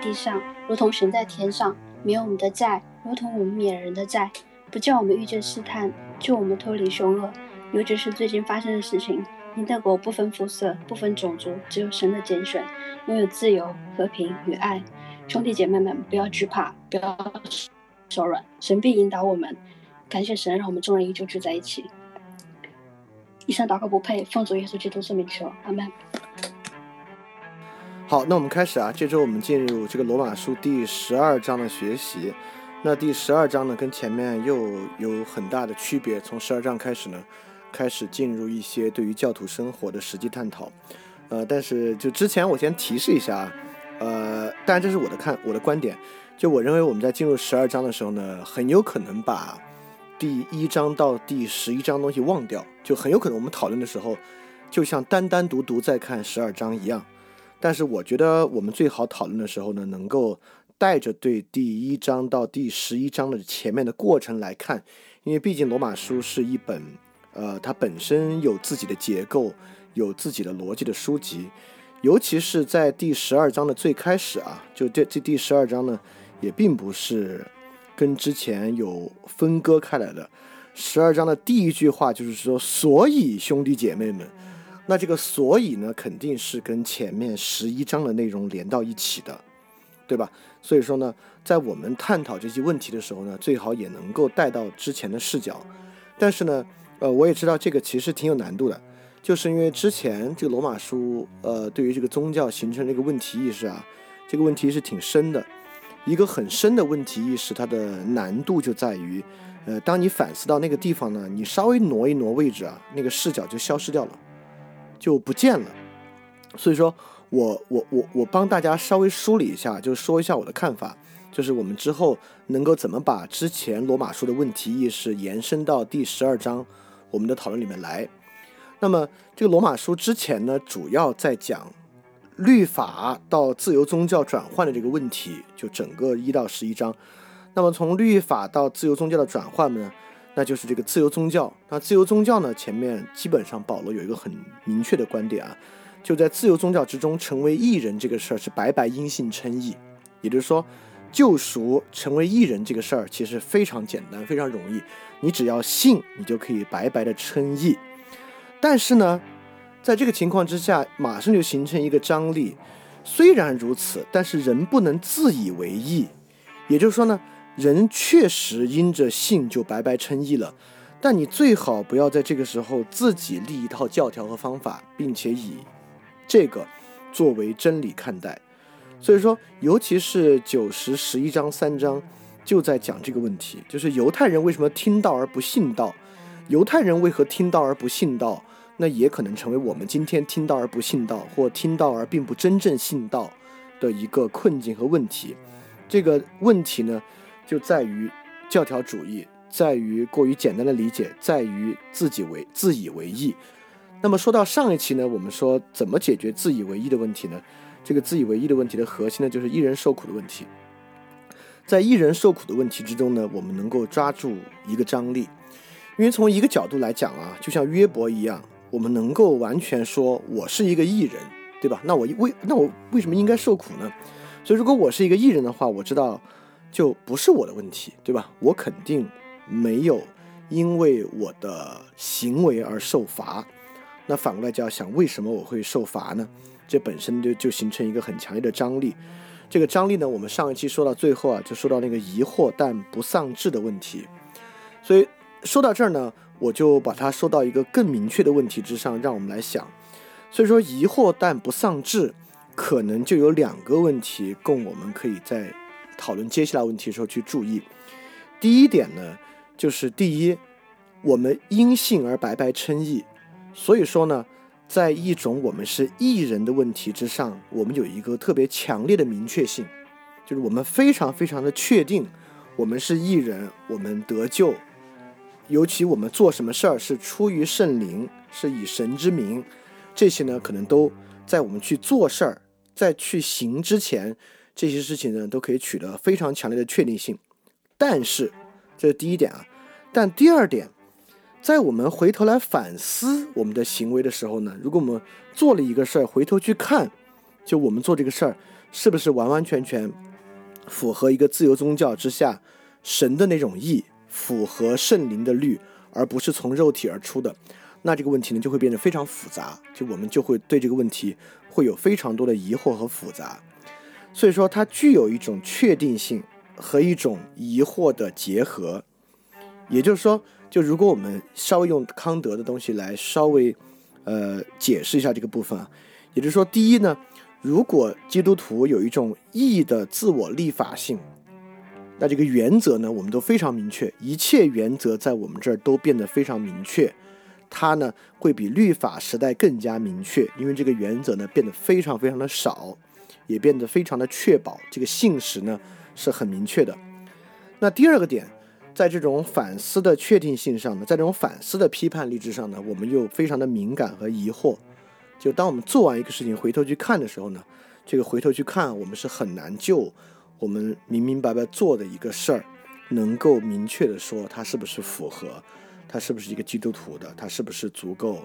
地上，如同神在天上。免我们的债，如同我们免人的债。不叫我们遇见试探，救我们脱离凶恶。尤其是最近发生的事情，你的国不分肤色，不分种族，只有神的拣选，拥有自由、和平与爱。兄弟姐妹们，不要惧怕，不要手软，神必引导我们。感谢神，让我们众人依旧聚在一起。以上祷告不配，奉主耶稣基督圣名求，阿门。好，那我们开始啊，这周我们进入这个罗马书第十二章的学习。那第十二章呢，跟前面又有很大的区别。从十二章开始呢，开始进入一些对于教徒生活的实际探讨。呃，但是就之前我先提示一下啊，呃，当然这是我的看我的观点，就我认为我们在进入十二章的时候呢，很有可能把。第一章到第十一章东西忘掉，就很有可能我们讨论的时候，就像单单独独在看十二章一样。但是我觉得我们最好讨论的时候呢，能够带着对第一章到第十一章的前面的过程来看，因为毕竟罗马书是一本，呃，它本身有自己的结构、有自己的逻辑的书籍，尤其是在第十二章的最开始啊，就这这第十二章呢，也并不是。跟之前有分割开来的十二章的第一句话就是说，所以兄弟姐妹们，那这个所以呢，肯定是跟前面十一章的内容连到一起的，对吧？所以说呢，在我们探讨这些问题的时候呢，最好也能够带到之前的视角。但是呢，呃，我也知道这个其实挺有难度的，就是因为之前这个罗马书，呃，对于这个宗教形成这个问题意识啊，这个问题是挺深的。一个很深的问题意识，它的难度就在于，呃，当你反思到那个地方呢，你稍微挪一挪位置啊，那个视角就消失掉了，就不见了。所以说，我我我我帮大家稍微梳理一下，就说一下我的看法，就是我们之后能够怎么把之前罗马书的问题意识延伸到第十二章我们的讨论里面来。那么这个罗马书之前呢，主要在讲。律法到自由宗教转换的这个问题，就整个一到十一章。那么从律法到自由宗教的转换呢，那就是这个自由宗教。那自由宗教呢，前面基本上保罗有一个很明确的观点啊，就在自由宗教之中，成为艺人这个事儿是白白因信称义，也就是说，救赎成为艺人这个事儿其实非常简单，非常容易，你只要信，你就可以白白的称义。但是呢？在这个情况之下，马上就形成一个张力。虽然如此，但是人不能自以为意。也就是说呢，人确实因着信就白白称义了。但你最好不要在这个时候自己立一套教条和方法，并且以这个作为真理看待。所以说，尤其是九十十一章三章就在讲这个问题：就是犹太人为什么听到而不信道？犹太人为何听到而不信道？那也可能成为我们今天听到而不信道，或听到而并不真正信道的一个困境和问题。这个问题呢，就在于教条主义，在于过于简单的理解，在于自己为自以为意。那么说到上一期呢，我们说怎么解决自以为意的问题呢？这个自以为意的问题的核心呢，就是一人受苦的问题。在一人受苦的问题之中呢，我们能够抓住一个张力，因为从一个角度来讲啊，就像约伯一样。我们能够完全说我是一个艺人，对吧？那我为那我为什么应该受苦呢？所以如果我是一个艺人的话，我知道就不是我的问题，对吧？我肯定没有因为我的行为而受罚。那反过来就要想，为什么我会受罚呢？这本身就就形成一个很强烈的张力。这个张力呢，我们上一期说到最后啊，就说到那个疑惑但不丧志的问题。所以说到这儿呢，我就把它说到一个更明确的问题之上，让我们来想。所以说，疑惑但不丧志，可能就有两个问题供我们可以在讨论接下来问题的时候去注意。第一点呢，就是第一，我们因信而白白称义，所以说呢，在一种我们是义人的问题之上，我们有一个特别强烈的明确性，就是我们非常非常的确定，我们是义人，我们得救，尤其我们做什么事儿是出于圣灵，是以神之名，这些呢，可能都在我们去做事儿，在去行之前，这些事情呢，都可以取得非常强烈的确定性。但是，这是第一点啊。但第二点，在我们回头来反思我们的行为的时候呢，如果我们做了一个事儿，回头去看，就我们做这个事儿是不是完完全全符合一个自由宗教之下神的那种意，符合圣灵的律，而不是从肉体而出的，那这个问题呢就会变得非常复杂，就我们就会对这个问题会有非常多的疑惑和复杂。所以说，它具有一种确定性。和一种疑惑的结合，也就是说，就如果我们稍微用康德的东西来稍微，呃，解释一下这个部分啊，也就是说，第一呢，如果基督徒有一种意义的自我立法性，那这个原则呢，我们都非常明确，一切原则在我们这儿都变得非常明确，它呢会比律法时代更加明确，因为这个原则呢变得非常非常的少，也变得非常的确保这个信实呢。是很明确的。那第二个点，在这种反思的确定性上呢，在这种反思的批判力之上呢，我们又非常的敏感和疑惑。就当我们做完一个事情回头去看的时候呢，这个回头去看，我们是很难就我们明明白白做的一个事儿，能够明确的说它是不是符合，它是不是一个基督徒的，它是不是足够，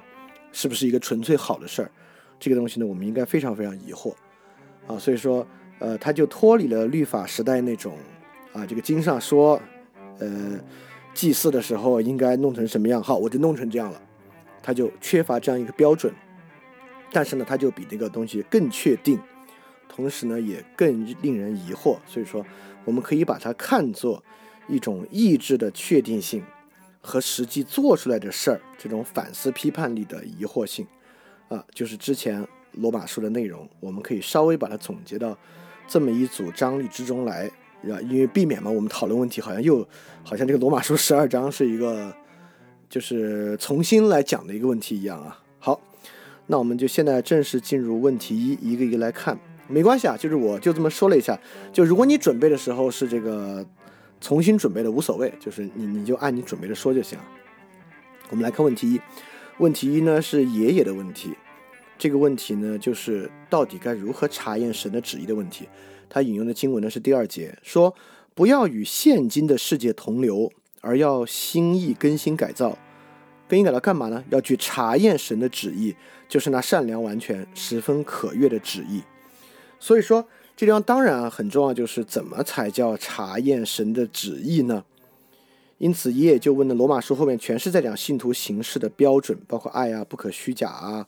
是不是一个纯粹好的事儿。这个东西呢，我们应该非常非常疑惑啊。所以说。呃，他就脱离了律法时代那种，啊，这个经上说，呃，祭祀的时候应该弄成什么样，好，我就弄成这样了，他就缺乏这样一个标准，但是呢，他就比那个东西更确定，同时呢，也更令人疑惑，所以说，我们可以把它看作一种意志的确定性和实际做出来的事儿这种反思批判力的疑惑性，啊，就是之前罗马书的内容，我们可以稍微把它总结到。这么一组张力之中来，啊，因为避免嘛，我们讨论问题好像又好像这个罗马书十二章是一个就是重新来讲的一个问题一样啊。好，那我们就现在正式进入问题一，一个一个来看，没关系啊，就是我就这么说了一下，就如果你准备的时候是这个重新准备的无所谓，就是你你就按你准备的说就行。我们来看问题一，问题一呢是爷爷的问题。这个问题呢，就是到底该如何查验神的旨意的问题。他引用的经文呢是第二节，说不要与现今的世界同流，而要心意更新改造。更新改造干嘛呢？要去查验神的旨意，就是那善良、完全、十分可悦的旨意。所以说，这地方当然啊很重要，就是怎么才叫查验神的旨意呢？因此，爷爷就问的罗马书后面全是在讲信徒行事的标准，包括爱啊、不可虚假啊。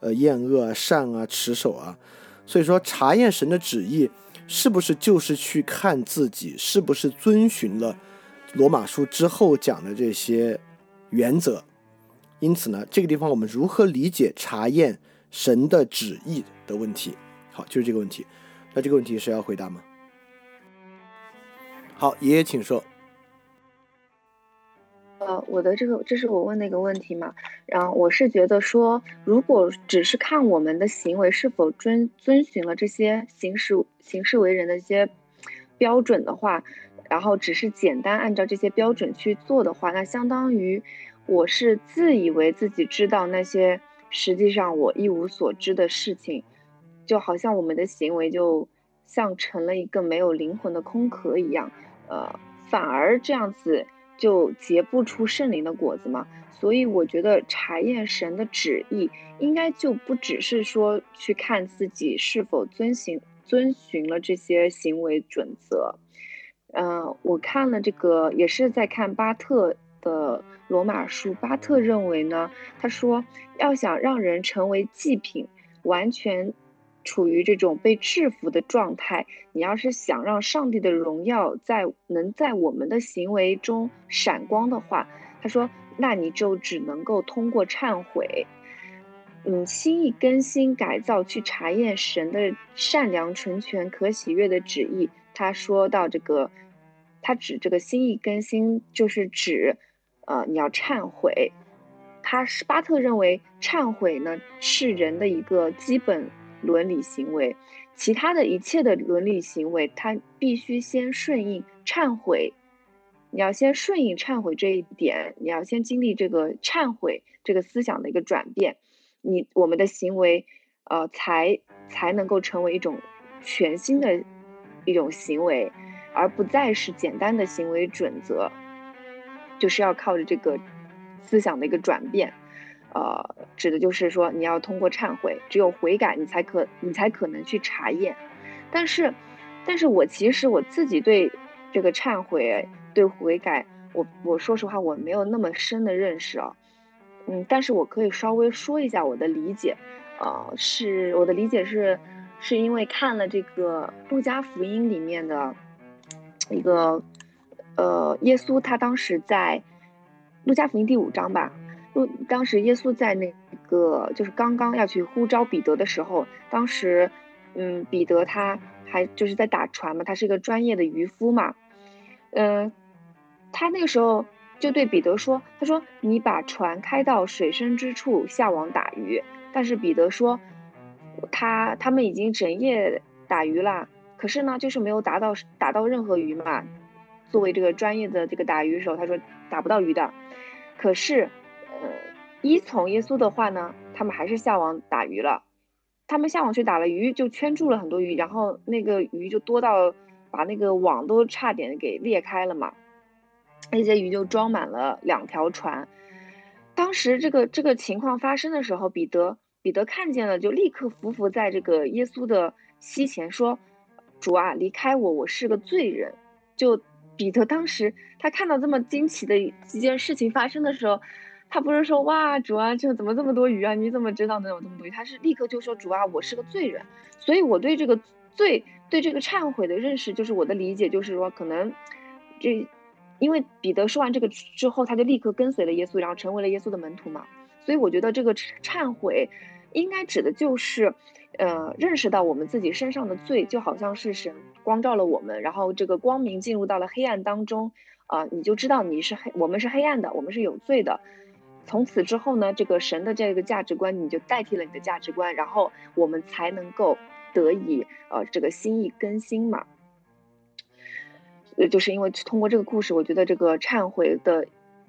呃，厌恶啊善啊，持守啊，所以说查验神的旨意，是不是就是去看自己是不是遵循了罗马书之后讲的这些原则？因此呢，这个地方我们如何理解查验神的旨意的问题？好，就是这个问题。那这个问题谁要回答吗？好，爷爷请说。呃，我的这个，这是我问的一个问题嘛？然后我是觉得说，如果只是看我们的行为是否遵遵循了这些行事行事为人的一些标准的话，然后只是简单按照这些标准去做的话，那相当于我是自以为自己知道那些实际上我一无所知的事情，就好像我们的行为就像成了一个没有灵魂的空壳一样，呃，反而这样子。就结不出圣灵的果子嘛，所以我觉得查验神的旨意，应该就不只是说去看自己是否遵循遵循了这些行为准则。嗯，我看了这个，也是在看巴特的罗马书。巴特认为呢，他说要想让人成为祭品，完全处于这种被制服的状态。你要是想让上帝的荣耀在能在我们的行为中闪光的话，他说，那你就只能够通过忏悔，嗯，心意更新改造，去查验神的善良、纯全、可喜悦的旨意。他说到这个，他指这个心意更新，就是指，呃，你要忏悔。他是巴特认为，忏悔呢是人的一个基本伦理行为，其他的一切的伦理行为，它必须先顺应忏悔。你要先顺应忏悔这一点，你要先经历这个忏悔这个思想的一个转变，你我们的行为，呃，才才能够成为一种全新的一种行为，而不再是简单的行为准则，就是要靠着这个。思想的一个转变，呃，指的就是说你要通过忏悔，只有悔改，你才可你才可能去查验。但是，但是我其实我自己对这个忏悔、对悔改，我我说实话我没有那么深的认识啊。嗯，但是我可以稍微说一下我的理解，呃，是我的理解是，是因为看了这个《路加福音》里面的一个，呃，耶稣他当时在。路加福音第五章吧，当时耶稣在那个就是刚刚要去呼召彼得的时候，当时，嗯，彼得他还就是在打船嘛，他是一个专业的渔夫嘛，嗯，他那个时候就对彼得说，他说你把船开到水深之处下网打鱼，但是彼得说，他他们已经整夜打鱼了，可是呢就是没有打到打到任何鱼嘛，作为这个专业的这个打鱼手，他说打不到鱼的。可是，呃，依从耶稣的话呢，他们还是下网打鱼了。他们下网去打了鱼，就圈住了很多鱼，然后那个鱼就多到把那个网都差点给裂开了嘛。那些鱼就装满了两条船。当时这个这个情况发生的时候，彼得彼得看见了，就立刻伏伏在这个耶稣的膝前说：“主啊，离开我，我是个罪人。”就。彼得当时他看到这么惊奇的一件事情发生的时候，他不是说哇主啊，这怎么这么多鱼啊？你怎么知道能有这么多鱼？他是立刻就说主啊，我是个罪人，所以我对这个罪对这个忏悔的认识，就是我的理解就是说，可能这因为彼得说完这个之后，他就立刻跟随了耶稣，然后成为了耶稣的门徒嘛。所以我觉得这个忏悔应该指的就是。呃，认识到我们自己身上的罪，就好像是神光照了我们，然后这个光明进入到了黑暗当中，啊，你就知道你是黑，我们是黑暗的，我们是有罪的。从此之后呢，这个神的这个价值观，你就代替了你的价值观，然后我们才能够得以呃这个心意更新嘛。呃，就是因为通过这个故事，我觉得这个忏悔的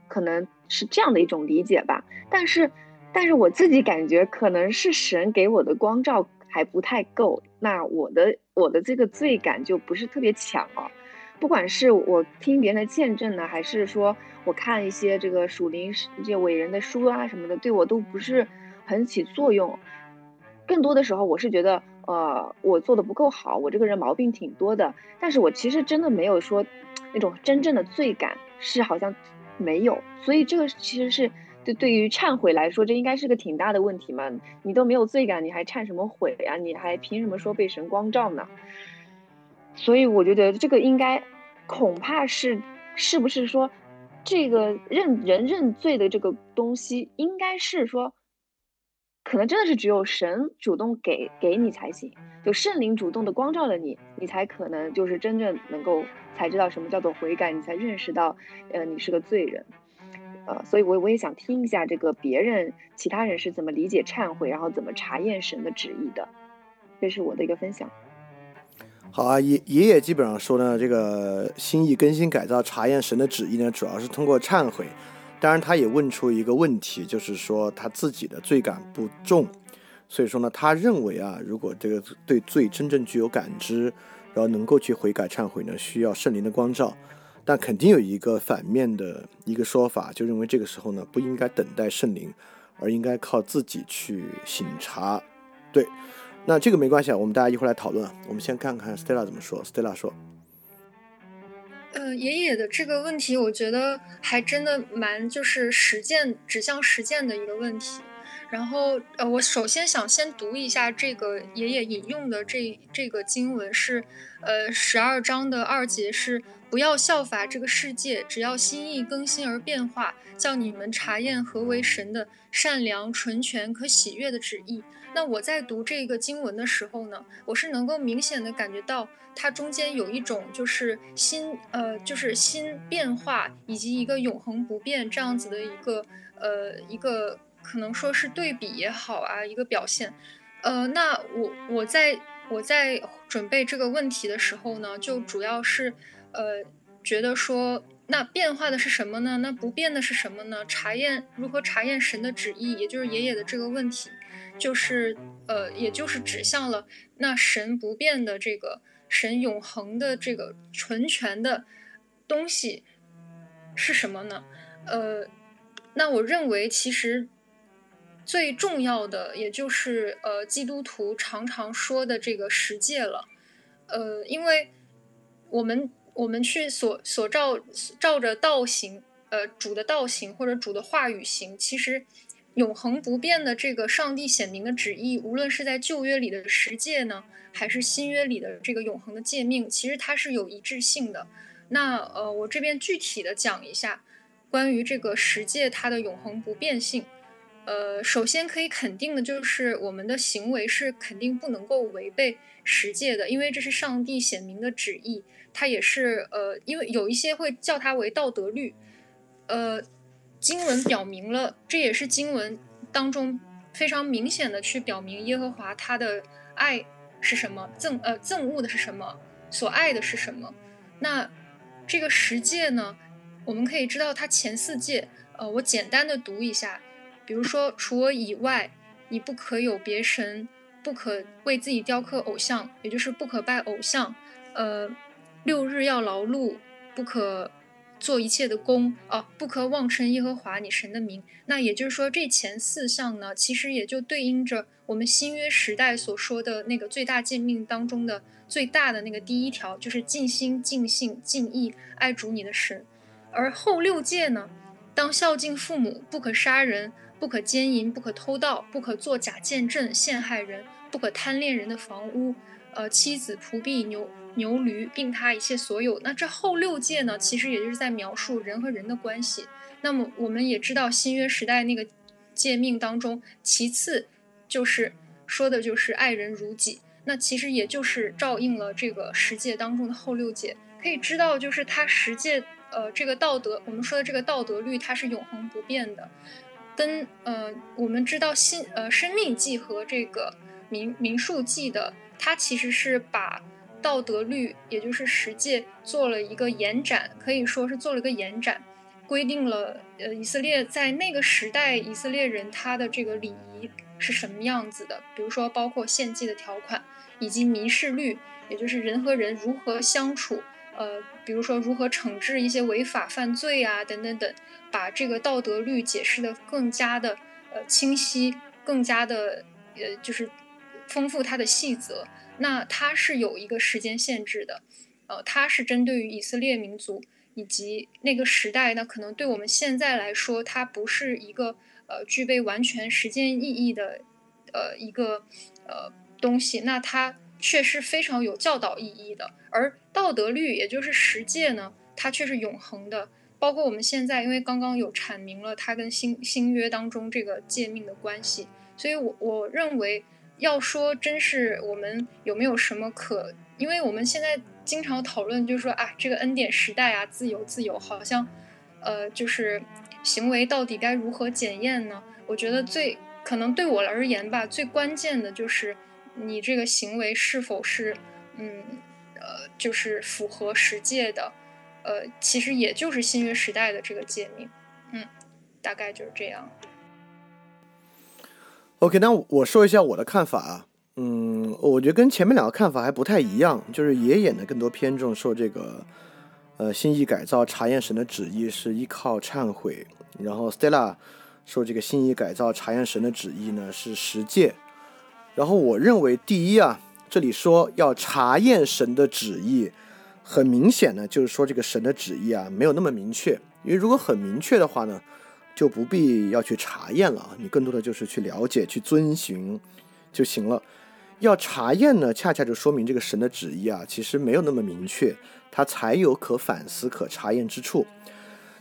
可能是这样的一种理解吧，但是。但是我自己感觉可能是神给我的光照还不太够，那我的我的这个罪感就不是特别强了。不管是我听别人的见证呢，还是说我看一些这个属灵这些伟人的书啊什么的，对我都不是很起作用。更多的时候，我是觉得，呃，我做的不够好，我这个人毛病挺多的。但是我其实真的没有说那种真正的罪感，是好像没有。所以这个其实是。对对于忏悔来说，这应该是个挺大的问题嘛？你都没有罪感，你还忏什么悔呀？你还凭什么说被神光照呢？所以我觉得这个应该，恐怕是是不是说，这个认人认罪的这个东西，应该是说，可能真的是只有神主动给给你才行，就圣灵主动的光照了你，你才可能就是真正能够才知道什么叫做悔改，你才认识到，呃，你是个罪人。呃，所以，我我也想听一下这个别人其他人是怎么理解忏悔，然后怎么查验神的旨意的，这是我的一个分享。好啊，爷爷爷基本上说呢，这个心意更新改造查验神的旨意呢，主要是通过忏悔。当然，他也问出一个问题，就是说他自己的罪感不重，所以说呢，他认为啊，如果这个对罪真正具有感知，然后能够去悔改忏悔呢，需要圣灵的光照。但肯定有一个反面的一个说法，就认为这个时候呢不应该等待圣灵，而应该靠自己去醒察。对，那这个没关系啊，我们大家一会儿来讨论。我们先看看 Stella 怎么说。Stella 说：“呃，爷爷的这个问题，我觉得还真的蛮就是实践指向实践的一个问题。然后呃，我首先想先读一下这个爷爷引用的这这个经文是，呃，十二章的二节是不要效法这个世界，只要心意更新而变化，叫你们查验何为神的善良、纯全、可喜悦的旨意。那我在读这个经文的时候呢，我是能够明显的感觉到它中间有一种就是心呃就是心变化以及一个永恒不变这样子的一个呃一个可能说是对比也好啊一个表现，呃那我我在我在准备这个问题的时候呢，就主要是呃觉得说那变化的是什么呢？那不变的是什么呢？查验如何查验神的旨意，也就是爷爷的这个问题。就是，呃，也就是指向了那神不变的这个神永恒的这个纯全的东西是什么呢？呃，那我认为其实最重要的，也就是呃，基督徒常常说的这个十诫了。呃，因为我们我们去所所照照着道行，呃，主的道行或者主的话语行，其实。永恒不变的这个上帝显明的旨意，无论是在旧约里的十诫呢，还是新约里的这个永恒的诫命，其实它是有一致性的。那呃，我这边具体的讲一下关于这个十诫它的永恒不变性。呃，首先可以肯定的就是我们的行为是肯定不能够违背十诫的，因为这是上帝显明的旨意，它也是呃，因为有一些会叫它为道德律，呃。经文表明了，这也是经文当中非常明显的去表明耶和华他的爱是什么，憎呃憎恶的是什么，所爱的是什么。那这个十诫呢，我们可以知道它前四诫，呃，我简单的读一下，比如说，除我以外，你不可有别神，不可为自己雕刻偶像，也就是不可拜偶像，呃，六日要劳碌，不可。做一切的功啊，不可妄称耶和华你神的名。那也就是说，这前四项呢，其实也就对应着我们新约时代所说的那个最大诫命当中的最大的那个第一条，就是尽心、尽性、尽意爱主你的神。而后六诫呢，当孝敬父母，不可杀人，不可奸淫，不可偷盗，不可作假见证陷害人，不可贪恋人的房屋，呃，妻子、仆婢、牛。牛驴并他一切所有，那这后六界呢？其实也就是在描述人和人的关系。那么我们也知道新约时代那个诫命当中，其次就是说的就是爱人如己。那其实也就是照应了这个十诫当中的后六诫。可以知道，就是它十诫呃这个道德，我们说的这个道德律，它是永恒不变的。跟呃我们知道新呃生命记和这个民民数记的，它其实是把。道德律，也就是十诫，做了一个延展，可以说是做了一个延展，规定了呃以色列在那个时代以色列人他的这个礼仪是什么样子的，比如说包括献祭的条款，以及民事律，也就是人和人如何相处，呃，比如说如何惩治一些违法犯罪啊，等等等，把这个道德律解释的更加的呃清晰，更加的呃就是丰富它的细则。那它是有一个时间限制的，呃，它是针对于以色列民族以及那个时代，那可能对我们现在来说，它不是一个呃具备完全时间意义的呃一个呃东西，那它却是非常有教导意义的。而道德律，也就是十诫呢，它却是永恒的。包括我们现在，因为刚刚有阐明了它跟新新约当中这个诫命的关系，所以我我认为。要说真是我们有没有什么可？因为我们现在经常讨论，就是说啊，这个恩典时代啊，自由自由，好像，呃，就是行为到底该如何检验呢？我觉得最可能对我而言吧，最关键的就是你这个行为是否是，嗯，呃，就是符合十诫的，呃，其实也就是新约时代的这个诫命，嗯，大概就是这样。OK，那我说一下我的看法啊，嗯，我觉得跟前面两个看法还不太一样，就是爷爷呢更多偏重说这个，呃，心意改造查验神的旨意是依靠忏悔，然后 Stella 说这个心意改造查验神的旨意呢是实践，然后我认为第一啊，这里说要查验神的旨意，很明显呢就是说这个神的旨意啊没有那么明确，因为如果很明确的话呢。就不必要去查验了啊，你更多的就是去了解、去遵循就行了。要查验呢，恰恰就说明这个神的旨意啊，其实没有那么明确，它才有可反思、可查验之处。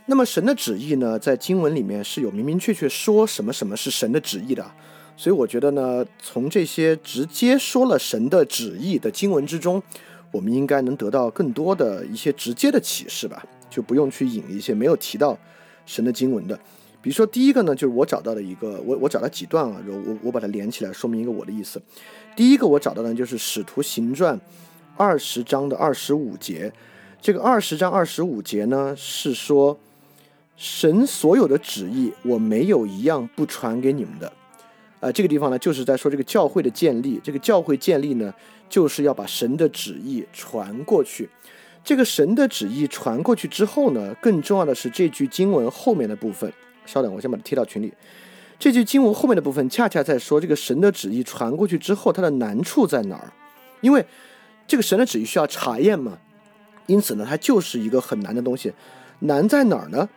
那么神的旨意呢，在经文里面是有明明确确说什么什么是神的旨意的。所以我觉得呢，从这些直接说了神的旨意的经文之中，我们应该能得到更多的一些直接的启示吧，就不用去引一些没有提到神的经文的。比如说第一个呢，就是我找到的一个，我我找了几段啊，我我把它连起来，说明一个我的意思。第一个我找到的就是《使徒行传》二十章的二十五节，这个二十章二十五节呢是说，神所有的旨意，我没有一样不传给你们的。啊，这个地方呢，就是在说这个教会的建立。这个教会建立呢，就是要把神的旨意传过去。这个神的旨意传过去之后呢，更重要的是这句经文后面的部分。稍等，我先把它贴到群里。这句经文后面的部分，恰恰在说这个神的旨意传过去之后，它的难处在哪儿？因为这个神的旨意需要查验嘛，因此呢，它就是一个很难的东西。难在哪儿呢？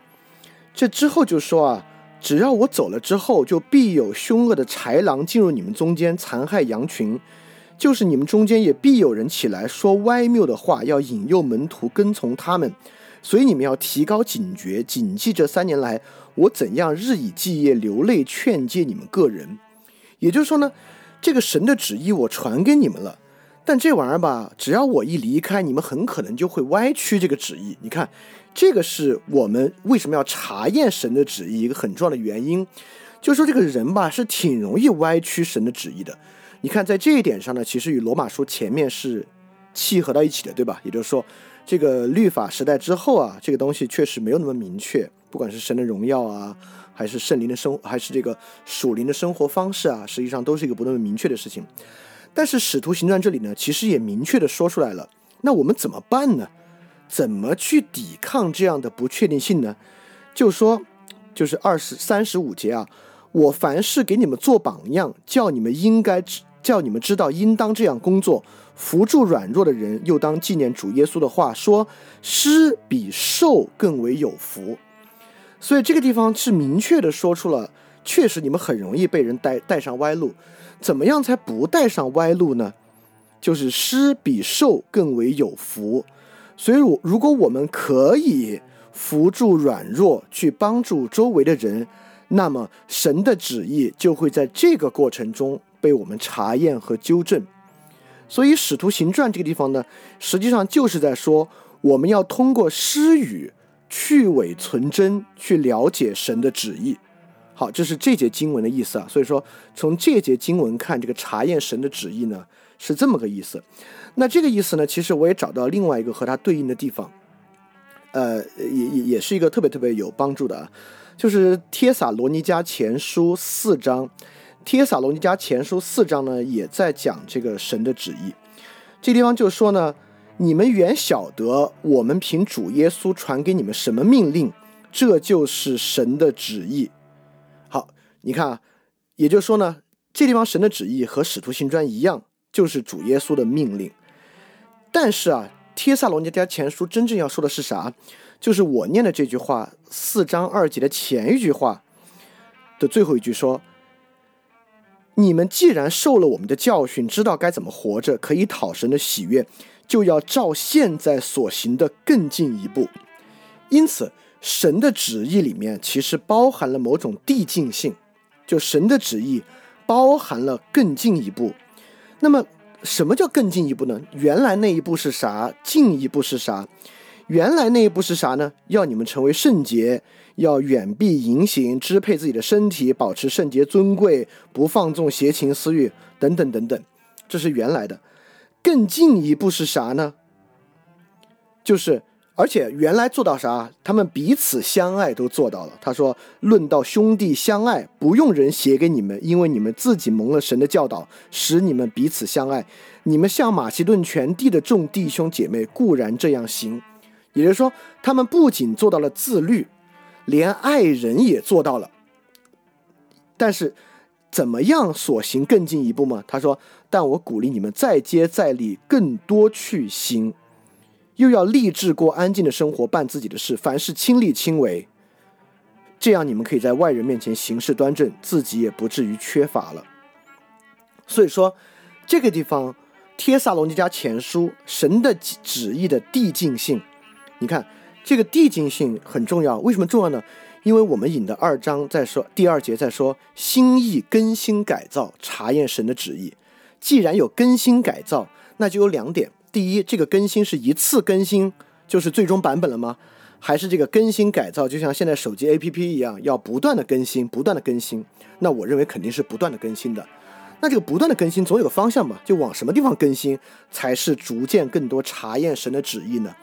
这之后就说啊。只要我走了之后，就必有凶恶的豺狼进入你们中间，残害羊群；就是你们中间也必有人起来说歪谬的话，要引诱门徒跟从他们。所以你们要提高警觉，谨记这三年来我怎样日以继夜流泪劝诫你们个人。也就是说呢，这个神的旨意我传给你们了，但这玩意儿吧，只要我一离开，你们很可能就会歪曲这个旨意。你看。这个是我们为什么要查验神的旨意一个很重要的原因，就是说这个人吧是挺容易歪曲神的旨意的。你看在这一点上呢，其实与罗马书前面是契合到一起的，对吧？也就是说，这个律法时代之后啊，这个东西确实没有那么明确，不管是神的荣耀啊，还是圣灵的生，还是这个属灵的生活方式啊，实际上都是一个不那么明确的事情。但是使徒行传这里呢，其实也明确的说出来了，那我们怎么办呢？怎么去抵抗这样的不确定性呢？就说，就是二十三十五节啊，我凡事给你们做榜样，叫你们应该知，叫你们知道应当这样工作，扶助软弱的人，又当纪念主耶稣的话，说施比受更为有福。所以这个地方是明确的说出了，确实你们很容易被人带带上歪路。怎么样才不带上歪路呢？就是施比受更为有福。所以，我如果我们可以扶助软弱，去帮助周围的人，那么神的旨意就会在这个过程中被我们查验和纠正。所以，《使徒行传》这个地方呢，实际上就是在说，我们要通过施与去伪存真，去了解神的旨意。好，这是这节经文的意思啊。所以说，从这节经文看，这个查验神的旨意呢，是这么个意思。那这个意思呢？其实我也找到另外一个和它对应的地方，呃，也也也是一个特别特别有帮助的啊，就是《帖撒罗尼迦前书》四章，《帖撒罗尼迦前书》四章呢，也在讲这个神的旨意。这地方就说呢，你们原晓得我们凭主耶稣传给你们什么命令，这就是神的旨意。好，你看啊，也就是说呢，这地方神的旨意和使徒行传一样，就是主耶稣的命令。但是啊，《帖撒罗尼迦前书》真正要说的是啥？就是我念的这句话，四章二节的前一句话的最后一句说：“你们既然受了我们的教训，知道该怎么活着，可以讨神的喜悦，就要照现在所行的更进一步。”因此，神的旨意里面其实包含了某种递进性，就神的旨意包含了更进一步。那么。什么叫更进一步呢？原来那一步是啥？进一步是啥？原来那一步是啥呢？要你们成为圣洁，要远避淫行，支配自己的身体，保持圣洁尊贵，不放纵邪情私欲，等等等等。这是原来的。更进一步是啥呢？就是。而且原来做到啥？他们彼此相爱都做到了。他说：“论到兄弟相爱，不用人写给你们，因为你们自己蒙了神的教导，使你们彼此相爱。你们像马其顿全地的众弟兄姐妹，固然这样行。也就是说，他们不仅做到了自律，连爱人也做到了。但是，怎么样所行更进一步吗？他说：但我鼓励你们再接再厉，更多去行。”又要立志过安静的生活，办自己的事，凡事亲力亲为。这样你们可以在外人面前行事端正，自己也不至于缺乏了。所以说，这个地方《帖撒罗尼迦前书》神的旨意的递进性，你看这个递进性很重要。为什么重要呢？因为我们引的二章在说第二节在说心意更新改造，查验神的旨意。既然有更新改造，那就有两点：第一，这个更新是一次更新，就是最终版本了吗？还是这个更新改造，就像现在手机 APP 一样，要不断的更新，不断的更新。那我认为肯定是不断的更新的。那这个不断的更新总有个方向嘛，就往什么地方更新才是逐渐更多查验神的旨意呢？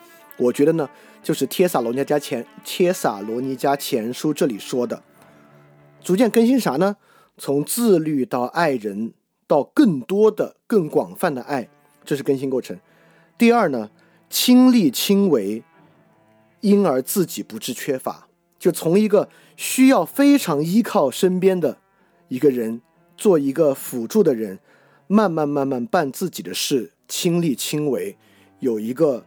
我觉得呢，就是帖撒罗尼加前帖撒罗尼加前书这里说的，逐渐更新啥呢？从自律到爱人，到更多的、更广泛的爱，这是更新过程。第二呢，亲力亲为。因而自己不致缺乏，就从一个需要非常依靠身边的一个人，做一个辅助的人，慢慢慢慢办自己的事，亲力亲为，有一个，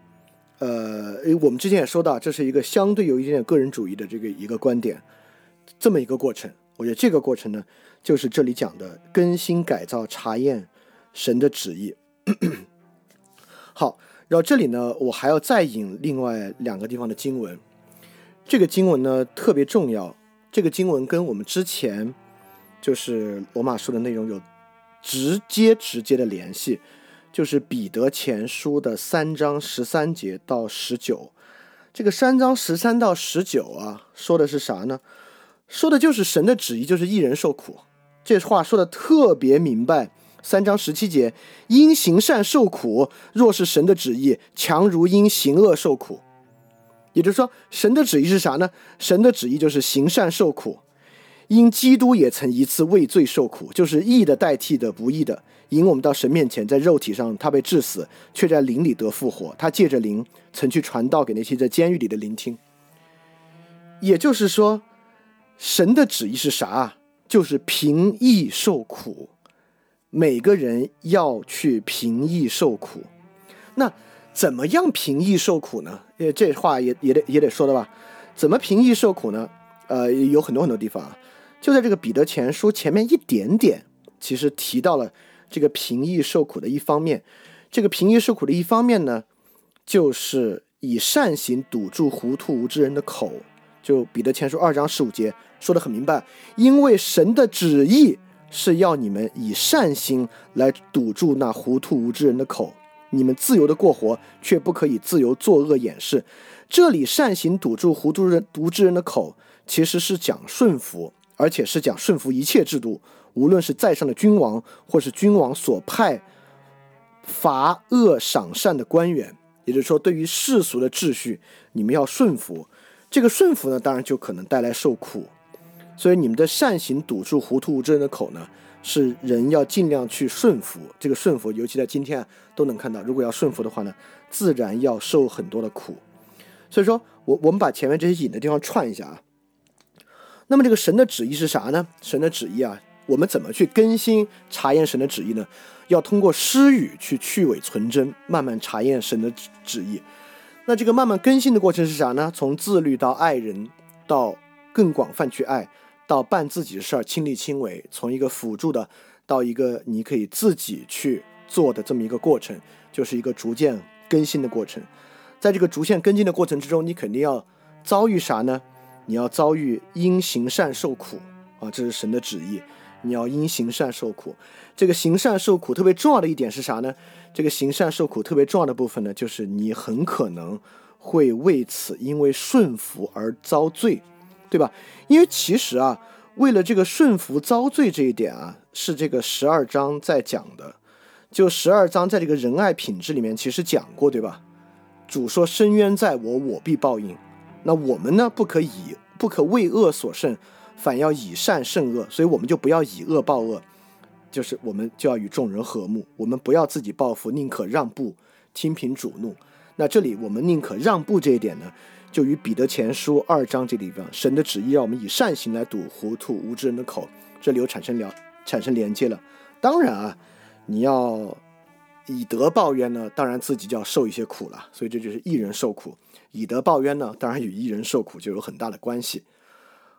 呃，我们之前也说到，这是一个相对有一点点个人主义的这个一个观点，这么一个过程。我觉得这个过程呢，就是这里讲的更新改造、查验神的旨意。好。然后这里呢，我还要再引另外两个地方的经文。这个经文呢特别重要，这个经文跟我们之前就是罗马书的内容有直接直接的联系，就是彼得前书的三章十三节到十九。这个三章十三到十九啊，说的是啥呢？说的就是神的旨意，就是一人受苦。这话说的特别明白。三章十七节，因行善受苦，若是神的旨意，强如因行恶受苦。也就是说，神的旨意是啥呢？神的旨意就是行善受苦。因基督也曾一次为罪受苦，就是义的代替的不义的，引我们到神面前，在肉体上他被致死，却在灵里得复活。他借着灵曾去传道给那些在监狱里的聆听。也就是说，神的旨意是啥？就是平易受苦。每个人要去平易受苦，那怎么样平易受苦呢？呃这话也也得也得说的吧？怎么平易受苦呢？呃，有很多很多地方啊，就在这个彼得前书前面一点点，其实提到了这个平易受苦的一方面。这个平易受苦的一方面呢，就是以善行堵住糊涂无知人的口。就彼得前书二章十五节说的很明白，因为神的旨意。是要你们以善心来堵住那糊涂无知人的口，你们自由的过活，却不可以自由作恶掩饰。这里善行堵住糊涂人无知人的口，其实是讲顺服，而且是讲顺服一切制度，无论是在上的君王，或是君王所派罚恶赏善的官员。也就是说，对于世俗的秩序，你们要顺服。这个顺服呢，当然就可能带来受苦。所以你们的善行堵住糊涂无知人的口呢，是人要尽量去顺服。这个顺服，尤其在今天啊，都能看到。如果要顺服的话呢，自然要受很多的苦。所以说我我们把前面这些引的地方串一下啊。那么这个神的旨意是啥呢？神的旨意啊，我们怎么去更新查验神的旨意呢？要通过诗语去去伪存真，慢慢查验神的旨意。那这个慢慢更新的过程是啥呢？从自律到爱人，到更广泛去爱。到办自己的事儿，亲力亲为，从一个辅助的到一个你可以自己去做的这么一个过程，就是一个逐渐更新的过程。在这个逐渐更新的过程之中，你肯定要遭遇啥呢？你要遭遇因行善受苦啊，这是神的旨意。你要因行善受苦。这个行善受苦特别重要的一点是啥呢？这个行善受苦特别重要的部分呢，就是你很可能会为此因为顺服而遭罪。对吧？因为其实啊，为了这个顺服遭罪这一点啊，是这个十二章在讲的。就十二章在这个仁爱品质里面其实讲过，对吧？主说：“深渊在我，我必报应。”那我们呢，不可以不可为恶所胜，反要以善胜恶。所以我们就不要以恶报恶，就是我们就要与众人和睦。我们不要自己报复，宁可让步，听凭主怒。那这里我们宁可让步这一点呢？就与彼得前书二章这地方，神的旨意让我们以善行来堵糊涂无知人的口，这里又产生了产生连接了。当然啊，你要以德报怨呢，当然自己就要受一些苦了。所以这就是一人受苦，以德报怨呢，当然与一人受苦就有很大的关系。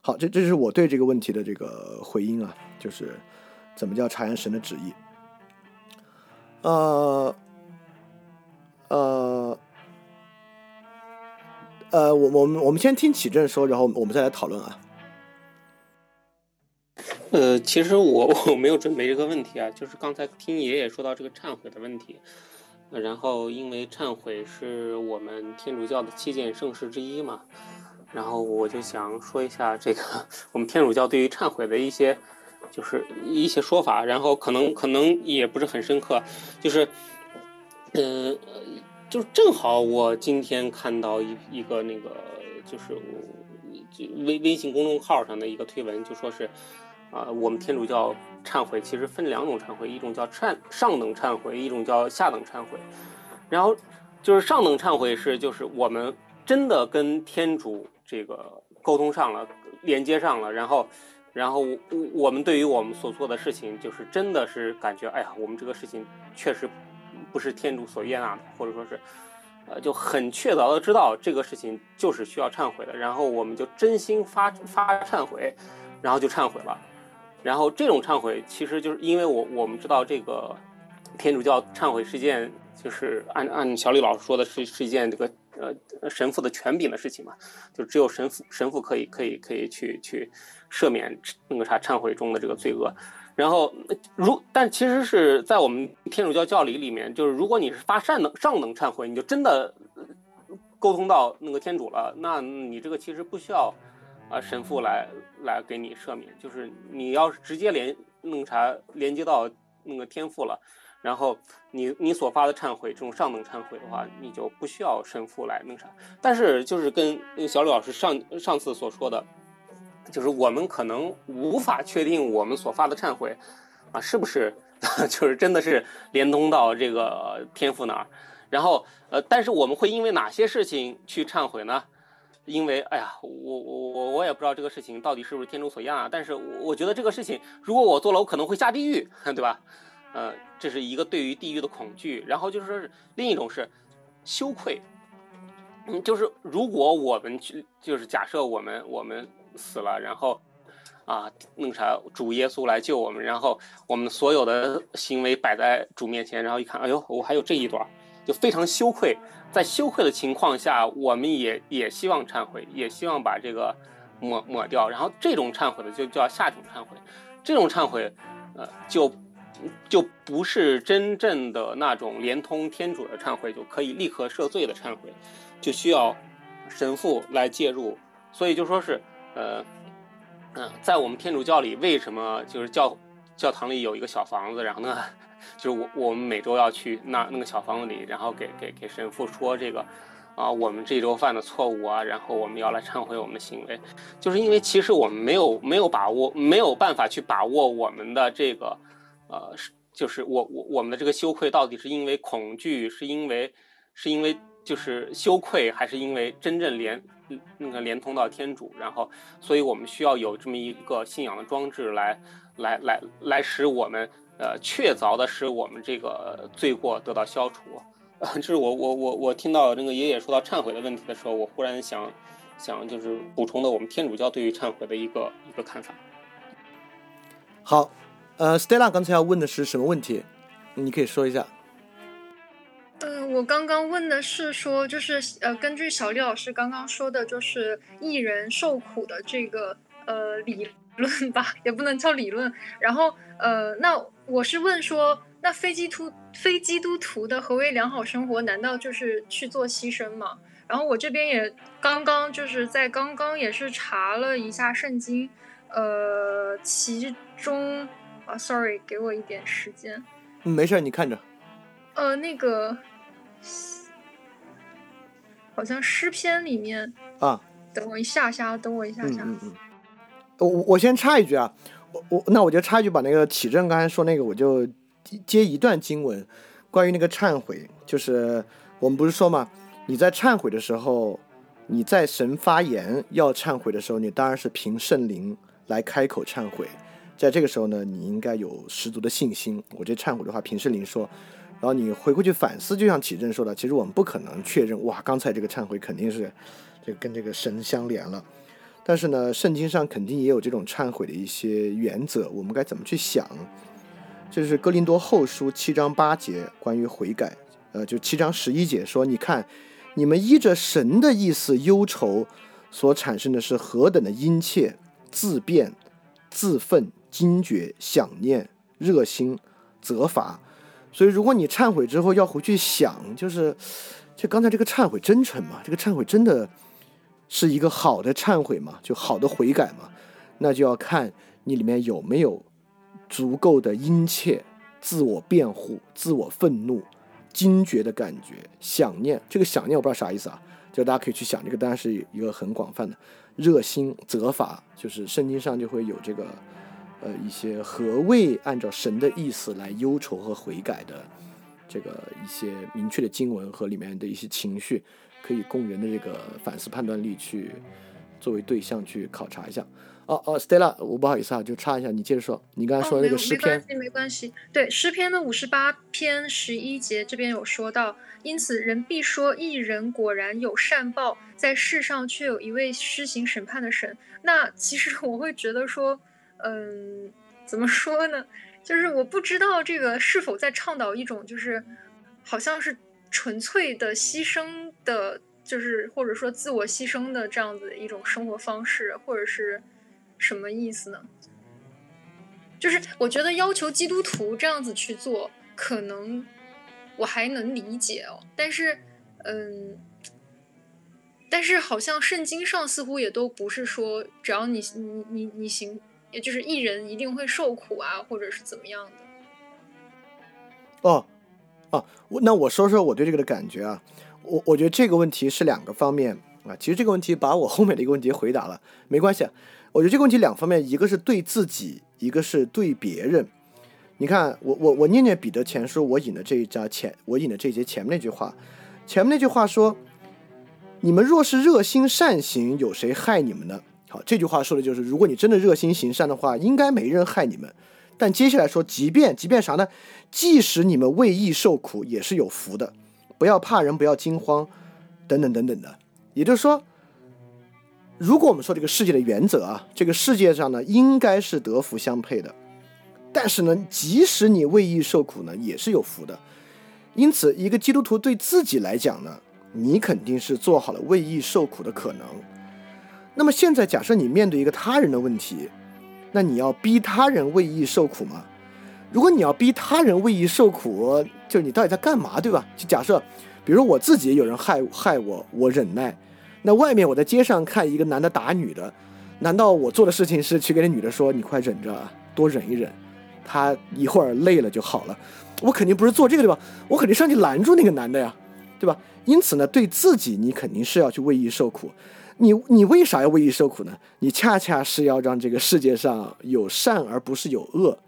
好，这这是我对这个问题的这个回应啊，就是怎么叫察言神的旨意？呃，呃，呃，我我们我们先听启正说，然后我们再来讨论啊。呃，其实我我没有准备这个问题啊，就是刚才听爷爷说到这个忏悔的问题，然后因为忏悔是我们天主教的七件圣事之一嘛。然后我就想说一下这个我们天主教对于忏悔的一些，就是一些说法，然后可能可能也不是很深刻，就是，嗯，就是正好我今天看到一一个那个就是微微信公众号上的一个推文，就说是啊，我们天主教忏悔其实分两种忏悔，一种叫忏上等忏悔，一种叫下等忏悔，然后就是上等忏悔是就是我们真的跟天主。这个沟通上了，连接上了，然后，然后我我们对于我们所做的事情，就是真的是感觉，哎呀，我们这个事情确实不是天主所悦纳的，或者说是，呃，就很确凿的知道这个事情就是需要忏悔的，然后我们就真心发发忏悔，然后就忏悔了，然后这种忏悔其实就是因为我我们知道这个天主教忏悔是件，就是按按小李老师说的是是一件这个。呃，神父的权柄的事情嘛，就只有神父神父可以可以可以去去赦免那个啥忏悔中的这个罪恶。然后，如但其实是在我们天主教教理里面，就是如果你是发善能上能忏悔，你就真的沟通到那个天主了，那你这个其实不需要啊神父来来给你赦免，就是你要是直接连那个啥连接到那个天父了。然后你你所发的忏悔，这种上等忏悔的话，你就不需要神父来弄啥。但是就是跟小李老师上上次所说的，就是我们可能无法确定我们所发的忏悔啊是不是 就是真的是连通到这个天父那儿。然后呃，但是我们会因为哪些事情去忏悔呢？因为哎呀，我我我我也不知道这个事情到底是不是天主所要啊。但是我觉得这个事情如果我做了，我可能会下地狱，对吧？呃，这是一个对于地狱的恐惧，然后就是说是另一种是羞愧，嗯，就是如果我们去，就是假设我们我们死了，然后啊，那啥，主耶稣来救我们，然后我们所有的行为摆在主面前，然后一看，哎呦，我还有这一段，就非常羞愧，在羞愧的情况下，我们也也希望忏悔，也希望把这个抹抹掉，然后这种忏悔的就叫下等忏悔，这种忏悔，呃，就。就不是真正的那种连通天主的忏悔，就可以立刻赦罪的忏悔，就需要神父来介入。所以就说是，呃，嗯，在我们天主教里，为什么就是教教堂里有一个小房子，然后呢，就是我我们每周要去那那个小房子里，然后给给给神父说这个啊，我们这周犯的错误啊，然后我们要来忏悔我们的行为，就是因为其实我们没有没有把握，没有办法去把握我们的这个。呃，是就是我我我们的这个羞愧到底是因为恐惧，是因为是因为就是羞愧，还是因为真正连那个连通到天主？然后，所以我们需要有这么一个信仰的装置来来来来使我们呃确凿的使我们这个罪过得到消除。这是我我我我听到那个爷爷说到忏悔的问题的时候，我忽然想想就是补充的我们天主教对于忏悔的一个一个看法。好。呃，Stella 刚才要问的是什么问题？你可以说一下。嗯，我刚刚问的是说，就是呃，根据小丽老师刚刚说的，就是艺人受苦的这个呃理论吧，也不能叫理论。然后呃，那我是问说，那非基督非基督徒的何为良好生活？难道就是去做牺牲吗？然后我这边也刚刚就是在刚刚也是查了一下圣经，呃，其中。啊，sorry，给我一点时间。嗯，没事，你看着。呃，那个，好像诗篇里面啊。等我一下下，等我一下下。嗯嗯嗯。我我先插一句啊，我我那我就插一句，把那个启正刚才说那个，我就接一段经文，关于那个忏悔，就是我们不是说嘛，你在忏悔的时候，你在神发言要忏悔的时候，你当然是凭圣灵来开口忏悔。在这个时候呢，你应该有十足的信心。我这忏悔的话，平世林说，然后你回过去反思，就像启正说的，其实我们不可能确认，哇，刚才这个忏悔肯定是这跟这个神相连了。但是呢，圣经上肯定也有这种忏悔的一些原则，我们该怎么去想？这是哥林多后书七章八节关于悔改，呃，就七章十一节说，你看，你们依着神的意思忧愁，所产生的是何等的殷切、自辩、自愤、惊觉、想念、热心、责罚。所以，如果你忏悔之后要回去想，就是，就刚才这个忏悔真诚嘛？这个忏悔真的。是一个好的忏悔嘛，就好的悔改嘛，那就要看你里面有没有足够的殷切、自我辩护、自我愤怒、惊觉的感觉、想念。这个想念我不知道啥意思啊，就大家可以去想。这个当然是一个很广泛的热心责罚，就是圣经上就会有这个呃一些何谓按照神的意思来忧愁和悔改的这个一些明确的经文和里面的一些情绪。可以供人的这个反思判断力去作为对象去考察一下。哦哦，Stella，我不好意思啊，就插一下，你接着说。你刚才说那个诗篇，没关系，没关系。对，诗篇的五十八篇十一节这边有说到，因此人必说一人果然有善报，在世上却有一位施行审判的神。那其实我会觉得说，嗯，怎么说呢？就是我不知道这个是否在倡导一种，就是好像是。纯粹的牺牲的，就是或者说自我牺牲的这样子一种生活方式，或者是什么意思呢？就是我觉得要求基督徒这样子去做，可能我还能理解哦。但是，嗯，但是好像圣经上似乎也都不是说，只要你你你你行，也就是一人一定会受苦啊，或者是怎么样的。哦。啊，我那我说说我对这个的感觉啊，我我觉得这个问题是两个方面啊，其实这个问题把我后面的一个问题回答了，没关系，我觉得这个问题两方面，一个是对自己，一个是对别人。你看，我我我念念彼得前书，我引的这一章前，我引的这一节前面那句话，前面那句话说，你们若是热心善行，有谁害你们呢？好，这句话说的就是，如果你真的热心行善的话，应该没人害你们。但接下来说，即便即便啥呢？即使你们为义受苦，也是有福的。不要怕人，不要惊慌，等等等等的。也就是说，如果我们说这个世界的原则啊，这个世界上呢，应该是德福相配的。但是呢，即使你为义受苦呢，也是有福的。因此，一个基督徒对自己来讲呢，你肯定是做好了为义受苦的可能。那么现在，假设你面对一个他人的问题。那你要逼他人为义受苦吗？如果你要逼他人为义受苦，就是你到底在干嘛，对吧？就假设，比如我自己有人害害我，我忍耐。那外面我在街上看一个男的打女的，难道我做的事情是去跟那女的说你快忍着，多忍一忍，他一会儿累了就好了？我肯定不是做这个，对吧？我肯定上去拦住那个男的呀，对吧？因此呢，对自己你肯定是要去为义受苦。你你为啥要为义受苦呢？你恰恰是要让这个世界上有善而不是有恶，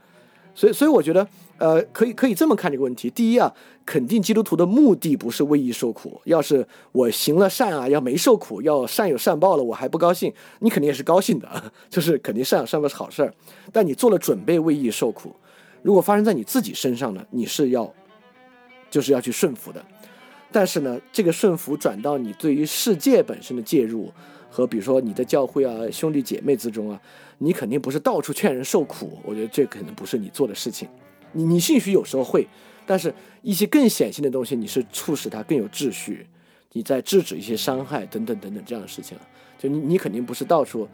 所以所以我觉得，呃，可以可以这么看这个问题。第一啊，肯定基督徒的目的不是为义受苦。要是我行了善啊，要没受苦，要善有善报了，我还不高兴，你肯定也是高兴的，就是肯定善有善报是好事儿。但你做了准备为义受苦，如果发生在你自己身上呢，你是要就是要去顺服的。但是呢，这个顺服转到你对于世界本身的介入，和比如说你的教会啊、兄弟姐妹之中啊，你肯定不是到处劝人受苦。我觉得这可能不是你做的事情。你你兴许有时候会，但是一些更显性的东西，你是促使它更有秩序，你在制止一些伤害等等等等这样的事情。就你你肯定不是到处，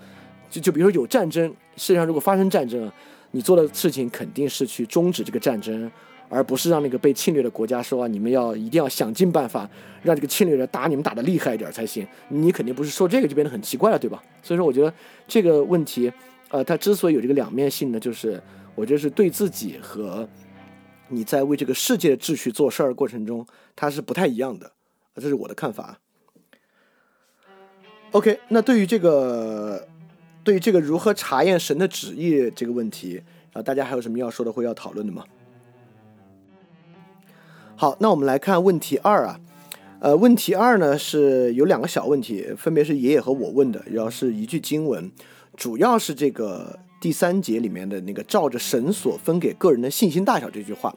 就就比如说有战争，世界上如果发生战争，你做的事情肯定是去终止这个战争。而不是让那个被侵略的国家说啊，你们要一定要想尽办法让这个侵略者打你们打得厉害一点才行。你肯定不是说这个就变得很奇怪了，对吧？所以说，我觉得这个问题，呃，它之所以有这个两面性呢，就是我觉得是对自己和你在为这个世界的秩序做事儿过程中，它是不太一样的。这是我的看法。OK，那对于这个，对于这个如何查验神的旨意这个问题啊，大家还有什么要说的或要讨论的吗？好，那我们来看问题二啊，呃，问题二呢是有两个小问题，分别是爷爷和我问的，然后是一句经文，主要是这个第三节里面的那个照着神所分给个人的信心大小这句话。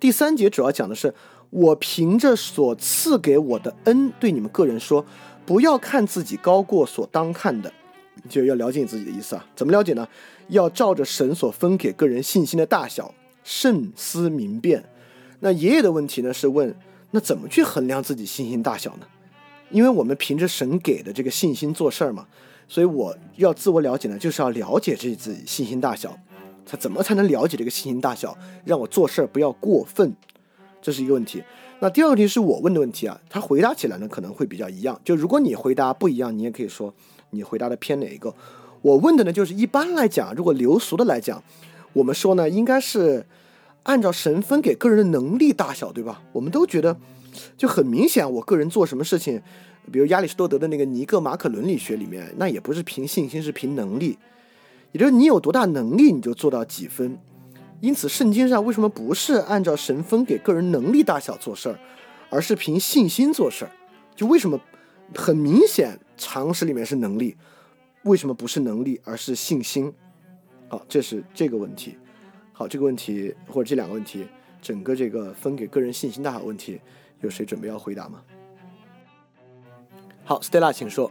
第三节主要讲的是，我凭着所赐给我的恩，对你们个人说，不要看自己高过所当看的，就要了解你自己的意思啊。怎么了解呢？要照着神所分给个人信心的大小，慎思明辨。那爷爷的问题呢是问，那怎么去衡量自己信心大小呢？因为我们凭着神给的这个信心做事儿嘛，所以我要自我了解呢，就是要了解这自己信心大小。他怎么才能了解这个信心大小，让我做事儿不要过分？这是一个问题。那第二个问题是我问的问题啊，他回答起来呢可能会比较一样。就如果你回答不一样，你也可以说你回答的偏哪一个。我问的呢就是一般来讲，如果流俗的来讲，我们说呢应该是按照神分给个人的能力大小，对吧？我们都觉得就很明显，我个人做什么事情，比如亚里士多德的那个尼格马可伦理学里面，那也不是凭信心，是凭能力。也就是你有多大能力，你就做到几分。因此，圣经上为什么不是按照神分给个人能力大小做事儿，而是凭信心做事儿？就为什么很明显常识里面是能力，为什么不是能力而是信心？好，这是这个问题。好，这个问题或者这两个问题，整个这个分给个人信心大小问题，有谁准备要回答吗？好，Stella，请说。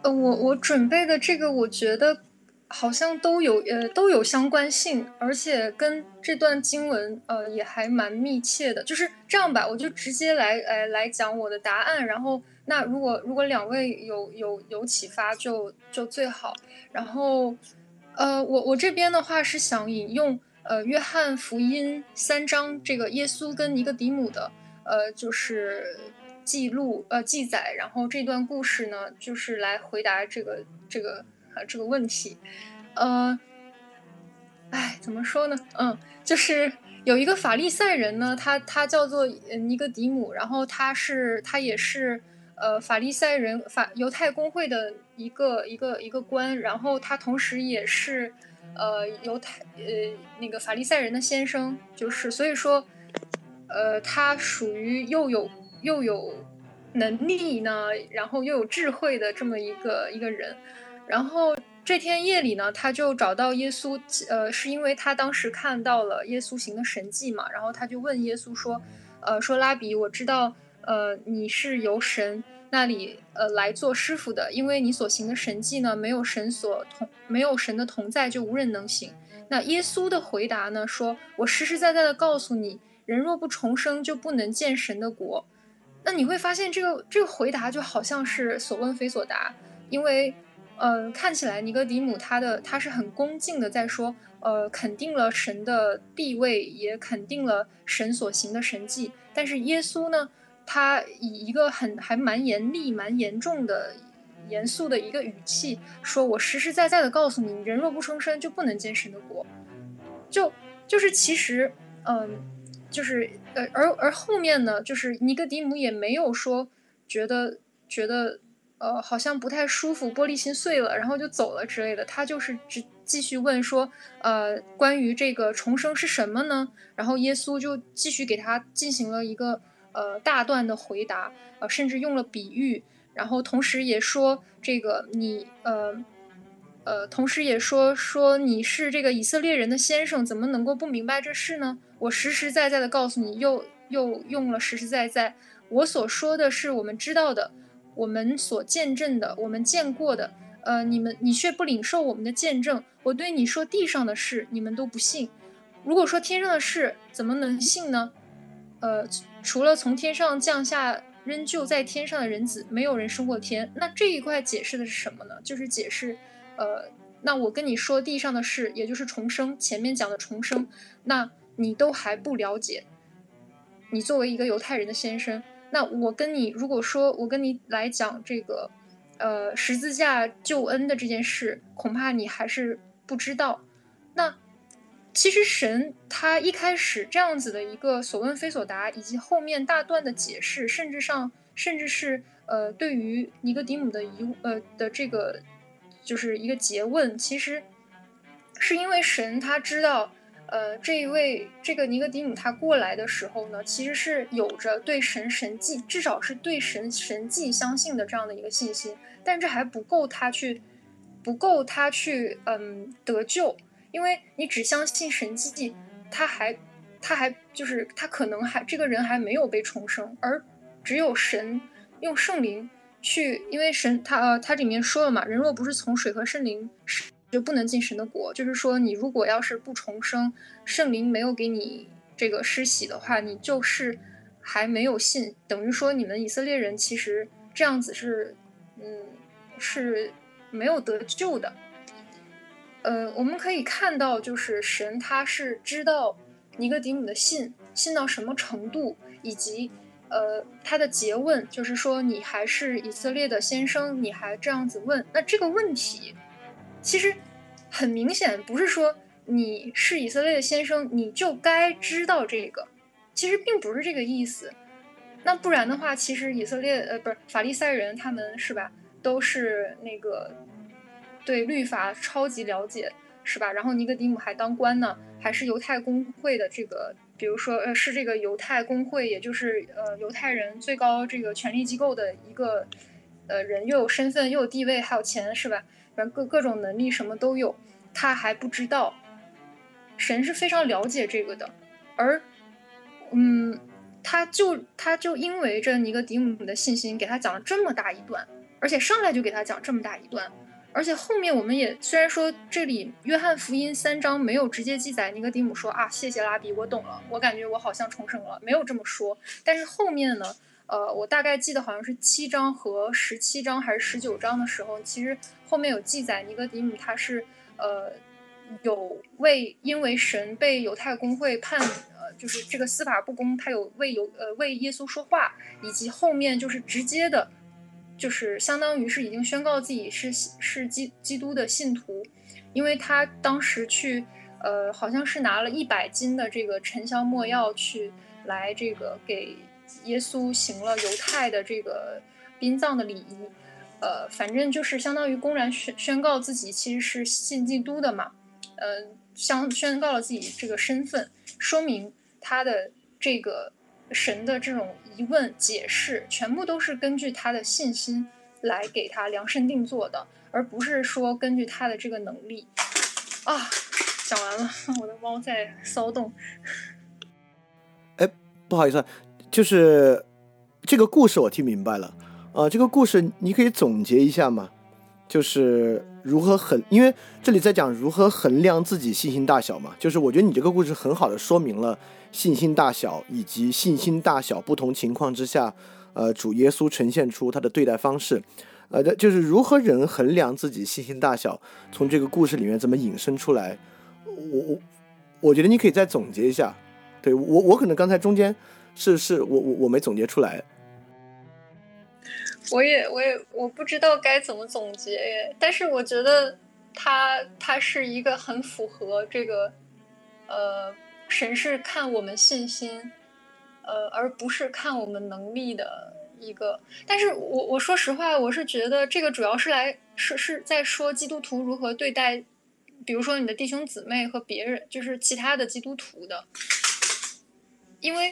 呃，我我准备的这个，我觉得好像都有呃都有相关性，而且跟这段经文呃也还蛮密切的。就是这样吧，我就直接来呃来讲我的答案。然后那如果如果两位有有有启发，就就最好。然后呃我我这边的话是想引用呃约翰福音三章这个耶稣跟尼格底姆的呃就是。记录呃记载，然后这段故事呢，就是来回答这个这个啊这个问题，呃，哎，怎么说呢？嗯，就是有一个法利赛人呢，他他叫做尼格迪姆，然后他是他也是呃法利赛人法犹太公会的一个一个一个官，然后他同时也是呃犹太呃那个法利赛人的先生，就是所以说呃他属于又有。又有能力呢，然后又有智慧的这么一个一个人，然后这天夜里呢，他就找到耶稣，呃，是因为他当时看到了耶稣行的神迹嘛，然后他就问耶稣说，呃，说拉比，我知道，呃，你是由神那里呃来做师傅的，因为你所行的神迹呢，没有神所同，没有神的同在，就无人能行。那耶稣的回答呢，说我实实在在的告诉你，人若不重生，就不能见神的国。那你会发现，这个这个回答就好像是所问非所答，因为，呃，看起来尼格迪姆他的他是很恭敬的在说，呃，肯定了神的地位，也肯定了神所行的神迹。但是耶稣呢，他以一个很还蛮严厉、蛮严重的、严肃的一个语气说：“我实实在在的告诉你，人若不重生，就不能见神的国。”就就是其实，嗯。就是呃，而而后面呢，就是尼格迪姆也没有说觉得觉得呃好像不太舒服，玻璃心碎了，然后就走了之类的。他就是只继续问说，呃，关于这个重生是什么呢？然后耶稣就继续给他进行了一个呃大段的回答，呃，甚至用了比喻，然后同时也说这个你呃呃，同时也说说你是这个以色列人的先生，怎么能够不明白这事呢？我实实在在的告诉你，又又用了实实在在。我所说的是我们知道的，我们所见证的，我们见过的。呃，你们你却不领受我们的见证。我对你说地上的事，你们都不信。如果说天上的事，怎么能信呢？呃，除了从天上降下仍旧在天上的人子，没有人升过天。那这一块解释的是什么呢？就是解释，呃，那我跟你说地上的事，也就是重生，前面讲的重生，那。你都还不了解，你作为一个犹太人的先生，那我跟你如果说我跟你来讲这个，呃，十字架救恩的这件事，恐怕你还是不知道。那其实神他一开始这样子的一个所问非所答，以及后面大段的解释，甚至上甚至是呃对于尼格迪姆的疑呃的这个就是一个诘问，其实是因为神他知道。呃，这一位这个尼格迪姆他过来的时候呢，其实是有着对神神迹，至少是对神神迹相信的这样的一个信心，但这还不够他去，不够他去嗯得救，因为你只相信神迹，他还他还就是他可能还这个人还没有被重生，而只有神用圣灵去，因为神他呃他里面说了嘛，人若不是从水和圣灵就不能进神的国，就是说你如果要是不重生，圣灵没有给你这个施洗的话，你就是还没有信，等于说你们以色列人其实这样子是嗯是没有得救的。呃，我们可以看到，就是神他是知道尼哥底姆的信信到什么程度，以及呃他的诘问，就是说你还是以色列的先生，你还这样子问，那这个问题其实很明显不是说你是以色列的先生你就该知道这个，其实并不是这个意思。那不然的话，其实以色列呃不是法利赛人他们是吧，都是那个。对律法超级了解，是吧？然后尼格迪姆还当官呢，还是犹太公会的这个，比如说，呃，是这个犹太公会，也就是呃犹太人最高这个权力机构的一个呃人，又有身份，又有地位，还有钱，是吧？反正各各种能力什么都有，他还不知道，神是非常了解这个的，而嗯，他就他就因为这尼格迪姆的信心，给他讲了这么大一段，而且上来就给他讲这么大一段。而且后面我们也虽然说这里约翰福音三章没有直接记载尼哥底姆说啊谢谢拉比我懂了我感觉我好像重生了没有这么说，但是后面呢呃我大概记得好像是七章和十七章还是十九章的时候，其实后面有记载尼哥底姆他是呃有为因为神被犹太公会判呃就是这个司法不公，他有为犹呃为耶稣说话，以及后面就是直接的。就是相当于是已经宣告自己是是基基督的信徒，因为他当时去，呃，好像是拿了一百斤的这个沉香没药去来这个给耶稣行了犹太的这个殡葬的礼仪，呃，反正就是相当于公然宣宣告自己其实是信基督的嘛，嗯，相宣告了自己这个身份，说明他的这个。神的这种疑问解释，全部都是根据他的信心来给他量身定做的，而不是说根据他的这个能力。啊，讲完了，我的猫在骚动。哎，不好意思，就是这个故事我听明白了。呃，这个故事你可以总结一下吗？就是如何衡，因为这里在讲如何衡量自己信心大小嘛。就是我觉得你这个故事很好的说明了。信心大小以及信心大小不同情况之下，呃，主耶稣呈现出他的对待方式，呃，就是如何人衡量自己信心大小，从这个故事里面怎么引申出来？我我我觉得你可以再总结一下。对我我可能刚才中间是是我我我没总结出来。我也我也我不知道该怎么总结耶，但是我觉得他他是一个很符合这个呃。神是看我们信心，呃，而不是看我们能力的一个。但是我我说实话，我是觉得这个主要是来是是在说基督徒如何对待，比如说你的弟兄姊妹和别人，就是其他的基督徒的。因为，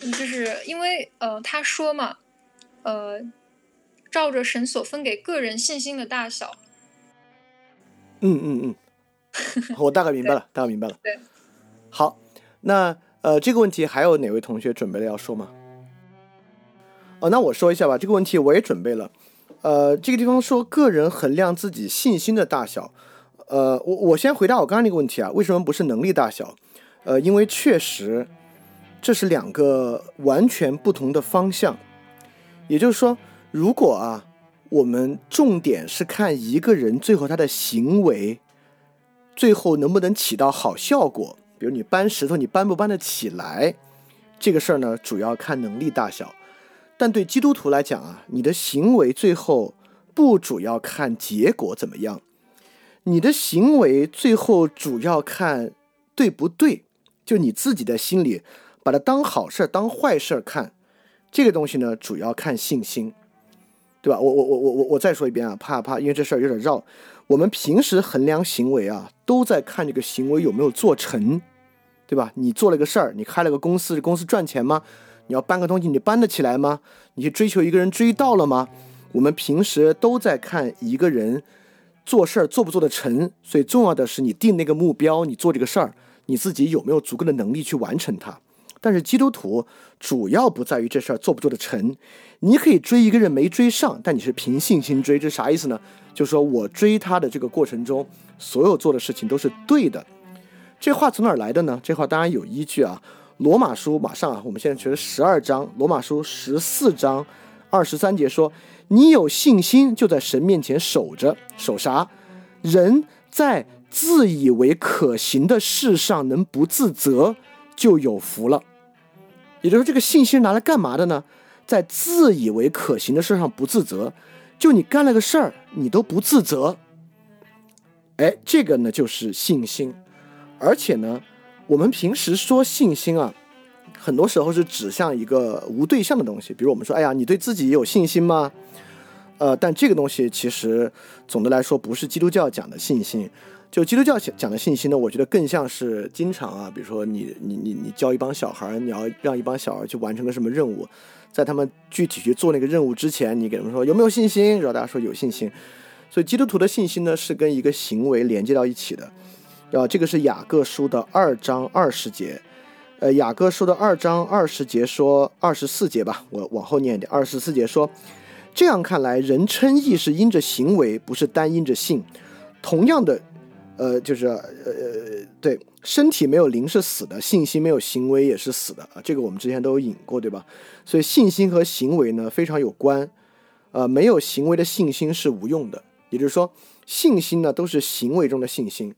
就是因为呃，他说嘛，呃，照着神所分给个人信心的大小。嗯嗯嗯，我大概明白了，大概明白了。对。好，那呃，这个问题还有哪位同学准备了要说吗？哦，那我说一下吧。这个问题我也准备了。呃，这个地方说个人衡量自己信心的大小。呃，我我先回答我刚刚那个问题啊，为什么不是能力大小？呃，因为确实这是两个完全不同的方向。也就是说，如果啊，我们重点是看一个人最后他的行为，最后能不能起到好效果。比如你搬石头，你搬不搬得起来？这个事儿呢，主要看能力大小。但对基督徒来讲啊，你的行为最后不主要看结果怎么样，你的行为最后主要看对不对？就你自己的心里把它当好事儿、当坏事儿看，这个东西呢，主要看信心，对吧？我我我我我我再说一遍啊，怕怕，因为这事儿有点绕。我们平时衡量行为啊，都在看这个行为有没有做成。对吧？你做了个事儿，你开了个公司，这公司赚钱吗？你要搬个东西，你搬得起来吗？你去追求一个人，追到了吗？我们平时都在看一个人做事儿做不做得成，所以重要的是你定那个目标，你做这个事儿，你自己有没有足够的能力去完成它。但是基督徒主要不在于这事儿做不做得成。你可以追一个人没追上，但你是凭信心追，这啥意思呢？就是说我追他的这个过程中，所有做的事情都是对的。这话从哪儿来的呢？这话当然有依据啊。罗马书马上啊，我们现在学的十二章，罗马书十四章二十三节说：“你有信心，就在神面前守着，守啥？人在自以为可行的事上能不自责，就有福了。”也就是说，这个信心拿来干嘛的呢？在自以为可行的事上不自责，就你干了个事儿，你都不自责。哎，这个呢就是信心。而且呢，我们平时说信心啊，很多时候是指向一个无对象的东西。比如我们说，哎呀，你对自己有信心吗？呃，但这个东西其实总的来说不是基督教讲的信心。就基督教讲的信息呢，我觉得更像是经常啊，比如说你你你你教一帮小孩，你要让一帮小孩去完成个什么任务。在他们具体去做那个任务之前，你给他们说有没有信心？然后大家说有信心。所以基督徒的信心呢，是跟一个行为连接到一起的。然后这个是雅各书的二章二十节，呃，雅各书的二章二十节说二十四节吧，我往后念一点。二十四节说，这样看来，人称义是因着行为，不是单因着信。同样的。呃，就是呃对，身体没有灵是死的，信心没有行为也是死的啊，这个我们之前都有引过，对吧？所以信心和行为呢非常有关，呃，没有行为的信心是无用的，也就是说，信心呢都是行为中的信心。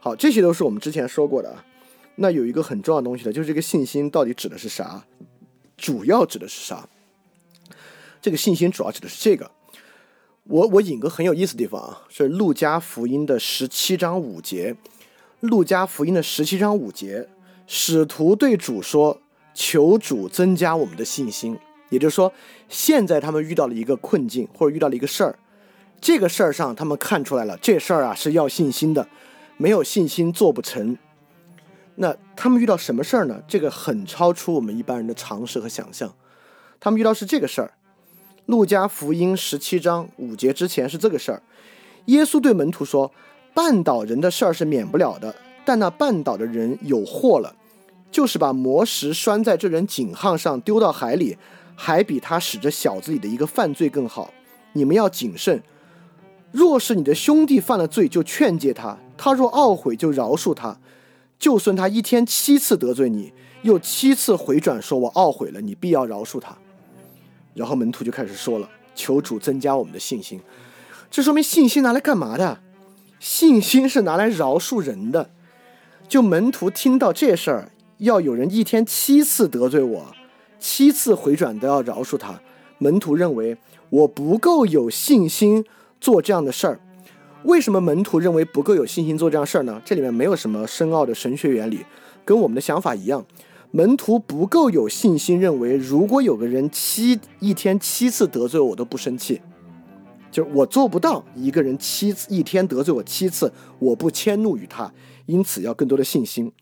好，这些都是我们之前说过的啊。那有一个很重要的东西呢，就是这个信心到底指的是啥？主要指的是啥？这个信心主要指的是这个。我我引个很有意思的地方啊，是路加福音的十七章五节。路加福音的十七章五节，使徒对主说：“求主增加我们的信心。”也就是说，现在他们遇到了一个困境，或者遇到了一个事儿，这个事儿上他们看出来了，这事儿啊是要信心的，没有信心做不成。那他们遇到什么事儿呢？这个很超出我们一般人的常识和想象。他们遇到是这个事儿。路加福音十七章五节之前是这个事儿，耶稣对门徒说：“绊倒人的事儿是免不了的，但那绊倒的人有祸了，就是把磨石拴在这人颈项上丢到海里，还比他使这小子里的一个犯罪更好。你们要谨慎。若是你的兄弟犯了罪，就劝诫他；他若懊悔，就饶恕他。就算他一天七次得罪你，又七次回转说我懊悔了，你必要饶恕他。”然后门徒就开始说了：“求主增加我们的信心。”这说明信心拿来干嘛的？信心是拿来饶恕人的。就门徒听到这事儿，要有人一天七次得罪我，七次回转都要饶恕他。门徒认为我不够有信心做这样的事儿。为什么门徒认为不够有信心做这样事儿呢？这里面没有什么深奥的神学原理，跟我们的想法一样。门徒不够有信心，认为如果有个人七一天七次得罪我，都不生气，就是我做不到一个人七次一天得罪我七次，我不迁怒于他，因此要更多的信心。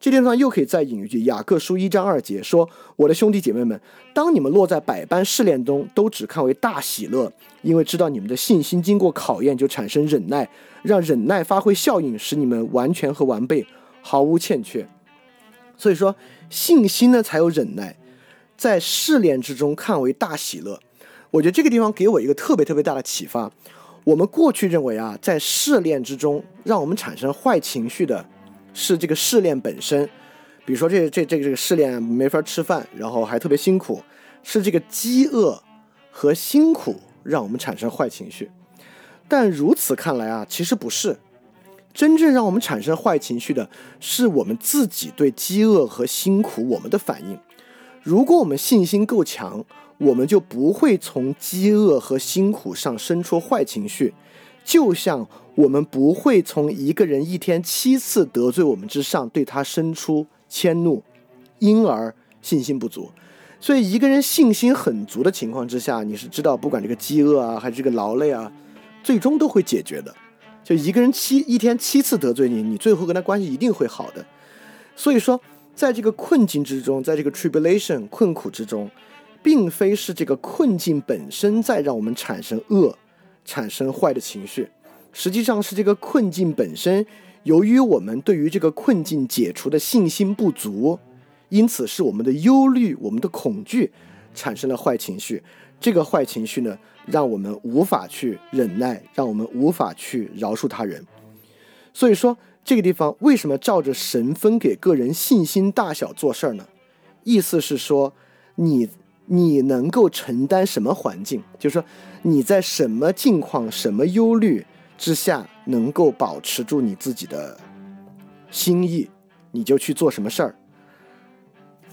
这地方又可以再引一句：雅各书一章二节说：“我的兄弟姐妹们，当你们落在百般试炼中，都只看为大喜乐，因为知道你们的信心经过考验，就产生忍耐，让忍耐发挥效应，使你们完全和完备，毫无欠缺。”所以说。信心呢，才有忍耐，在试炼之中看为大喜乐。我觉得这个地方给我一个特别特别大的启发。我们过去认为啊，在试炼之中让我们产生坏情绪的是这个试炼本身，比如说这这这个这个试炼没法吃饭，然后还特别辛苦，是这个饥饿和辛苦让我们产生坏情绪。但如此看来啊，其实不是。真正让我们产生坏情绪的是我们自己对饥饿和辛苦我们的反应。如果我们信心够强，我们就不会从饥饿和辛苦上生出坏情绪，就像我们不会从一个人一天七次得罪我们之上对他生出迁怒，因而信心不足。所以，一个人信心很足的情况之下，你是知道，不管这个饥饿啊，还是这个劳累啊，最终都会解决的。就一个人七一天七次得罪你，你最后跟他关系一定会好的。所以说，在这个困境之中，在这个 tribulation 困苦之中，并非是这个困境本身在让我们产生恶、产生坏的情绪，实际上是这个困境本身，由于我们对于这个困境解除的信心不足，因此是我们的忧虑、我们的恐惧产生了坏情绪。这个坏情绪呢，让我们无法去忍耐，让我们无法去饶恕他人。所以说，这个地方为什么照着神分给个人信心大小做事儿呢？意思是说，你你能够承担什么环境，就是说你在什么境况、什么忧虑之下，能够保持住你自己的心意，你就去做什么事儿。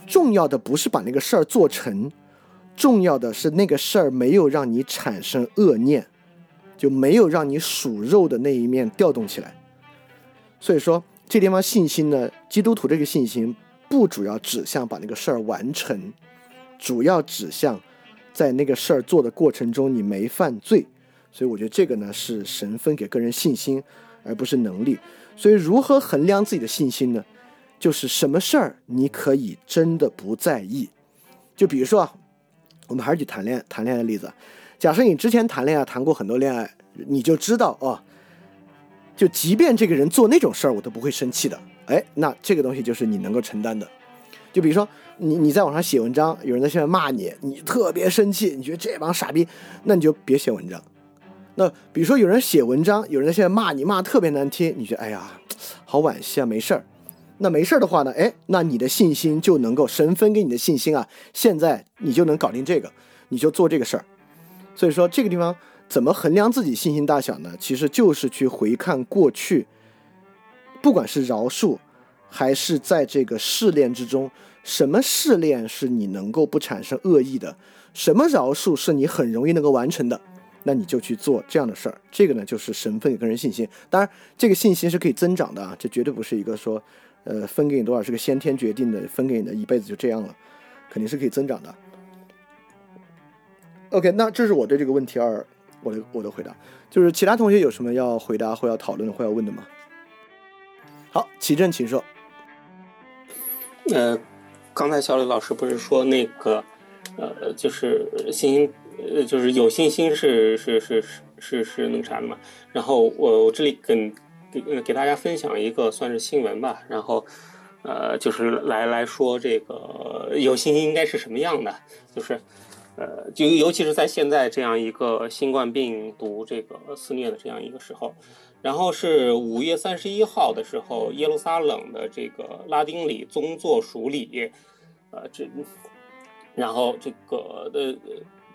重要的不是把那个事儿做成，重要的是那个事儿没有让你产生恶念，就没有让你属肉的那一面调动起来。所以说，这地方信心呢，基督徒这个信心不主要指向把那个事儿完成，主要指向在那个事儿做的过程中你没犯罪。所以我觉得这个呢是神分给个人信心，而不是能力。所以如何衡量自己的信心呢？就是什么事儿你可以真的不在意。就比如说啊，我们还是举谈恋爱谈恋爱的例子。假设你之前谈恋爱谈过很多恋爱，你就知道哦，就即便这个人做那种事儿，我都不会生气的。哎，那这个东西就是你能够承担的。就比如说你你在网上写文章，有人在下面骂你，你特别生气，你觉得这帮傻逼，那你就别写文章。那比如说有人写文章，有人在下面骂你，骂特别难听，你觉得哎呀，好惋惜啊，没事儿。那没事儿的话呢？哎，那你的信心就能够神分给你的信心啊，现在你就能搞定这个，你就做这个事儿。所以说这个地方怎么衡量自己信心大小呢？其实就是去回看过去，不管是饶恕，还是在这个试炼之中，什么试炼是你能够不产生恶意的，什么饶恕是你很容易能够完成的，那你就去做这样的事儿。这个呢，就是神分给个人信心。当然，这个信心是可以增长的啊，这绝对不是一个说。呃，分给你多少是个先天决定的，分给你的一辈子就这样了，肯定是可以增长的。OK，那这是我对这个问题二我的我的回答，就是其他同学有什么要回答或要讨论或要问的吗？好，齐正，请说。呃，刚才小李老师不是说那个，呃，就是信心，呃，就是有信心是是是是是是那个啥的嘛？然后我我这里跟。给给大家分享一个算是新闻吧，然后，呃，就是来来说这个有信心应该是什么样的，就是，呃，就尤其是在现在这样一个新冠病毒这个肆虐的这样一个时候，然后是五月三十一号的时候，耶路撒冷的这个拉丁里宗座属里，呃，这，然后这个的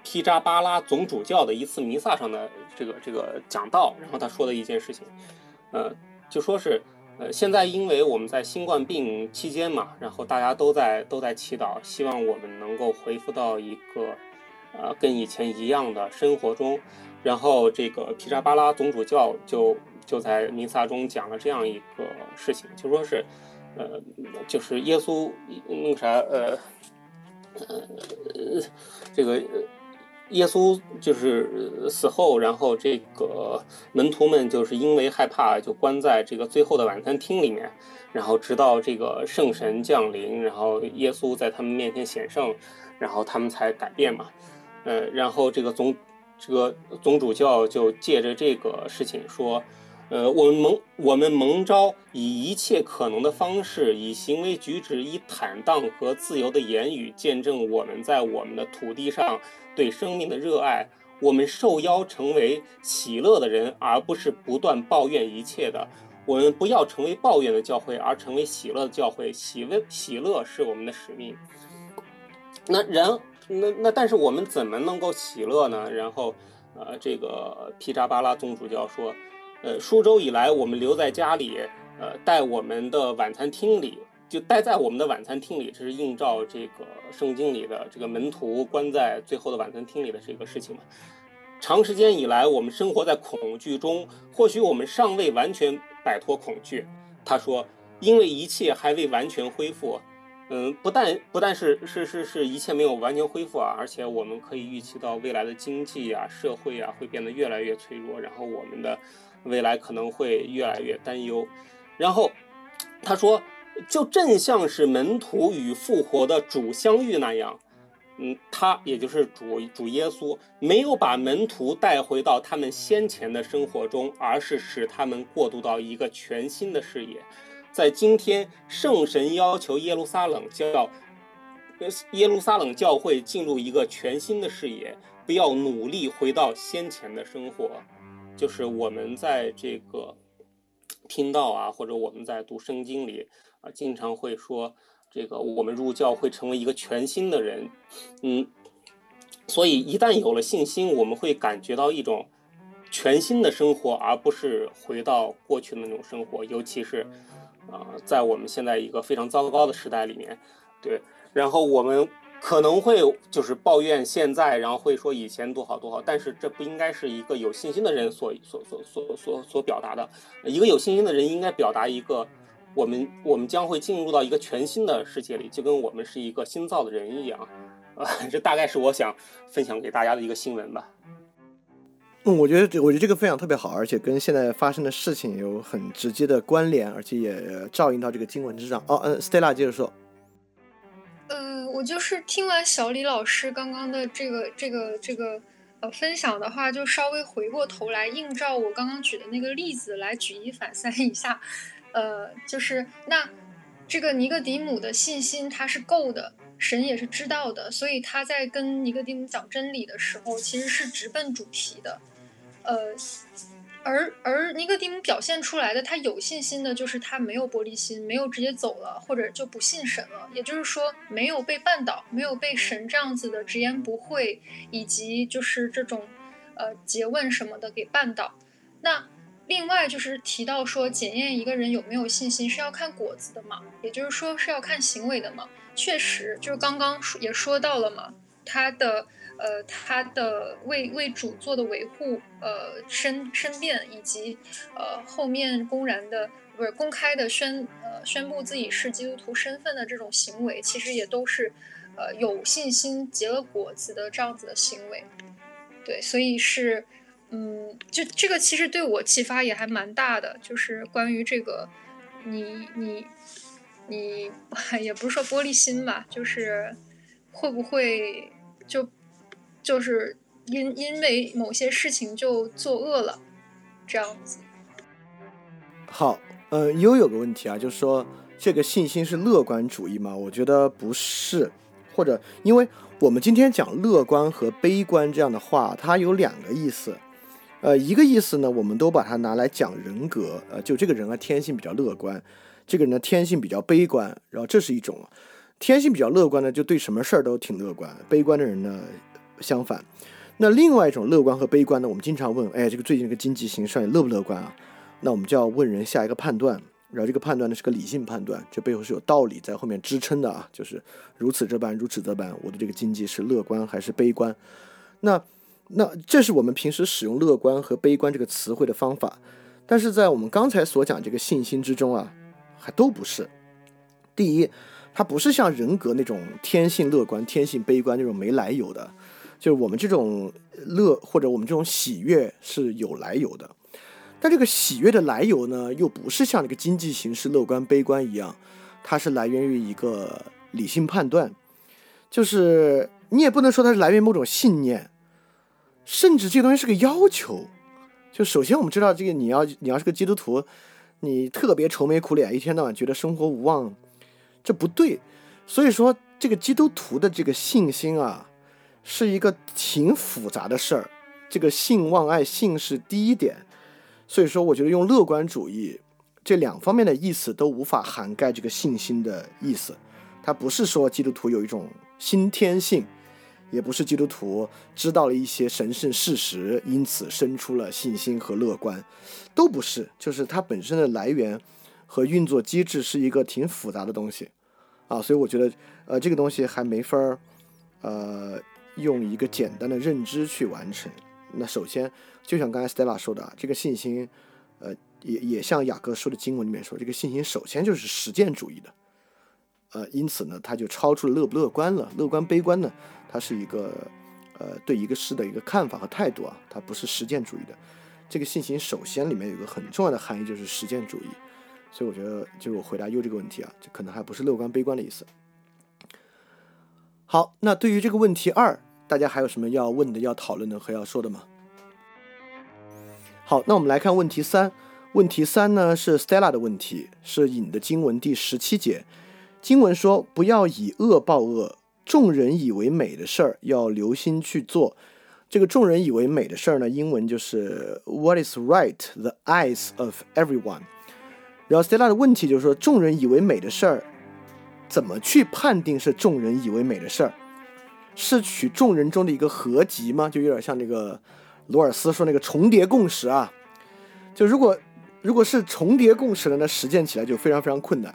皮扎巴拉总主教的一次弥撒上的这个这个讲道，然后他说的一件事情。呃，就说是，呃，现在因为我们在新冠病期间嘛，然后大家都在都在祈祷，希望我们能够恢复到一个，呃，跟以前一样的生活中。然后这个皮扎巴拉总主教就就在弥撒中讲了这样一个事情，就说是，呃，就是耶稣那个啥，呃，呃，这个。耶稣就是死后，然后这个门徒们就是因为害怕，就关在这个最后的晚餐厅里面，然后直到这个圣神降临，然后耶稣在他们面前显圣，然后他们才改变嘛。呃，然后这个总这个总主教就借着这个事情说。呃，我们蒙我们蒙召以一切可能的方式，以行为举止，以坦荡和自由的言语，见证我们在我们的土地上对生命的热爱。我们受邀成为喜乐的人，而不是不断抱怨一切的。我们不要成为抱怨的教会，而成为喜乐的教会。喜乐喜乐是我们的使命。那然那那，但是我们怎么能够喜乐呢？然后，呃，这个皮扎巴拉宗主教说。呃，数周以来，我们留在家里，呃，待我们的晚餐厅里，就待在我们的晚餐厅里，这是映照这个圣经里的这个门徒关在最后的晚餐厅里的这个事情嘛。长时间以来，我们生活在恐惧中，或许我们尚未完全摆脱恐惧。他说，因为一切还未完全恢复，嗯，不但不但是是是是一切没有完全恢复啊，而且我们可以预期到未来的经济啊、社会啊会变得越来越脆弱，然后我们的。未来可能会越来越担忧，然后他说，就正像是门徒与复活的主相遇那样，嗯，他也就是主主耶稣没有把门徒带回到他们先前的生活中，而是使他们过渡到一个全新的视野。在今天，圣神要求耶路撒冷教耶路撒冷教会进入一个全新的视野，不要努力回到先前的生活。就是我们在这个听到啊，或者我们在读圣经里啊，经常会说这个我们入教会成为一个全新的人，嗯，所以一旦有了信心，我们会感觉到一种全新的生活，而不是回到过去的那种生活，尤其是啊，在我们现在一个非常糟糕的时代里面，对，然后我们。可能会就是抱怨现在，然后会说以前多好多好，但是这不应该是一个有信心的人所所所所所所表达的。一个有信心的人应该表达一个，我们我们将会进入到一个全新的世界里，就跟我们是一个新造的人一样。啊，这大概是我想分享给大家的一个新闻吧。嗯，我觉得我觉得这个分享特别好，而且跟现在发生的事情有很直接的关联，而且也照应到这个经文之上。哦，嗯，Stella 接着说。嗯我就是听完小李老师刚刚的这个这个这个呃分享的话，就稍微回过头来映照我刚刚举的那个例子来举一反三一下，呃，就是那这个尼格迪姆的信心他是够的，神也是知道的，所以他在跟尼格迪姆讲真理的时候，其实是直奔主题的，呃。而而尼格丁姆表现出来的他有信心的，就是他没有玻璃心，没有直接走了，或者就不信神了。也就是说，没有被绊倒，没有被神这样子的直言不讳，以及就是这种呃诘问什么的给绊倒。那另外就是提到说，检验一个人有没有信心是要看果子的嘛，也就是说是要看行为的嘛。确实，就是刚刚也说到了嘛，他的。呃，他的为为主做的维护，呃，申申辩以及呃后面公然的不是公开的宣呃宣布自己是基督徒身份的这种行为，其实也都是呃有信心结了果子的这样子的行为。对，所以是嗯，就这个其实对我启发也还蛮大的，就是关于这个你你你 也不是说玻璃心吧，就是会不会就。就是因因为某些事情就作恶了，这样子。好，呃，又有个问题啊，就是说这个信心是乐观主义吗？我觉得不是，或者因为我们今天讲乐观和悲观这样的话，它有两个意思。呃，一个意思呢，我们都把它拿来讲人格，呃，就这个人啊天性比较乐观，这个人呢天性比较悲观，然后这是一种天性比较乐观的，就对什么事儿都挺乐观；悲观的人呢。相反，那另外一种乐观和悲观呢？我们经常问，哎，这个最近这个经济形势乐不乐观啊？那我们就要问人下一个判断，然后这个判断呢是个理性判断，这背后是有道理在后面支撑的啊，就是如此这般，如此这般，我的这个经济是乐观还是悲观？那那这是我们平时使用乐观和悲观这个词汇的方法，但是在我们刚才所讲这个信心之中啊，还都不是。第一，它不是像人格那种天性乐观、天性悲观那种没来由的。就是我们这种乐或者我们这种喜悦是有来由的，但这个喜悦的来由呢，又不是像这个经济形势乐观悲观一样，它是来源于一个理性判断，就是你也不能说它是来源于某种信念，甚至这东西是个要求。就首先我们知道这个，你要你要是个基督徒，你特别愁眉苦脸，一天到晚觉得生活无望，这不对。所以说，这个基督徒的这个信心啊。是一个挺复杂的事儿，这个信望爱信是第一点，所以说我觉得用乐观主义这两方面的意思都无法涵盖这个信心的意思。它不是说基督徒有一种新天性，也不是基督徒知道了一些神圣事实，因此生出了信心和乐观，都不是。就是它本身的来源和运作机制是一个挺复杂的东西啊，所以我觉得呃这个东西还没法儿呃。用一个简单的认知去完成。那首先，就像刚才 Stella 说的啊，这个信心，呃，也也像雅各说的经文里面说，这个信心首先就是实践主义的。呃，因此呢，它就超出了乐不乐观了。乐观悲观呢，它是一个呃对一个事的一个看法和态度啊，它不是实践主义的。这个信心首先里面有一个很重要的含义，就是实践主义。所以我觉得，就是我回答优这个问题啊，这可能还不是乐观悲观的意思。好，那对于这个问题二。大家还有什么要问的、要讨论的和要说的吗？好，那我们来看问题三。问题三呢是 Stella 的问题，是引的经文第十七节。经文说：“不要以恶报恶，众人以为美的事儿要留心去做。”这个众人以为美的事儿呢，英文就是 “What is right the eyes of everyone”。然后 Stella 的问题就是说，众人以为美的事儿，怎么去判定是众人以为美的事儿？是取众人中的一个合集吗？就有点像那个罗尔斯说那个重叠共识啊。就如果如果是重叠共识的，那实践起来就非常非常困难。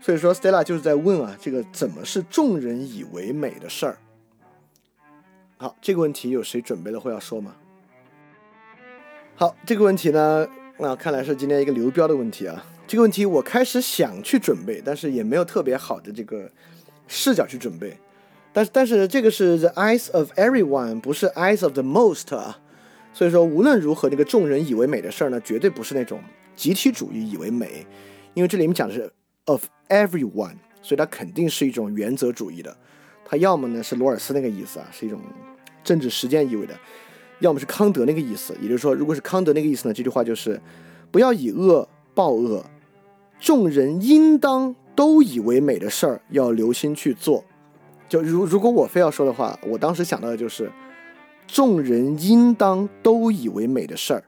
所以说，Stella 就是在问啊，这个怎么是众人以为美的事儿？好，这个问题有谁准备了会要说吗？好，这个问题呢，那看来是今天一个流标的问题啊。这个问题我开始想去准备，但是也没有特别好的这个视角去准备。但是但是这个是 the eyes of everyone，不是 eyes of the most 啊。所以说，无论如何，那个众人以为美的事儿呢，绝对不是那种集体主义以为美，因为这里面讲的是 of everyone，所以它肯定是一种原则主义的。它要么呢是罗尔斯那个意思啊，是一种政治实践意味的；要么是康德那个意思。也就是说，如果是康德那个意思呢，这句话就是不要以恶报恶，众人应当都以为美的事儿要留心去做。就如如果我非要说的话，我当时想到的就是。众人应当都以为美的事儿，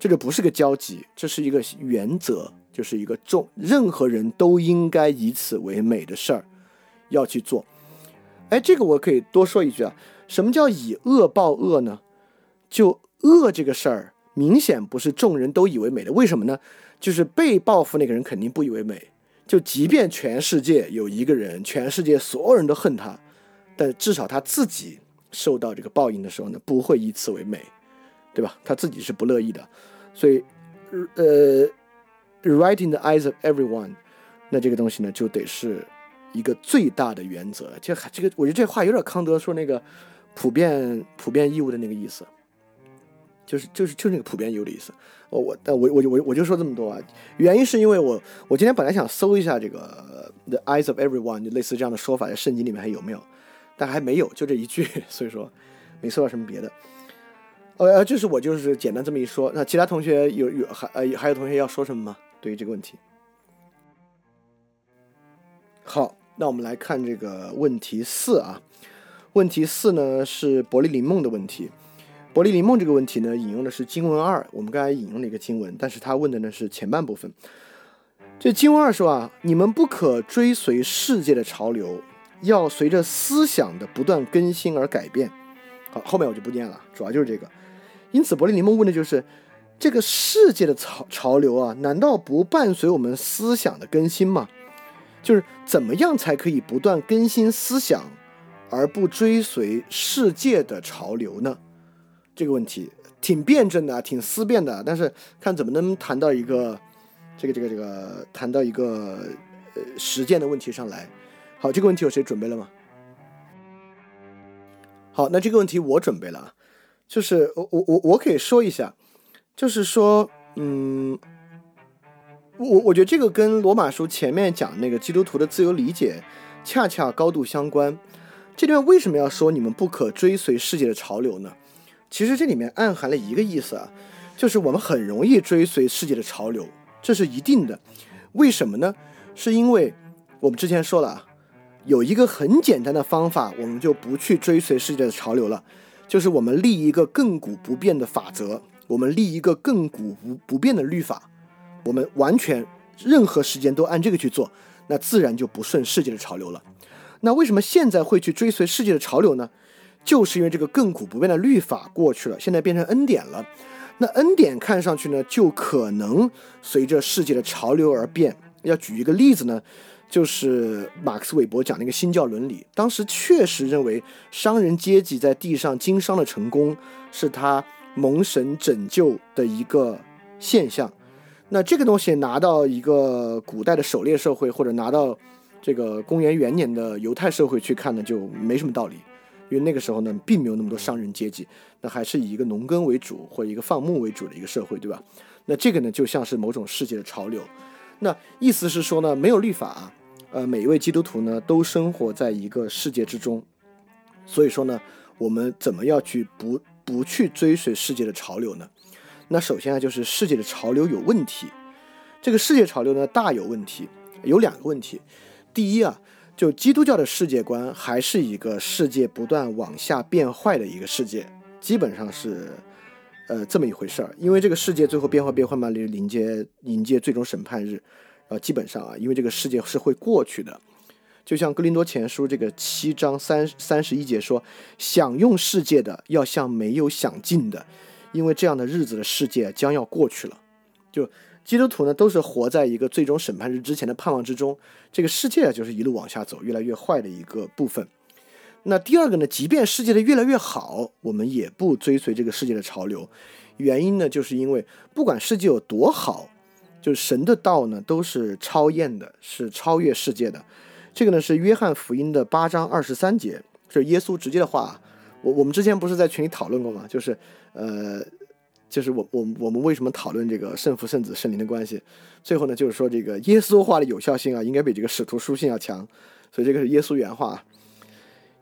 这就不是个交集，这是一个原则，就是一个众任何人都应该以此为美的事儿要去做。哎，这个我可以多说一句啊，什么叫以恶报恶呢？就恶这个事儿，明显不是众人都以为美的。为什么呢？就是被报复那个人肯定不以为美。就即便全世界有一个人，全世界所有人都恨他，但至少他自己。受到这个报应的时候呢，不会以此为美，对吧？他自己是不乐意的，所以，呃，right in the eyes of everyone，那这个东西呢，就得是一个最大的原则。这还这个，我觉得这话有点康德说那个普遍普遍义务的那个意思，就是就是就是那个普遍有的意思。我我但我我我我就说这么多啊，原因是因为我我今天本来想搜一下这个 the eyes of everyone，就类似这样的说法，在圣经里面还有没有？但还没有，就这一句，所以说没搜到什么别的。呃，就是我就是简单这么一说。那其他同学有有还呃还有同学要说什么吗？对于这个问题。好，那我们来看这个问题四啊。问题四呢是伯利林梦的问题。伯利林梦这个问题呢引用的是经文二，我们刚才引用了一个经文，但是他问的呢是前半部分。这经文二说啊，你们不可追随世界的潮流。要随着思想的不断更新而改变。好，后面我就不念了，主要就是这个。因此，伯利林梦问的就是：这个世界的潮潮流啊，难道不伴随我们思想的更新吗？就是怎么样才可以不断更新思想，而不追随世界的潮流呢？这个问题挺辩证的，挺思辨的，但是看怎么能谈到一个这个这个这个谈到一个呃实践的问题上来。好，这个问题有谁准备了吗？好，那这个问题我准备了，就是我我我我可以说一下，就是说，嗯，我我觉得这个跟罗马书前面讲那个基督徒的自由理解恰恰高度相关。这段为什么要说你们不可追随世界的潮流呢？其实这里面暗含了一个意思啊，就是我们很容易追随世界的潮流，这是一定的。为什么呢？是因为我们之前说了啊。有一个很简单的方法，我们就不去追随世界的潮流了，就是我们立一个亘古不变的法则，我们立一个亘古不不变的律法，我们完全任何时间都按这个去做，那自然就不顺世界的潮流了。那为什么现在会去追随世界的潮流呢？就是因为这个亘古不变的律法过去了，现在变成恩典了。那恩典看上去呢，就可能随着世界的潮流而变。要举一个例子呢？就是马克思韦伯讲那个新教伦理，当时确实认为商人阶级在地上经商的成功是他蒙神拯救的一个现象。那这个东西拿到一个古代的狩猎社会，或者拿到这个公元元年的犹太社会去看呢，就没什么道理，因为那个时候呢，并没有那么多商人阶级，那还是以一个农耕为主或者一个放牧为主的一个社会，对吧？那这个呢，就像是某种世界的潮流。那意思是说呢，没有律法，啊呃，每一位基督徒呢都生活在一个世界之中，所以说呢，我们怎么要去不不去追随世界的潮流呢？那首先啊，就是世界的潮流有问题。这个世界潮流呢，大有问题，有两个问题。第一啊，就基督教的世界观还是一个世界不断往下变坏的一个世界，基本上是呃这么一回事儿。因为这个世界最后变坏变坏嘛，临临接迎接最终审判日，呃，基本上啊，因为这个世界是会过去的。就像《哥林多前书》这个七章三三十一节说：“享用世界的要像没有享尽的，因为这样的日子的世界将要过去了。”就基督徒呢，都是活在一个最终审判日之前的盼望之中。这个世界啊，就是一路往下走，越来越坏的一个部分。那第二个呢，即便世界的越来越好，我们也不追随这个世界的潮流。原因呢，就是因为不管世界有多好，就是神的道呢，都是超验的，是超越世界的。这个呢是约翰福音的八章二十三节，是耶稣直接的话。我我们之前不是在群里讨论过吗？就是呃，就是我我我们为什么讨论这个圣父、圣子、圣灵的关系？最后呢，就是说这个耶稣话的有效性啊，应该比这个使徒书信要强。所以这个是耶稣原话。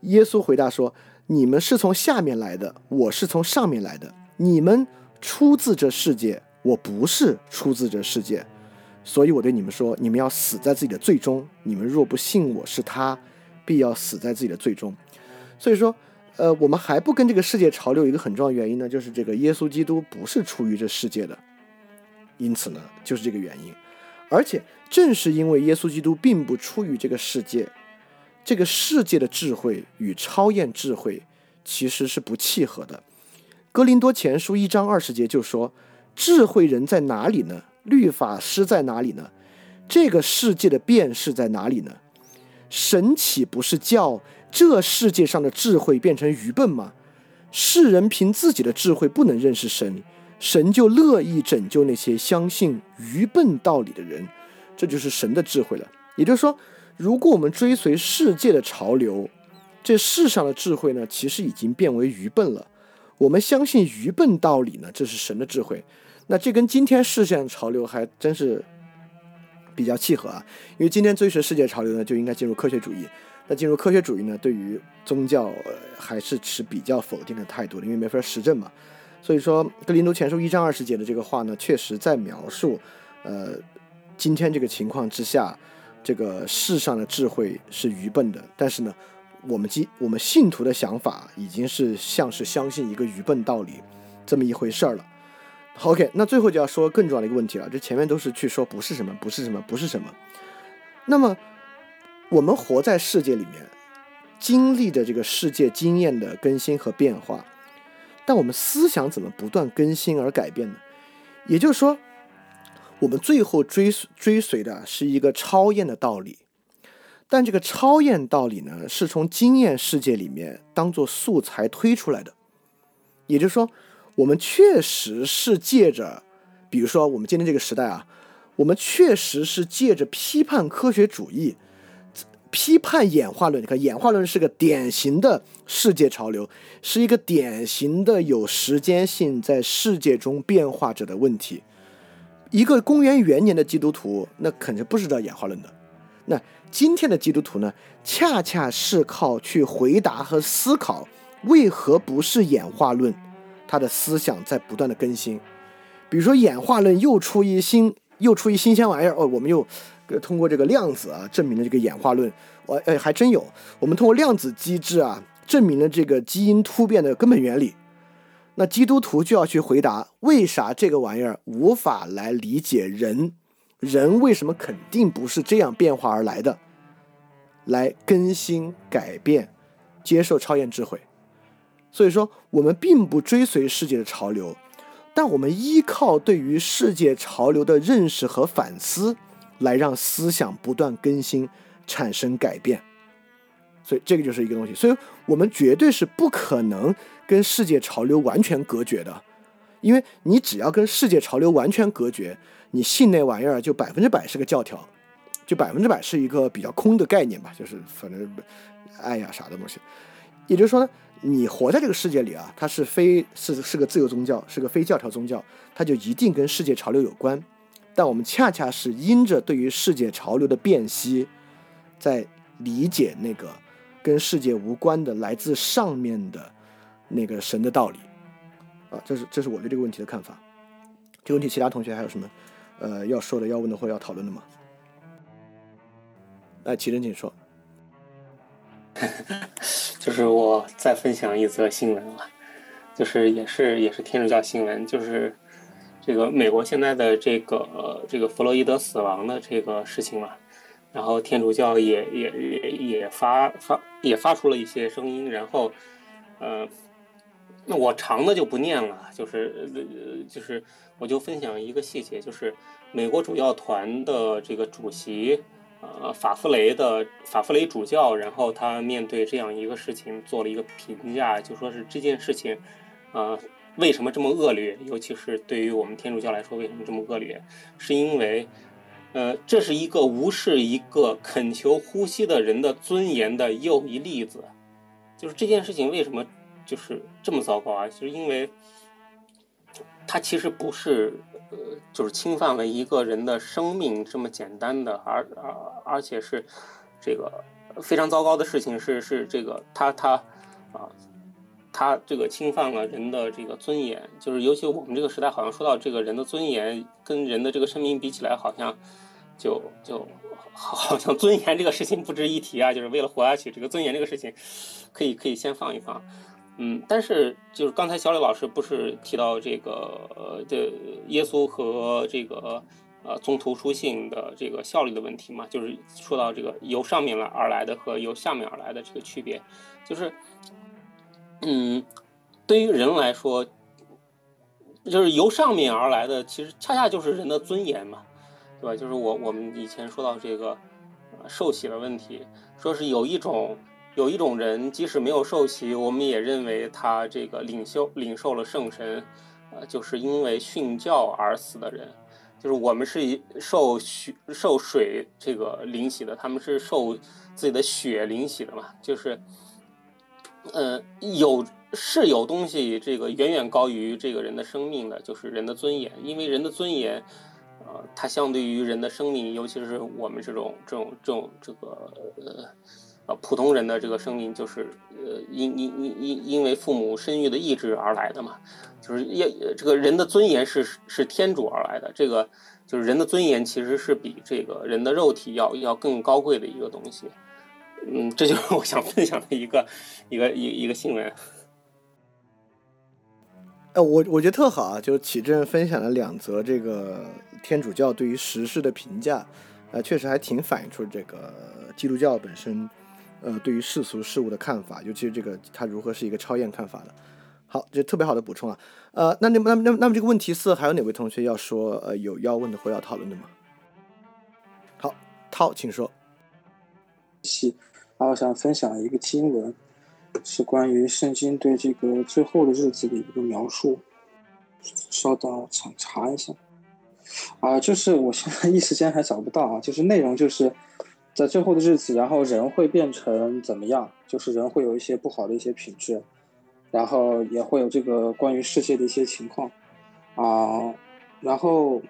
耶稣回答说：“你们是从下面来的，我是从上面来的。你们出自这世界，我不是出自这世界。”所以，我对你们说，你们要死在自己的罪中。你们若不信我是他，必要死在自己的罪中。所以说，呃，我们还不跟这个世界潮流，一个很重要原因呢，就是这个耶稣基督不是出于这世界的。因此呢，就是这个原因。而且，正是因为耶稣基督并不出于这个世界，这个世界的智慧与超验智慧其实是不契合的。哥林多前书一章二十节就说：“智慧人在哪里呢？”律法师在哪里呢？这个世界的变是在哪里呢？神岂不是叫这世界上的智慧变成愚笨吗？世人凭自己的智慧不能认识神，神就乐意拯救那些相信愚笨道理的人。这就是神的智慧了。也就是说，如果我们追随世界的潮流，这世上的智慧呢，其实已经变为愚笨了。我们相信愚笨道理呢，这是神的智慧。那这跟今天世界潮流还真是比较契合啊，因为今天追随世界潮流呢，就应该进入科学主义。那进入科学主义呢，对于宗教还是持比较否定的态度的，因为没法实证嘛。所以说，《格林多前书》一章二十节的这个话呢，确实在描述，呃，今天这个情况之下，这个世上的智慧是愚笨的。但是呢，我们今我们信徒的想法已经是像是相信一个愚笨道理这么一回事儿了。OK，那最后就要说更重要的一个问题了。这前面都是去说不是什么，不是什么，不是什么。那么我们活在世界里面，经历着这个世界经验的更新和变化，但我们思想怎么不断更新而改变呢？也就是说，我们最后追追随的是一个超验的道理，但这个超验道理呢，是从经验世界里面当做素材推出来的，也就是说。我们确实是借着，比如说我们今天这个时代啊，我们确实是借着批判科学主义、批判演化论。你看，演化论是个典型的世界潮流，是一个典型的有时间性在世界中变化着的问题。一个公元元年的基督徒，那肯定不知道演化论的。那今天的基督徒呢，恰恰是靠去回答和思考，为何不是演化论？他的思想在不断的更新，比如说演化论又出一新又出一新鲜玩意儿哦，我们又通过这个量子啊证明了这个演化论，我哎还真有，我们通过量子机制啊证明了这个基因突变的根本原理。那基督徒就要去回答，为啥这个玩意儿无法来理解人？人为什么肯定不是这样变化而来的？来更新改变，接受超验智慧。所以说，我们并不追随世界的潮流，但我们依靠对于世界潮流的认识和反思，来让思想不断更新，产生改变。所以这个就是一个东西。所以我们绝对是不可能跟世界潮流完全隔绝的，因为你只要跟世界潮流完全隔绝，你信那玩意儿就百分之百是个教条，就百分之百是一个比较空的概念吧，就是反正爱呀啥的东西。也就是说呢。你活在这个世界里啊，它是非是是个自由宗教，是个非教条宗教，它就一定跟世界潮流有关。但我们恰恰是因着对于世界潮流的辨析，在理解那个跟世界无关的来自上面的那个神的道理啊，这是这是我对这个问题的看法。这个问题，其他同学还有什么呃要说的、要问的或者要讨论的吗？来，齐真，请说。就是我再分享一则新闻了，就是也是也是天主教新闻，就是这个美国现在的这个这个弗洛伊德死亡的这个事情嘛，然后天主教也也也也发发也发出了一些声音，然后呃，那我长的就不念了，就是呃就是我就分享一个细节，就是美国主教团的这个主席。呃，法夫雷的法夫雷主教，然后他面对这样一个事情做了一个评价，就说是这件事情，啊，为什么这么恶劣？尤其是对于我们天主教来说，为什么这么恶劣？是因为，呃，这是一个无视一个恳求呼吸的人的尊严的又一例子。就是这件事情为什么就是这么糟糕啊？就是因为，他其实不是。呃，就是侵犯了一个人的生命这么简单的，而而而且是这个非常糟糕的事情，是是这个他他啊，他这个侵犯了人的这个尊严，就是尤其我们这个时代，好像说到这个人的尊严跟人的这个生命比起来，好像就就好像尊严这个事情不值一提啊，就是为了活下去，这个尊严这个事情可以可以先放一放。嗯，但是就是刚才小李老师不是提到这个呃，这耶稣和这个呃宗徒书信的这个效率的问题嘛？就是说到这个由上面来而来的和由下面而来的这个区别，就是嗯，对于人来说，就是由上面而来的，其实恰恰就是人的尊严嘛，对吧？就是我我们以前说到这个受洗的问题，说是有一种。有一种人，即使没有受洗，我们也认为他这个领袖领受了圣神，呃，就是因为殉教而死的人，就是我们是以受血受水这个领洗的，他们是受自己的血领洗的嘛，就是，呃，有是有东西这个远远高于这个人的生命的，就是人的尊严，因为人的尊严，呃，它相对于人的生命，尤其是我们这种这种这种这个呃。呃，普通人的这个生命就是，呃，因因因因因为父母生育的意志而来的嘛，就是要这个人的尊严是是天主而来的，这个就是人的尊严其实是比这个人的肉体要要更高贵的一个东西，嗯，这就是我想分享的一个一个一一个新闻。呃，我我觉得特好啊，就是启正分享了两则这个天主教对于时事的评价，呃，确实还挺反映出这个基督教本身。呃，对于世俗事物的看法，尤其是这个它如何是一个超验看法的，好，这特别好的补充啊。呃，那那那那那么这个问题四还有哪位同学要说呃有要问的或要讨论的吗？好，涛，请说。是，我想分享一个经文，是关于圣经对这个最后的日子的一个描述。稍等，想查一下。啊，就是我现在一时间还找不到啊，就是内容就是。在最后的日子，然后人会变成怎么样？就是人会有一些不好的一些品质，然后也会有这个关于世界的一些情况，啊，然后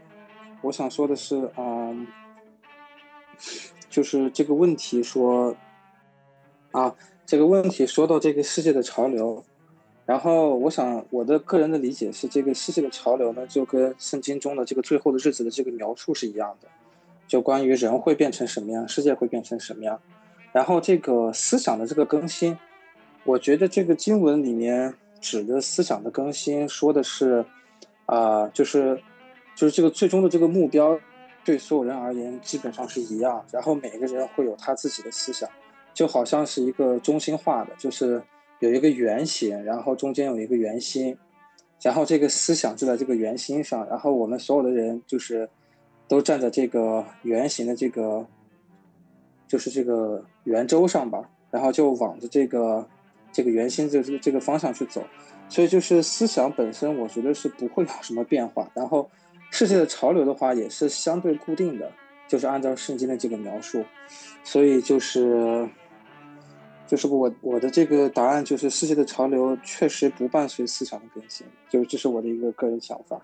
我想说的是，嗯，就是这个问题说，啊，这个问题说到这个世界的潮流，然后我想我的个人的理解是，这个世界的潮流呢，就跟圣经中的这个最后的日子的这个描述是一样的。就关于人会变成什么样，世界会变成什么样，然后这个思想的这个更新，我觉得这个经文里面指的思想的更新，说的是，啊，就是就是这个最终的这个目标，对所有人而言基本上是一样，然后每个人会有他自己的思想，就好像是一个中心化的，就是有一个圆形，然后中间有一个圆心，然后这个思想就在这个圆心上，然后我们所有的人就是。都站在这个圆形的这个，就是这个圆周上吧，然后就往着这个这个圆心这个这个方向去走，所以就是思想本身，我觉得是不会有什么变化。然后世界的潮流的话，也是相对固定的，就是按照圣经的这个描述，所以就是就是我我的这个答案就是世界的潮流确实不伴随思想的更新，就是这是我的一个个人想法。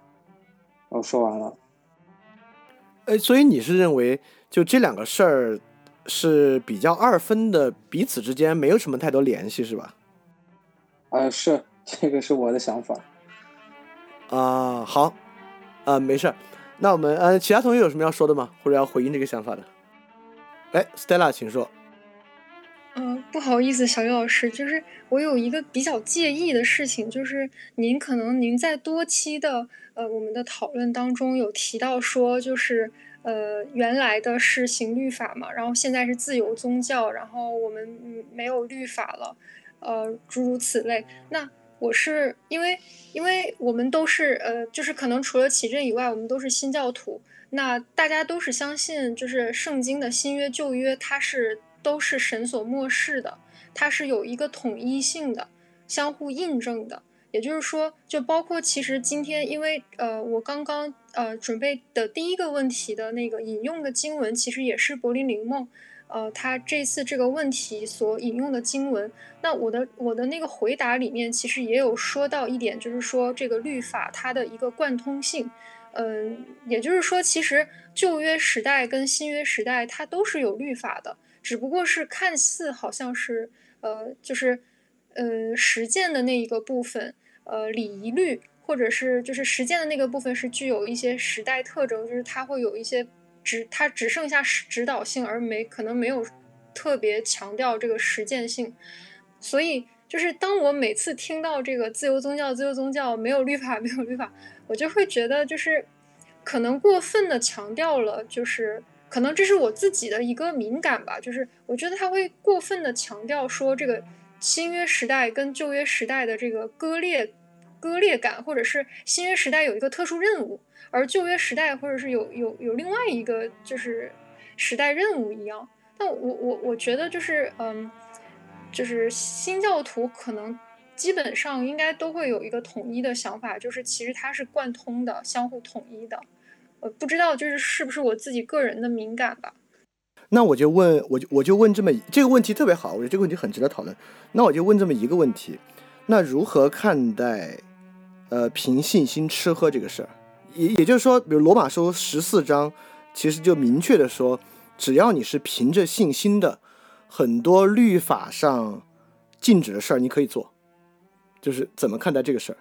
我说完了。哎，所以你是认为就这两个事儿是比较二分的，彼此之间没有什么太多联系，是吧？啊，是这个是我的想法。啊，好，啊，啊，没事儿。那我们呃，其他同学有什么要说的吗？或者要回应这个想法的？哎，Stella，请说。不好意思，小鱼老师，就是我有一个比较介意的事情，就是您可能您在多期的呃我们的讨论当中有提到说，就是呃原来的是行律法嘛，然后现在是自由宗教，然后我们没有律法了，呃诸如此类。那我是因为因为我们都是呃就是可能除了启正以外，我们都是新教徒，那大家都是相信就是圣经的新约旧约，它是。都是神所漠视的，它是有一个统一性的、相互印证的。也就是说，就包括其实今天，因为呃，我刚刚呃准备的第一个问题的那个引用的经文，其实也是柏林灵梦，呃，他这次这个问题所引用的经文。那我的我的那个回答里面，其实也有说到一点，就是说这个律法它的一个贯通性。嗯，也就是说，其实旧约时代跟新约时代，它都是有律法的。只不过是看似好像是，呃，就是，呃，实践的那一个部分，呃，礼仪律，或者是就是实践的那个部分是具有一些时代特征，就是它会有一些只它只剩下指导性，而没可能没有特别强调这个实践性。所以，就是当我每次听到这个自由宗教、自由宗教没有律法、没有律法，我就会觉得就是可能过分的强调了，就是。可能这是我自己的一个敏感吧，就是我觉得他会过分的强调说这个新约时代跟旧约时代的这个割裂割裂感，或者是新约时代有一个特殊任务，而旧约时代或者是有有有另外一个就是时代任务一样。但我我我觉得就是嗯，就是新教徒可能基本上应该都会有一个统一的想法，就是其实它是贯通的，相互统一的。呃，不知道就是是不是我自己个人的敏感吧？那我就问，我就我就问这么这个问题特别好，我觉得这个问题很值得讨论。那我就问这么一个问题：那如何看待呃凭信心吃喝这个事儿？也也就是说，比如罗马书十四章其实就明确的说，只要你是凭着信心的，很多律法上禁止的事儿你可以做。就是怎么看待这个事儿？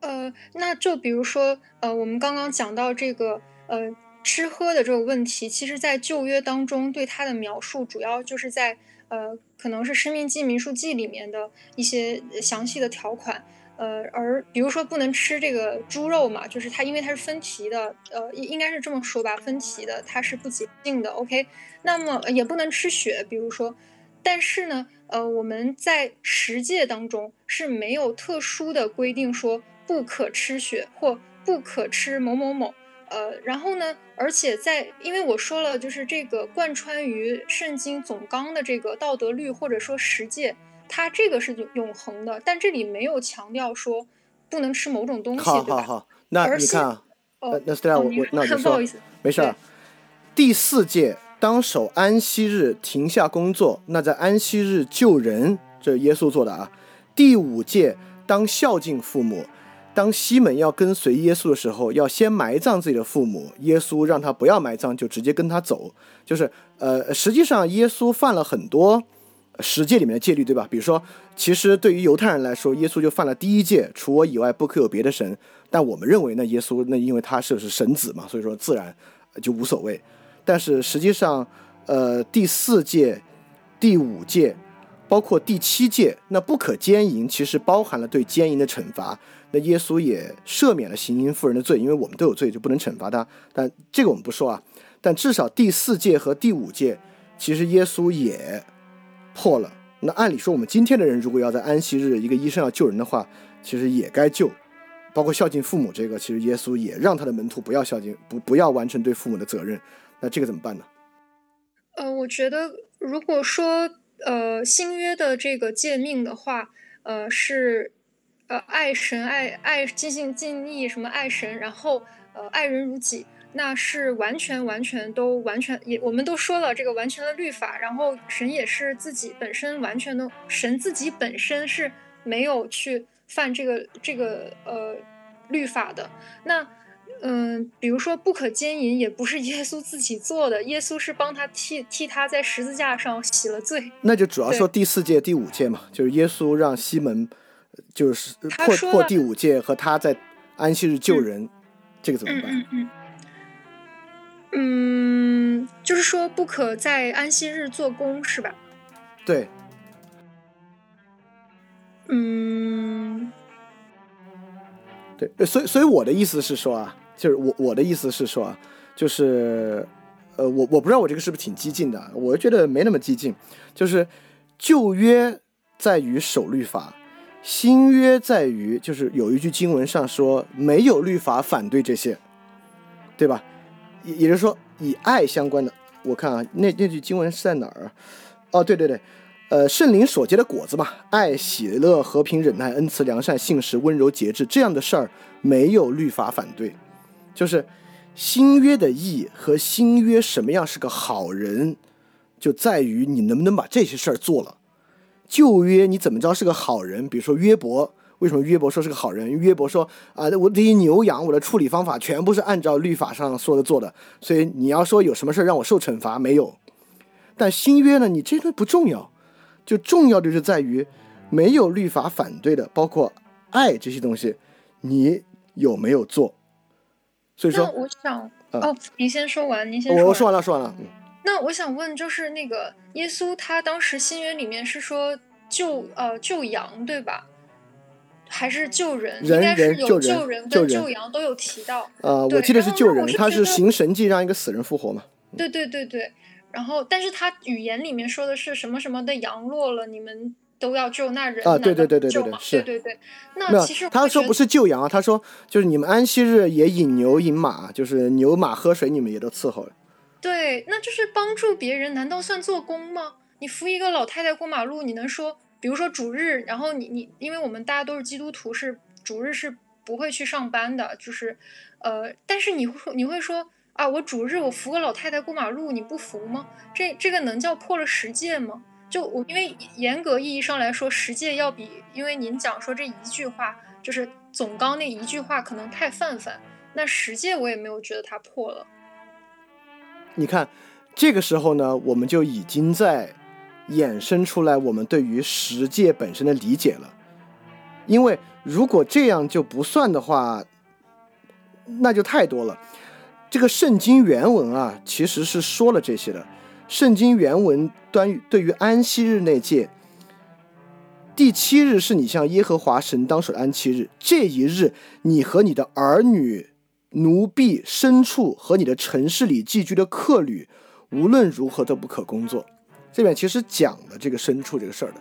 呃，那就比如说呃，我们刚刚讲到这个。呃，吃喝的这个问题，其实，在旧约当中对它的描述，主要就是在呃，可能是《生命记》《民数记》里面的一些详细的条款。呃，而比如说不能吃这个猪肉嘛，就是它因为它是分蹄的，呃，应应该是这么说吧，分蹄的它是不洁净的。OK，那么也不能吃血，比如说，但是呢，呃，我们在十诫当中是没有特殊的规定说不可吃血或不可吃某某某。呃，然后呢？而且在，因为我说了，就是这个贯穿于圣经总纲的这个道德律或者说十诫，它这个是永恒的，但这里没有强调说不能吃某种东西，好好好，那你看啊，那这样我我那 我就说，没事儿。第四诫当守安息日，停下工作，那在安息日救人，这耶稣做的啊。第五诫当孝敬父母。当西门要跟随耶稣的时候，要先埋葬自己的父母。耶稣让他不要埋葬，就直接跟他走。就是，呃，实际上耶稣犯了很多十诫里面的戒律，对吧？比如说，其实对于犹太人来说，耶稣就犯了第一戒，除我以外不可有别的神。但我们认为呢，耶稣那因为他是是神子嘛，所以说自然就无所谓。但是实际上，呃，第四戒、第五戒，包括第七戒，那不可奸淫，其实包含了对奸淫的惩罚。那耶稣也赦免了行淫妇人的罪，因为我们都有罪，就不能惩罚他。但这个我们不说啊。但至少第四届和第五届，其实耶稣也破了。那按理说，我们今天的人如果要在安息日，一个医生要救人的话，其实也该救。包括孝敬父母这个，其实耶稣也让他的门徒不要孝敬，不不要完成对父母的责任。那这个怎么办呢？呃，我觉得如果说呃新约的这个诫命的话，呃是。呃，爱神爱爱尽心尽力，什么爱神，然后呃爱人如己，那是完全完全都完全也，我们都说了这个完全的律法，然后神也是自己本身完全的，神自己本身是没有去犯这个这个呃律法的。那嗯，比如说不可奸淫，也不是耶稣自己做的，耶稣是帮他替替他在十字架上洗了罪。那就主要说第四届、第五届嘛，就是耶稣让西门。就是破破第五戒和他在安息日救人，这个怎么办？嗯嗯嗯，就是说不可在安息日做工，是吧？对，嗯，对，所以所以我的意思是说啊，就是我我的意思是说啊，就是呃，我我不知道我这个是不是挺激进的，我觉得没那么激进，就是旧约在于守律法，新约在于就是有一句经文上说没有律法反对这些，对吧？也也就是说以爱相关的，我看啊，那那句经文是在哪儿啊？哦，对对对，呃，圣灵所结的果子嘛，爱、喜乐、和平、忍耐、恩慈、良善、信实、温柔、节制，这样的事儿没有律法反对，就是新约的义和新约什么样是个好人，就在于你能不能把这些事儿做了。旧约你怎么着是个好人？比如说约伯，为什么约伯说是个好人？约伯说啊，我这些牛羊，我的处理方法全部是按照律法上说的做的，所以你要说有什么事儿让我受惩罚，没有。但新约呢，你这个不重要，就重要的是在于没有律法反对的，包括爱这些东西，你有没有做？所以说，我想，呃哦，您先说完，您先完。我我说完了，说完了。嗯那我想问，就是那个耶稣，他当时新约里面是说救呃救羊，对吧？还是救人？人应该是人救人有救人跟救羊都有提到。呃，我记得是救人，他是行神迹让一个死人复活嘛。对对对对。然后，但是他语言里面说的是什么什么的羊落了，你们都要救那人啊对对对对对对是对对对。那其实，他说不是救羊啊，他说就是你们安息日也引牛引马，就是牛马喝水，你们也都伺候了。对，那就是帮助别人，难道算做工吗？你扶一个老太太过马路，你能说，比如说主日，然后你你，因为我们大家都是基督徒，是主日是不会去上班的，就是，呃，但是你会你会说啊，我主日我扶个老太太过马路，你不扶吗？这这个能叫破了十戒吗？就我因为严格意义上来说，十戒要比，因为您讲说这一句话就是总纲那一句话可能太泛泛，那十戒我也没有觉得它破了。你看，这个时候呢，我们就已经在衍生出来我们对于十诫本身的理解了。因为如果这样就不算的话，那就太多了。这个圣经原文啊，其实是说了这些的。圣经原文端于对于安息日那诫，第七日是你向耶和华神当守的安息日，这一日你和你的儿女、奴婢、牲畜和你的城市里寄居的客旅，无论如何都不可工作。这边其实讲了这个牲畜这个事儿的，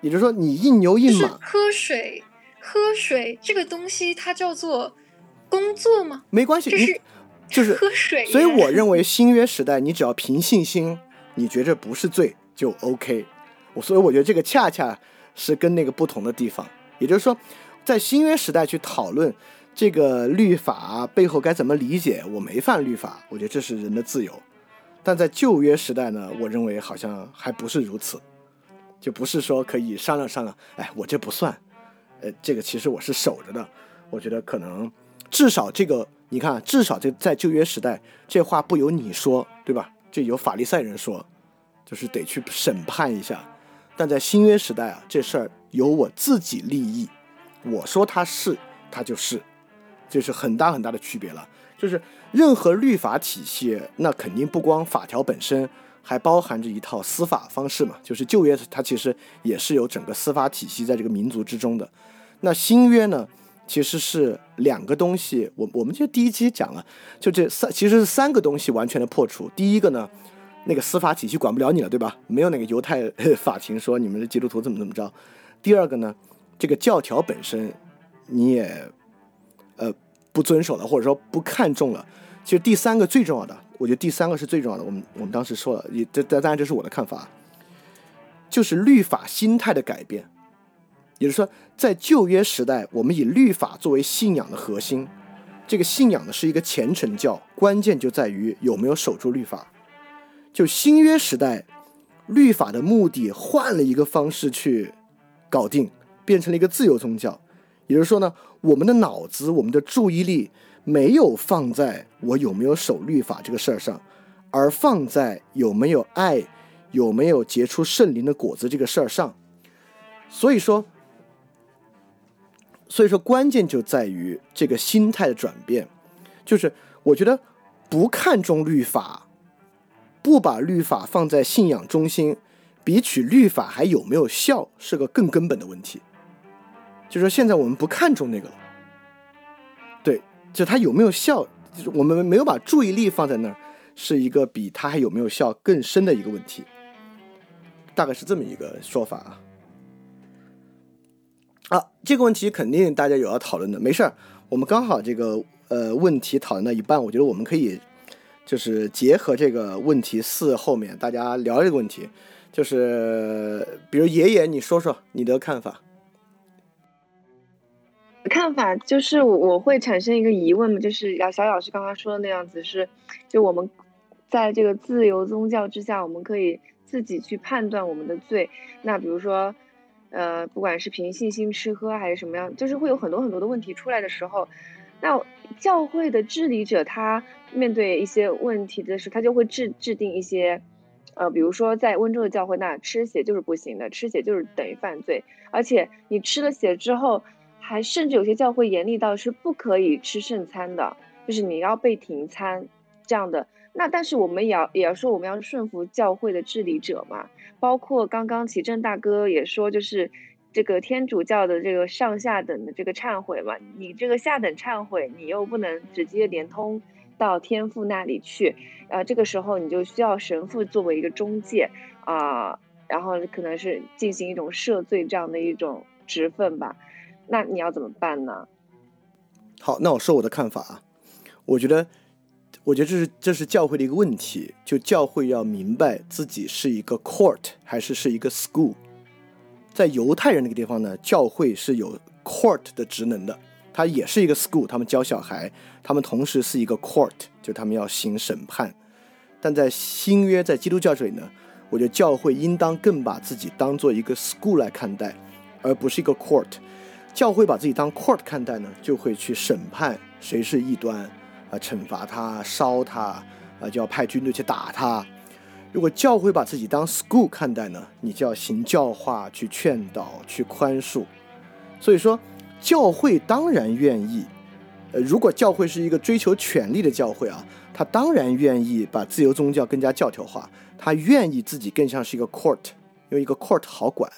也就是说，你印牛印马喝水，喝水这个东西它叫做工作吗？没关系，你这是就是喝水。所以我认为新约时代，你只要凭信心，你觉着不是罪就 OK。我所以我觉得这个恰恰是跟那个不同的地方。也就是说，在新约时代去讨论这个律法背后该怎么理解，我没犯律法，我觉得这是人的自由。但在旧约时代呢，我认为好像还不是如此，就不是说可以商量商量，哎，我这不算，呃，这个其实我是守着的。我觉得可能至少这个，你看，至少这在旧约时代，这话不由你说，对吧？这由法利赛人说，就是得去审判一下。但在新约时代啊，这事儿由我自己立意，我说它是，它就是，这是很大很大的区别了。就是任何律法体系，那肯定不光法条本身，还包含着一套司法方式嘛。就是旧约它其实也是有整个司法体系在这个民族之中的。那新约呢，其实是两个东西。我我们就第一期讲了，就这三其实是三个东西完全的破除。第一个呢，那个司法体系管不了你了，对吧？没有那个犹太法庭说你们的基督徒怎么怎么着。第二个呢，这个教条本身你也不遵守了，或者说不看重了。其实第三个最重要的，我觉得第三个是最重要的。我们我们当时说了，也这当然这是我的看法，就是律法心态的改变。也就是说，在旧约时代，我们以律法作为信仰的核心，这个信仰呢是一个虔诚教，关键就在于有没有守住律法。就新约时代，律法的目的换了一个方式去搞定，变成了一个自由宗教。也就是说呢，我们的脑子、我们的注意力没有放在我有没有守律法这个事儿上，而放在有没有爱、有没有结出圣灵的果子这个事儿上。所以说，所以说关键就在于这个心态的转变。就是我觉得不看重律法，不把律法放在信仰中心，比取律法还有没有效，是个更根本的问题。就说现在我们不看重那个了，对，就它有没有效，就是我们没有把注意力放在那儿，是一个比它还有没有效更深的一个问题。大概是这么一个说法啊。啊，这个问题肯定大家有要讨论的，没事儿，我们刚好这个呃问题讨论到一半，我觉得我们可以就是结合这个问题四后面大家聊这个问题，就是比如爷爷，你说说你的看法。看法就是我会产生一个疑问嘛，就是小小老师刚刚说的那样子是，就我们在这个自由宗教之下，我们可以自己去判断我们的罪。那比如说。呃，不管是凭信心吃喝还是什么样，就是会有很多很多的问题出来的时候，那教会的治理者他面对一些问题的时候，他就会制制定一些，呃，比如说在温州的教会，那吃血就是不行的，吃血就是等于犯罪，而且你吃了血之后，还甚至有些教会严厉到是不可以吃圣餐的，就是你要被停餐这样的。那但是我们也要也要说，我们要顺服教会的治理者嘛。包括刚刚启正大哥也说，就是这个天主教的这个上下等的这个忏悔嘛，你这个下等忏悔，你又不能直接连通到天父那里去，呃，这个时候你就需要神父作为一个中介啊，然后可能是进行一种赦罪这样的一种职分吧。那你要怎么办呢？好，那我说我的看法啊，我觉得。我觉得这是这是教会的一个问题，就教会要明白自己是一个 court 还是是一个 school。在犹太人那个地方呢，教会是有 court 的职能的，它也是一个 school，他们教小孩，他们同时是一个 court，就他们要行审判。但在新约在基督教这里呢，我觉得教会应当更把自己当做一个 school 来看待，而不是一个 court。教会把自己当 court 看待呢，就会去审判谁是异端。啊惩罚他，烧他，啊，就要派军队去打他。如果教会把自己当 school 看待呢，你就要行教化，去劝导，去宽恕。所以说，教会当然愿意。呃，如果教会是一个追求权力的教会啊，他当然愿意把自由宗教更加教条化。他愿意自己更像是一个 court，因为一个 court 好管，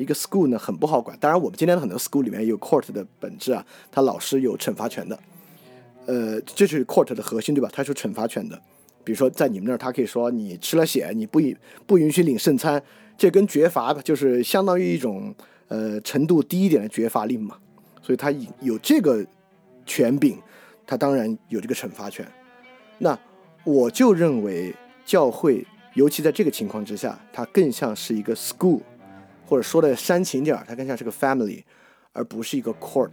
一个 school 呢很不好管。当然，我们今天的很多 school 里面有 court 的本质啊，他老师有惩罚权的。呃，这是 court 的核心，对吧？它是惩罚权的。比如说，在你们那儿，他可以说你吃了血，你不允不允许领圣餐，这跟绝罚就是相当于一种呃程度低一点的绝罚令嘛。所以他有这个权柄，他当然有这个惩罚权。那我就认为教会，尤其在这个情况之下，它更像是一个 school，或者说的煽情点，它更像是个 family，而不是一个 court。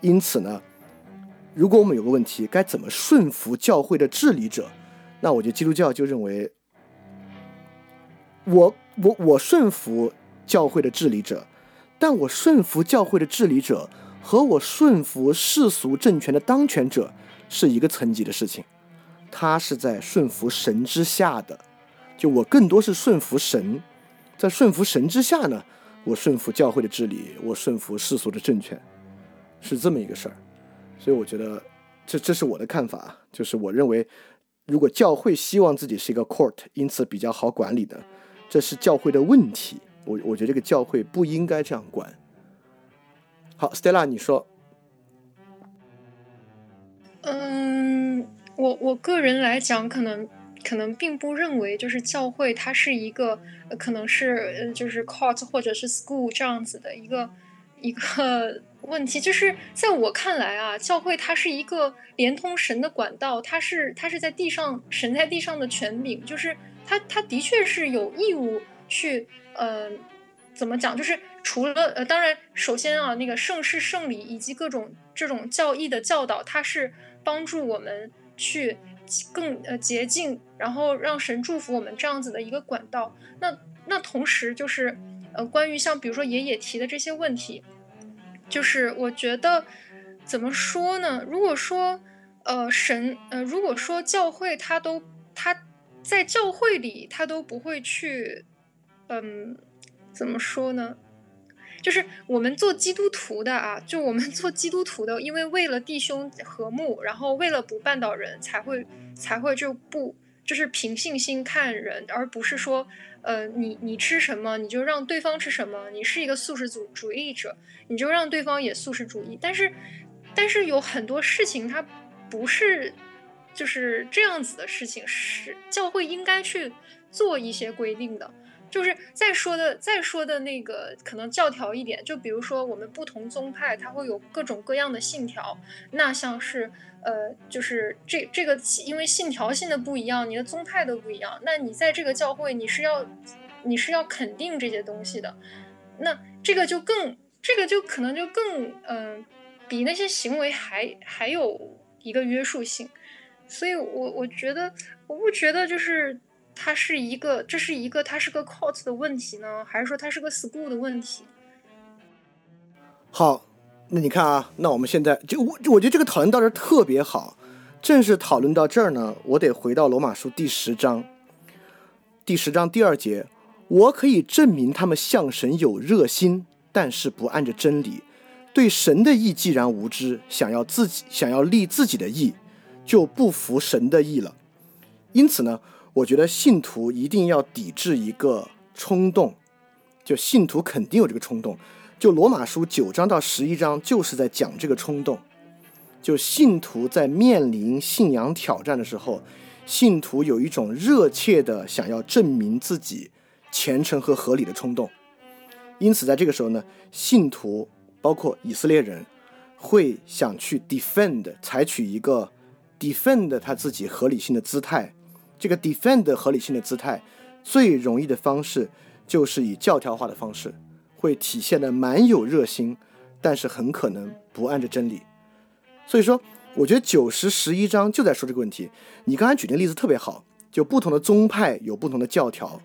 因此呢。如果我们有个问题，该怎么顺服教会的治理者？那我觉得基督教就认为，我我我顺服教会的治理者，但我顺服教会的治理者和我顺服世俗政权的当权者是一个层级的事情。他是在顺服神之下的，就我更多是顺服神，在顺服神之下呢，我顺服教会的治理，我顺服世俗的政权，是这么一个事儿。所以我觉得，这这是我的看法，就是我认为，如果教会希望自己是一个 court，因此比较好管理的，这是教会的问题。我我觉得这个教会不应该这样管。好，Stella，你说。嗯，我我个人来讲，可能可能并不认为就是教会它是一个，可能是呃就是 court 或者是 school 这样子的一个一个。问题就是在我看来啊，教会它是一个连通神的管道，它是它是在地上神在地上的权柄，就是它它的确是有义务去呃怎么讲，就是除了呃当然首先啊那个圣事圣礼以及各种这种教义的教导，它是帮助我们去更呃洁净，然后让神祝福我们这样子的一个管道。那那同时就是呃关于像比如说爷爷提的这些问题。就是我觉得，怎么说呢？如果说，呃，神，呃，如果说教会他都他在教会里他都不会去，嗯，怎么说呢？就是我们做基督徒的啊，就我们 做基督徒的，因为为了弟兄和睦，然后为了不绊倒人，才会才会就不就是凭信心看人，而不是说，呃，你你吃什么你就让对方吃什么，你是一个素食主主义者，你就让对方也素食主义。但是，但是有很多事情它不是就是这样子的事情，是教会应该去做一些规定的。就是再说的再说的那个可能教条一点，就比如说我们不同宗派，它会有各种各样的信条。那像是呃，就是这这个因为信条性的不一样，你的宗派都不一样。那你在这个教会，你是要你是要肯定这些东西的。那这个就更这个就可能就更嗯，比那些行为还还有一个约束性。所以我我觉得我不觉得就是。它是一个，这是一个，它是个 cult 的问题呢，还是说它是个 school 的问题？好，那你看啊，那我们现在就我我觉得这个讨论到这儿特别好，正是讨论到这儿呢，我得回到罗马书第十章，第十章第二节，我可以证明他们向神有热心，但是不按着真理，对神的意既然无知，想要自己想要立自己的意，就不服神的意了，因此呢。我觉得信徒一定要抵制一个冲动，就信徒肯定有这个冲动。就罗马书九章到十一章就是在讲这个冲动。就信徒在面临信仰挑战的时候，信徒有一种热切的想要证明自己虔诚和合理的冲动。因此，在这个时候呢，信徒包括以色列人会想去 defend，采取一个 defend 他自己合理性的姿态。这个 defend 合理性的姿态，最容易的方式就是以教条化的方式，会体现的蛮有热心，但是很可能不按着真理。所以说，我觉得九十十一章就在说这个问题。你刚才举的例子特别好，就不同的宗派有不同的教条，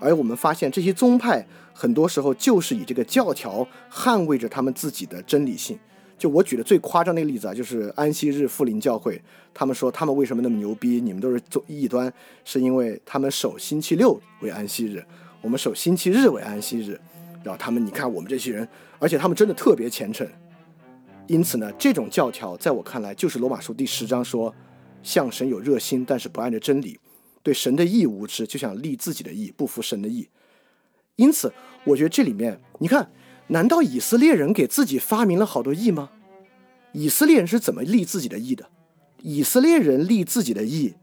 而我们发现这些宗派很多时候就是以这个教条捍卫着他们自己的真理性。就我举的最夸张那个例子啊，就是安息日富林教会，他们说他们为什么那么牛逼？你们都是做异端，是因为他们守星期六为安息日，我们守星期日为安息日。然后他们，你看我们这些人，而且他们真的特别虔诚。因此呢，这种教条在我看来就是罗马书第十章说，向神有热心，但是不按着真理，对神的意无知，就想立自己的意，不服神的意。因此，我觉得这里面，你看。难道以色列人给自己发明了好多义吗？以色列人是怎么立自己的义的？以色列人立自己的义，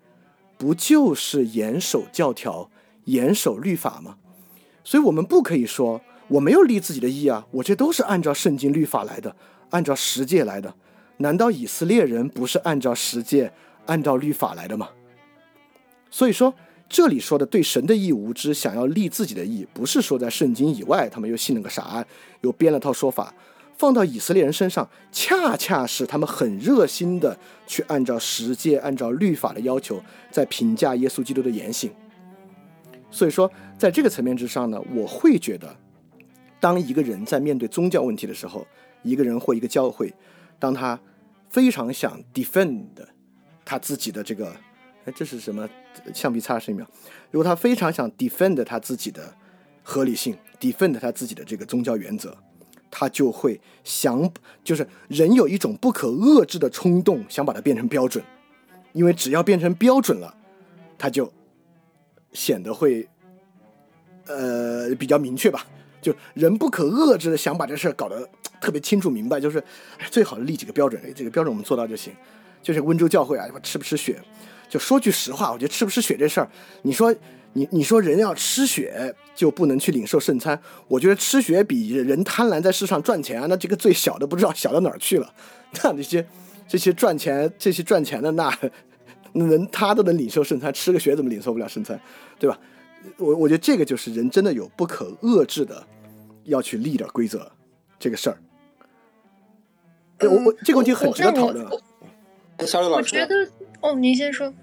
不就是严守教条、严守律法吗？所以，我们不可以说我没有立自己的义啊，我这都是按照圣经律法来的，按照十诫来的。难道以色列人不是按照十诫、按照律法来的吗？所以说。这里说的对神的义无知，想要立自己的义，不是说在圣经以外，他们又信了个啥，又编了套说法，放到以色列人身上，恰恰是他们很热心的去按照十诫、按照律法的要求，在评价耶稣基督的言行。所以说，在这个层面之上呢，我会觉得，当一个人在面对宗教问题的时候，一个人或一个教会，当他非常想 defend 他自己的这个。哎，这是什么？橡皮擦是一秒。如果他非常想 defend 他自己的合理性，defend 他自己的这个宗教原则，他就会想，就是人有一种不可遏制的冲动，想把它变成标准。因为只要变成标准了，他就显得会，呃，比较明确吧。就人不可遏制的想把这事搞得特别清楚明白，就是最好立几个标准，哎，这个标准我们做到就行。就是温州教会啊，吃不吃血？就说句实话，我觉得吃不吃血这事儿，你说你你说人要吃血就不能去领受圣餐，我觉得吃血比人贪婪在世上赚钱啊，那这个最小的不知道小到哪儿去了。那这些这些赚钱这些赚钱的那能他都能领受圣餐，吃个血怎么领受不了圣餐，对吧？我我觉得这个就是人真的有不可遏制的要去立点规则这个事儿。我我这个问题很值得讨论。小李老师，我觉得哦，您先说。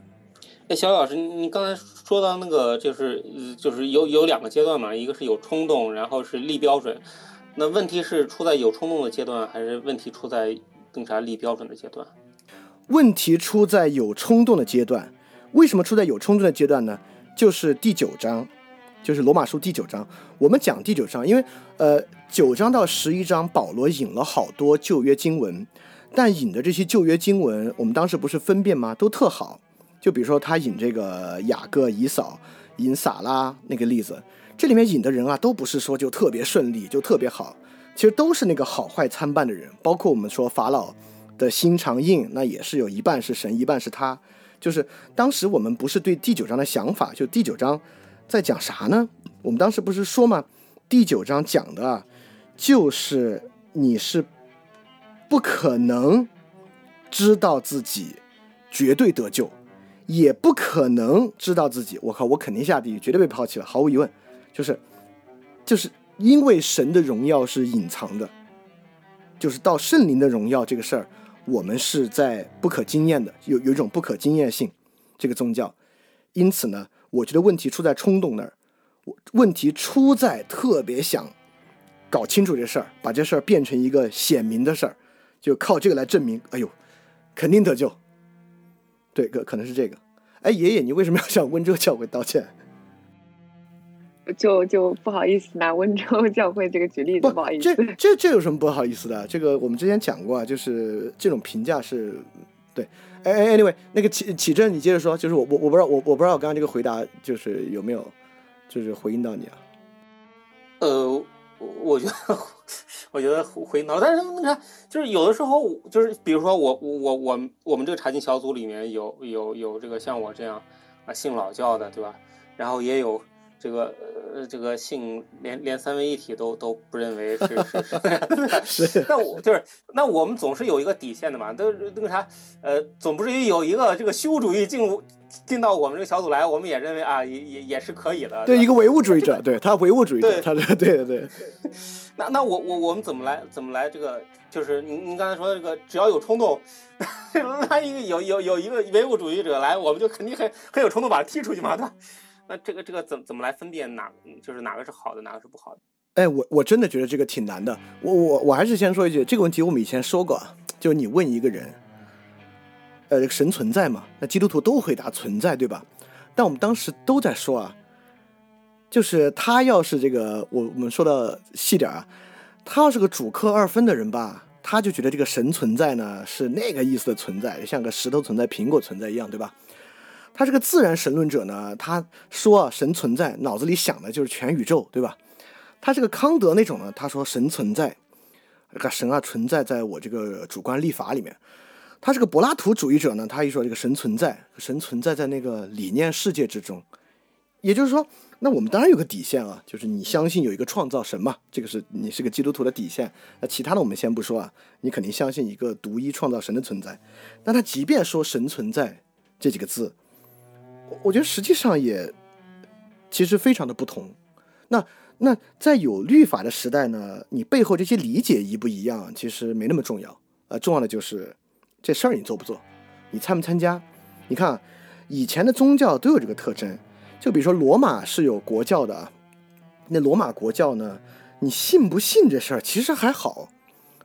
哎，小李老师，你刚才说到那个，就是就是有有两个阶段嘛，一个是有冲动，然后是立标准。那问题是出在有冲动的阶段，还是问题出在那啥立标准的阶段？问题出在有冲动的阶段。为什么出在有冲动的阶段呢？就是第九章，就是罗马书第九章。我们讲第九章，因为呃，九章到十一章，保罗引了好多旧约经文，但引的这些旧约经文，我们当时不是分辨吗？都特好。就比如说他引这个雅各、以扫、引撒拉那个例子，这里面引的人啊，都不是说就特别顺利，就特别好，其实都是那个好坏参半的人。包括我们说法老的心肠硬，那也是有一半是神，一半是他。就是当时我们不是对第九章的想法，就第九章在讲啥呢？我们当时不是说吗？第九章讲的，就是你是不可能知道自己绝对得救。也不可能知道自己，我靠，我肯定下地狱，绝对被抛弃了，毫无疑问，就是，就是因为神的荣耀是隐藏的，就是到圣灵的荣耀这个事儿，我们是在不可经验的，有有一种不可经验性，这个宗教，因此呢，我觉得问题出在冲动那儿，问题出在特别想搞清楚这事儿，把这事儿变成一个显明的事儿，就靠这个来证明，哎呦，肯定得救。对，可可能是这个。哎，爷爷，你为什么要向温州教会道歉？就就不好意思拿温州 教会这个举例子，不好意思。这这这有什么不好意思的？这个我们之前讲过啊，就是这种评价是对。哎哎，anyway，那个启启正，你接着说，就是我我我不知道我我不知道我刚刚这个回答就是有没有就是回应到你啊？呃。我我觉得，我觉得回脑，但是你看，就是有的时候，就是比如说我我我我们这个查经小组里面有有有这个像我这样啊信老教的，对吧？然后也有这个呃这个性连连三位一体都都不认为是是 是，那我就是那我们总是有一个底线的嘛，都那个啥呃，总不至于有一个这个虚无主义进入。进到我们这个小组来，我们也认为啊，也也也是可以的。对，一个唯物主义者，对他唯物主义者，他对对对。那那我我我们怎么来怎么来这个？就是您您刚才说的这个，只要有冲动，那一个有有有一个唯物主义者来，我们就肯定很很有冲动把他踢出去嘛，对吧？那这个这个怎怎么来分辨哪就是哪个是好的，哪个是不好的？哎，我我真的觉得这个挺难的。我我我还是先说一句，这个问题我们以前说过，就是你问一个人。呃，神存在吗？那基督徒都回答存在，对吧？但我们当时都在说啊，就是他要是这个，我我们说的细点啊，他要是个主客二分的人吧，他就觉得这个神存在呢是那个意思的存在，像个石头存在、苹果存在一样，对吧？他是个自然神论者呢，他说神存在，脑子里想的就是全宇宙，对吧？他是个康德那种呢，他说神存在，神啊存在在我这个主观立法里面。他是个柏拉图主义者呢，他一说这个神存在，神存在在那个理念世界之中，也就是说，那我们当然有个底线啊，就是你相信有一个创造神嘛，这个是你是个基督徒的底线。那其他的我们先不说啊，你肯定相信一个独一创造神的存在。那他即便说神存在这几个字，我觉得实际上也其实非常的不同。那那在有律法的时代呢，你背后这些理解一不一样，其实没那么重要。呃，重要的就是。这事儿你做不做？你参不参加？你看，以前的宗教都有这个特征，就比如说罗马是有国教的啊，那罗马国教呢，你信不信这事儿其实还好，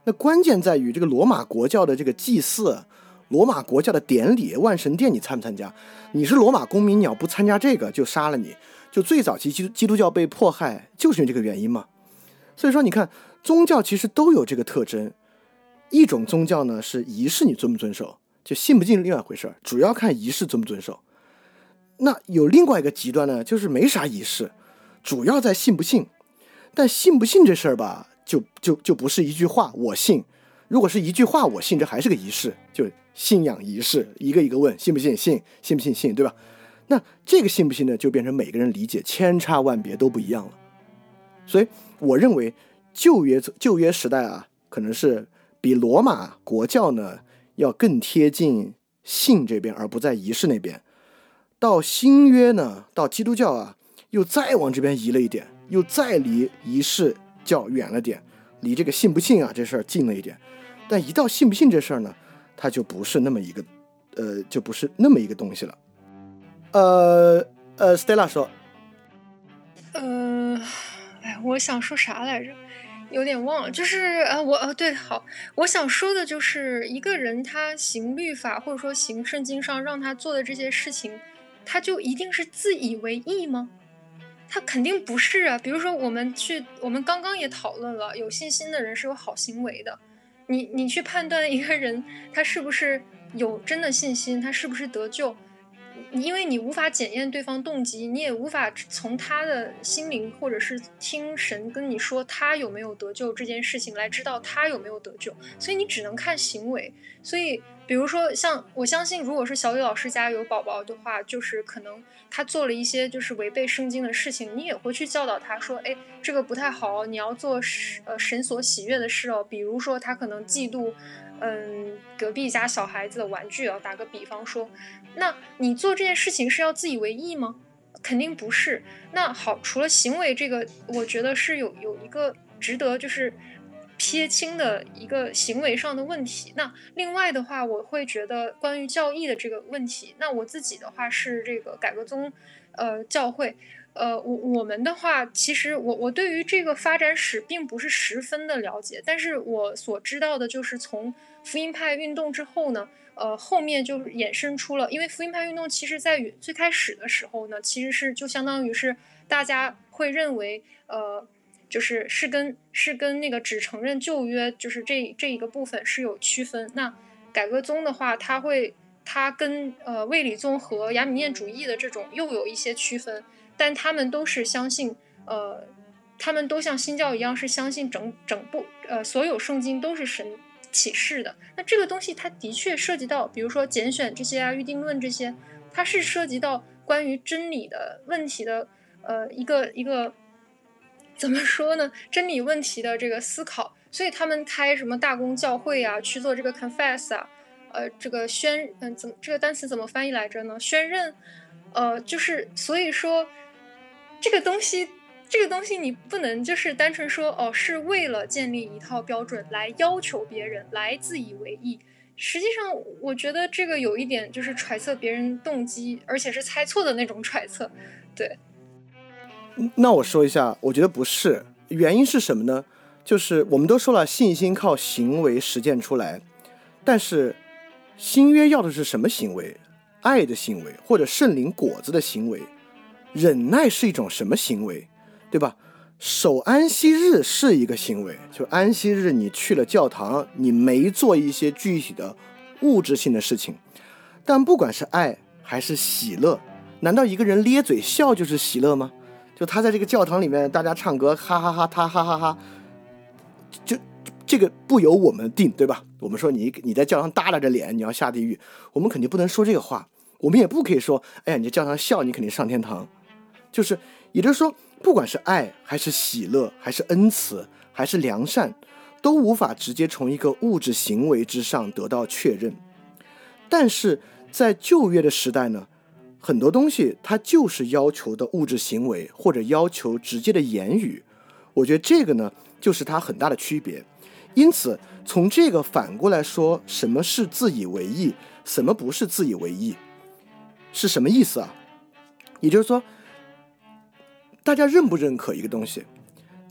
那关键在于这个罗马国教的这个祭祀，罗马国教的典礼，万神殿你参不参加？你是罗马公民，你要不参加这个就杀了你，就最早期基督基督教被迫害就是因为这个原因嘛。所以说，你看宗教其实都有这个特征。一种宗教呢是仪式，你遵不遵守，就信不信另外一回事儿，主要看仪式遵不遵守。那有另外一个极端呢，就是没啥仪式，主要在信不信。但信不信这事儿吧，就就就不是一句话我信，如果是一句话我信，这还是个仪式，就信仰仪式，一个一个问信不信，信信不信信，对吧？那这个信不信呢，就变成每个人理解千差万别都不一样了。所以我认为旧约旧约时代啊，可能是。比罗马国教呢要更贴近信这边，而不在仪式那边。到新约呢，到基督教啊，又再往这边移了一点，又再离仪式教远了点，离这个信不信啊这事儿近了一点。但一到信不信这事儿呢，它就不是那么一个，呃，就不是那么一个东西了。呃呃，Stella 说，呃，哎，我想说啥来着？有点忘了，就是呃，我呃，对，好，我想说的就是一个人他行律法或者说行圣经上让他做的这些事情，他就一定是自以为意吗？他肯定不是啊。比如说，我们去，我们刚刚也讨论了，有信心的人是有好行为的。你你去判断一个人他是不是有真的信心，他是不是得救？因为你无法检验对方动机，你也无法从他的心灵或者是听神跟你说他有没有得救这件事情来知道他有没有得救，所以你只能看行为。所以，比如说像我相信，如果是小雨老师家有宝宝的话，就是可能他做了一些就是违背圣经的事情，你也会去教导他说，哎，这个不太好，你要做呃神所喜悦的事哦。比如说他可能嫉妒。嗯，隔壁家小孩子的玩具啊，打个比方说，那你做这件事情是要自以为意吗？肯定不是。那好，除了行为这个，我觉得是有有一个值得就是撇清的一个行为上的问题。那另外的话，我会觉得关于教义的这个问题，那我自己的话是这个改革宗，呃，教会。呃，我我们的话，其实我我对于这个发展史并不是十分的了解，但是我所知道的就是从福音派运动之后呢，呃，后面就衍生出了，因为福音派运动其实在于最开始的时候呢，其实是就相当于是大家会认为，呃，就是是跟是跟那个只承认旧约，就是这这一个部分是有区分。那改革宗的话，它会它跟呃卫理宗和亚米念主义的这种又有一些区分。但他们都是相信，呃，他们都像新教一样是相信整整部呃所有圣经都是神启示的。那这个东西它的确涉及到，比如说拣选这些啊、预定论这些，它是涉及到关于真理的问题的，呃，一个一个怎么说呢？真理问题的这个思考。所以他们开什么大公教会啊，去做这个 confess 啊，呃，这个宣嗯怎么这个单词怎么翻译来着呢？宣认，呃，就是所以说。这个东西，这个东西你不能就是单纯说哦，是为了建立一套标准来要求别人来自以为意。实际上，我觉得这个有一点就是揣测别人动机，而且是猜错的那种揣测。对。那我说一下，我觉得不是，原因是什么呢？就是我们都说了，信心靠行为实践出来，但是新约要的是什么行为？爱的行为，或者圣灵果子的行为。忍耐是一种什么行为，对吧？守安息日是一个行为，就安息日你去了教堂，你没做一些具体的物质性的事情。但不管是爱还是喜乐，难道一个人咧嘴笑就是喜乐吗？就他在这个教堂里面，大家唱歌，哈哈哈，他哈哈哈，就这个不由我们定，对吧？我们说你你在教堂耷拉着脸，你要下地狱，我们肯定不能说这个话。我们也不可以说，哎呀，你在教堂笑，你肯定上天堂。就是，也就是说，不管是爱还是喜乐，还是恩慈，还是良善，都无法直接从一个物质行为之上得到确认。但是在旧约的时代呢，很多东西它就是要求的物质行为，或者要求直接的言语。我觉得这个呢，就是它很大的区别。因此，从这个反过来说，什么是自以为意，什么不是自以为意，是什么意思啊？也就是说。大家认不认可一个东西？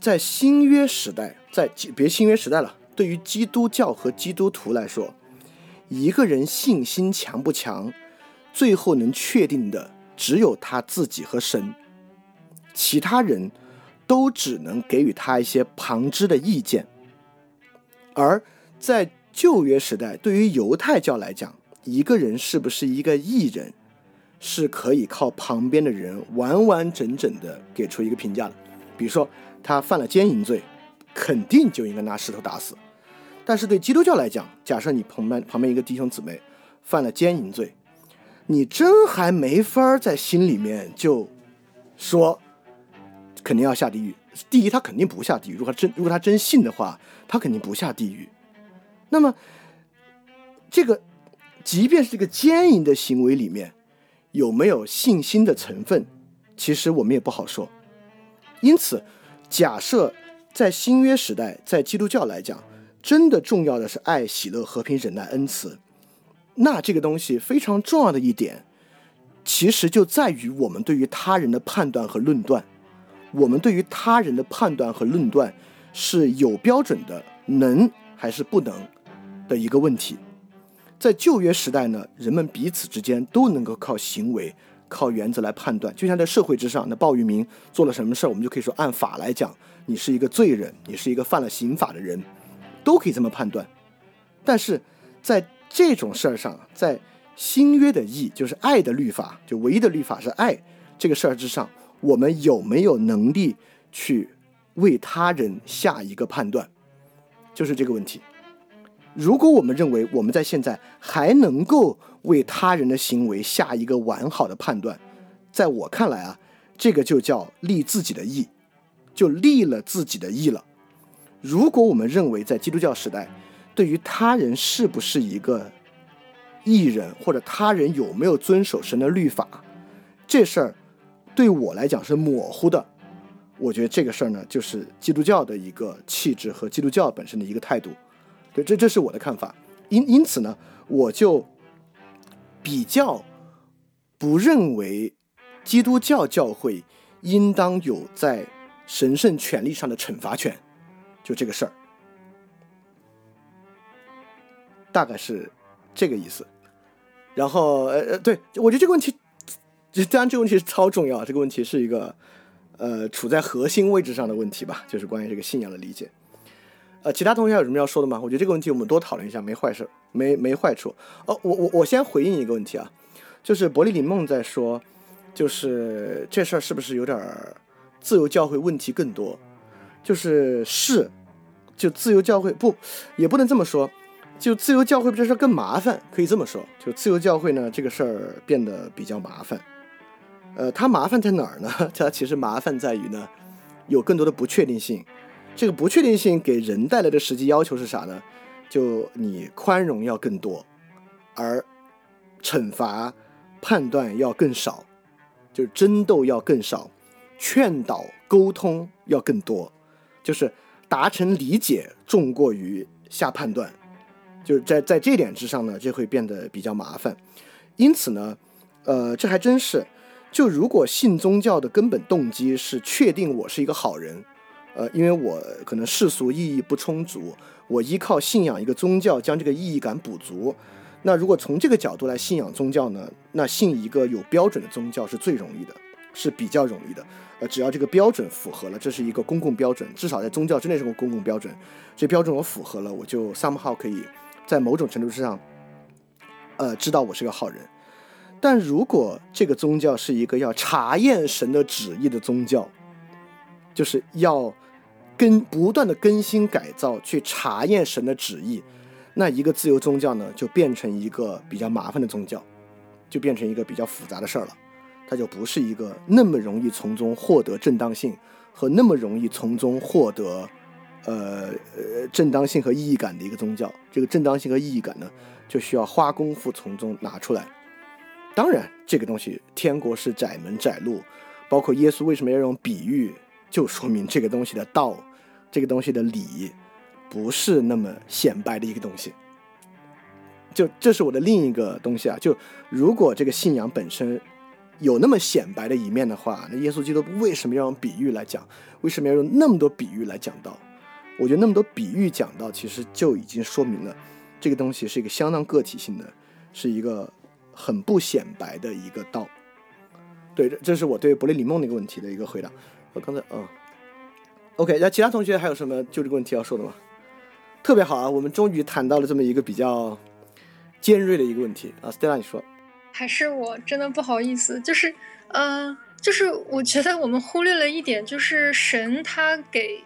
在新约时代，在别新约时代了。对于基督教和基督徒来说，一个人信心强不强，最后能确定的只有他自己和神，其他人都只能给予他一些旁支的意见。而在旧约时代，对于犹太教来讲，一个人是不是一个异人？是可以靠旁边的人完完整整的给出一个评价的，比如说他犯了奸淫罪，肯定就应该拿石头打死。但是对基督教来讲，假设你旁边旁边一个弟兄姊妹犯了奸淫罪，你真还没法在心里面就说肯定要下地狱。第一，他肯定不下地狱。如果他真如果他真信的话，他肯定不下地狱。那么这个，即便是这个奸淫的行为里面。有没有信心的成分？其实我们也不好说。因此，假设在新约时代，在基督教来讲，真的重要的是爱、喜乐、和平、忍耐、恩慈，那这个东西非常重要的一点，其实就在于我们对于他人的判断和论断。我们对于他人的判断和论断是有标准的，能还是不能的一个问题。在旧约时代呢，人们彼此之间都能够靠行为靠原则来判断。就像在社会之上，那鲍玉明做了什么事儿，我们就可以说按法来讲，你是一个罪人，你是一个犯了刑法的人，都可以这么判断。但是在这种事儿上，在新约的义，就是爱的律法，就唯一的律法是爱这个事儿之上，我们有没有能力去为他人下一个判断，就是这个问题。如果我们认为我们在现在还能够为他人的行为下一个完好的判断，在我看来啊，这个就叫立自己的义，就立了自己的义了。如果我们认为在基督教时代，对于他人是不是一个艺人，或者他人有没有遵守神的律法，这事儿对我来讲是模糊的。我觉得这个事儿呢，就是基督教的一个气质和基督教本身的一个态度。对，这这是我的看法。因因此呢，我就比较不认为基督教教会应当有在神圣权利上的惩罚权，就这个事儿，大概是这个意思。然后，呃呃，对我觉得这个问题，当然这个问题是超重要，这个问题是一个呃处在核心位置上的问题吧，就是关于这个信仰的理解。呃，其他同学有什么要说的吗？我觉得这个问题我们多讨论一下，没坏事，没没坏处。哦，我我我先回应一个问题啊，就是伯利里梦在说，就是这事儿是不是有点自由教会问题更多？就是是，就自由教会不，也不能这么说，就自由教会这事儿更麻烦，可以这么说，就自由教会呢这个事儿变得比较麻烦。呃，它麻烦在哪儿呢？它其实麻烦在于呢，有更多的不确定性。这个不确定性给人带来的实际要求是啥呢？就你宽容要更多，而惩罚判断要更少，就是争斗要更少，劝导沟通要更多，就是达成理解重过于下判断。就是在在这点之上呢，就会变得比较麻烦。因此呢，呃，这还真是，就如果信宗教的根本动机是确定我是一个好人。呃，因为我可能世俗意义不充足，我依靠信仰一个宗教将这个意义感补足。那如果从这个角度来信仰宗教呢？那信一个有标准的宗教是最容易的，是比较容易的。呃，只要这个标准符合了，这是一个公共标准，至少在宗教之内是个公共标准。这标准我符合了，我就 somehow 可以在某种程度上，呃，知道我是个好人。但如果这个宗教是一个要查验神的旨意的宗教，就是要。跟不断的更新改造，去查验神的旨意，那一个自由宗教呢，就变成一个比较麻烦的宗教，就变成一个比较复杂的事儿了。它就不是一个那么容易从中获得正当性和那么容易从中获得，呃呃正当性和意义感的一个宗教。这个正当性和意义感呢，就需要花功夫从中拿出来。当然，这个东西天国是窄门窄路，包括耶稣为什么要用比喻。就说明这个东西的道，这个东西的理，不是那么显白的一个东西。就这是我的另一个东西啊。就如果这个信仰本身有那么显白的一面的话，那耶稣基督为什么要用比喻来讲？为什么要用那么多比喻来讲道？我觉得那么多比喻讲到，其实就已经说明了这个东西是一个相当个体性的，是一个很不显白的一个道。对，这这是我对伯利里梦那个问题的一个回答。我刚才嗯，OK，那其他同学还有什么就这个问题要说的吗？特别好啊，我们终于谈到了这么一个比较尖锐的一个问题啊，Stella，你说。还是我真的不好意思，就是，嗯，就是我觉得我们忽略了一点，就是神他给，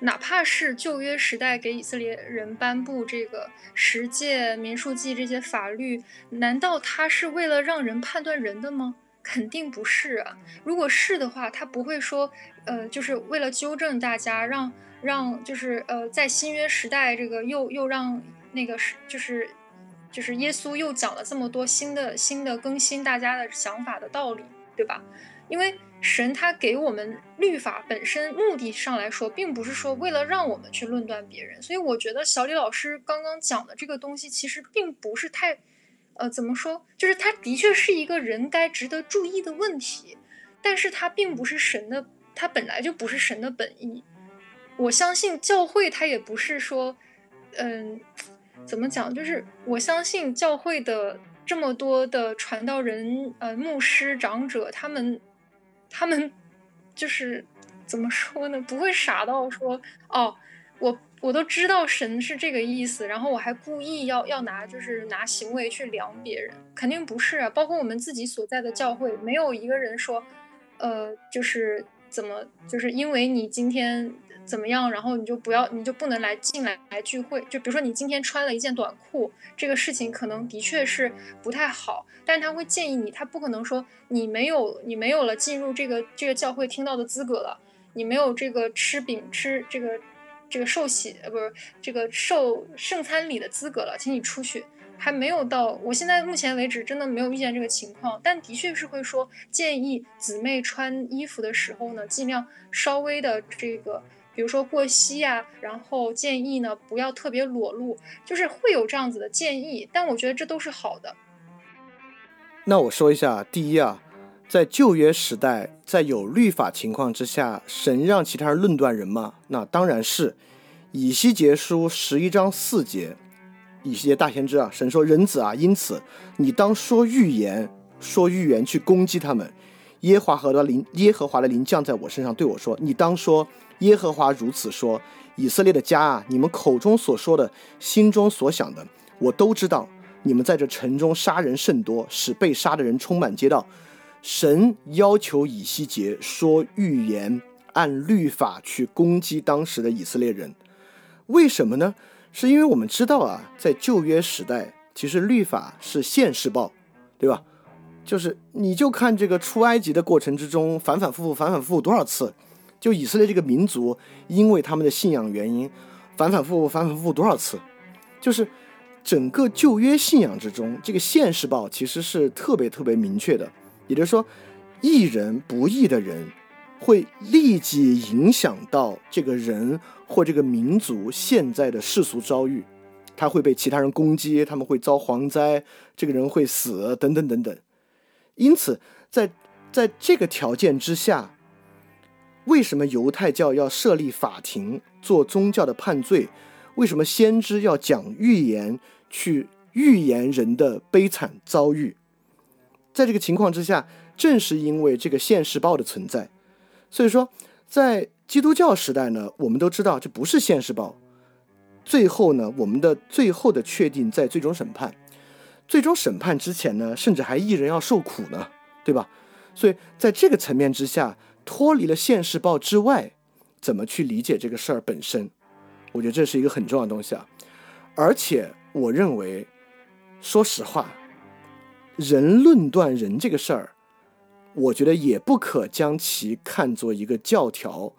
哪怕是旧约时代给以色列人颁布这个十诫、民数记这些法律，难道他是为了让人判断人的吗？肯定不是啊！如果是的话，他不会说，呃，就是为了纠正大家，让让就是呃，在新约时代，这个又又让那个是就是就是耶稣又讲了这么多新的新的更新大家的想法的道理，对吧？因为神他给我们律法本身目的上来说，并不是说为了让我们去论断别人，所以我觉得小李老师刚刚讲的这个东西，其实并不是太。呃，怎么说？就是他的确是一个人该值得注意的问题，但是他并不是神的，他本来就不是神的本意。我相信教会他也不是说，嗯，怎么讲？就是我相信教会的这么多的传道人、呃牧师、长者，他们他们就是怎么说呢？不会傻到说哦，我我都知道神是这个意思，然后我还故意要要拿就是拿行为去量别人，肯定不是啊。包括我们自己所在的教会，没有一个人说，呃，就是怎么就是因为你今天。怎么样？然后你就不要，你就不能来进来来聚会。就比如说你今天穿了一件短裤，这个事情可能的确是不太好，但是他会建议你，他不可能说你没有你没有了进入这个这个教会听到的资格了，你没有这个吃饼吃这个这个受洗呃不是这个受圣餐礼的资格了，请你出去。还没有到，我现在目前为止真的没有遇见这个情况，但的确是会说建议姊妹穿衣服的时候呢，尽量稍微的这个。比如说过膝啊，然后建议呢不要特别裸露，就是会有这样子的建议，但我觉得这都是好的。那我说一下，第一啊，在旧约时代，在有律法情况之下，神让其他人论断人吗？那当然是。以西结书十一章四节，以西结大先知啊，神说人子啊，因此你当说预言，说预言去攻击他们。耶和华的灵，耶和华的灵降在我身上，对我说，你当说。耶和华如此说：“以色列的家啊，你们口中所说的，心中所想的，我都知道。你们在这城中杀人甚多，使被杀的人充满街道。神要求以西结说预言，按律法去攻击当时的以色列人。为什么呢？是因为我们知道啊，在旧约时代，其实律法是现世报，对吧？就是你就看这个出埃及的过程之中，反反复复，反反复复多少次。”就以色列这个民族，因为他们的信仰原因，反反复复、反反复复多少次？就是整个旧约信仰之中，这个现世报其实是特别特别明确的。也就是说，义人不义的人，会立即影响到这个人或这个民族现在的世俗遭遇，他会被其他人攻击，他们会遭蝗灾，这个人会死，等等等等。因此，在在这个条件之下。为什么犹太教要设立法庭做宗教的判罪？为什么先知要讲预言去预言人的悲惨遭遇？在这个情况之下，正是因为这个现世报的存在，所以说在基督教时代呢，我们都知道这不是现世报。最后呢，我们的最后的确定在最终审判。最终审判之前呢，甚至还一人要受苦呢，对吧？所以在这个层面之下。脱离了现世报之外，怎么去理解这个事儿本身？我觉得这是一个很重要的东西啊。而且我认为，说实话，人论断人这个事儿，我觉得也不可将其看作一个教条，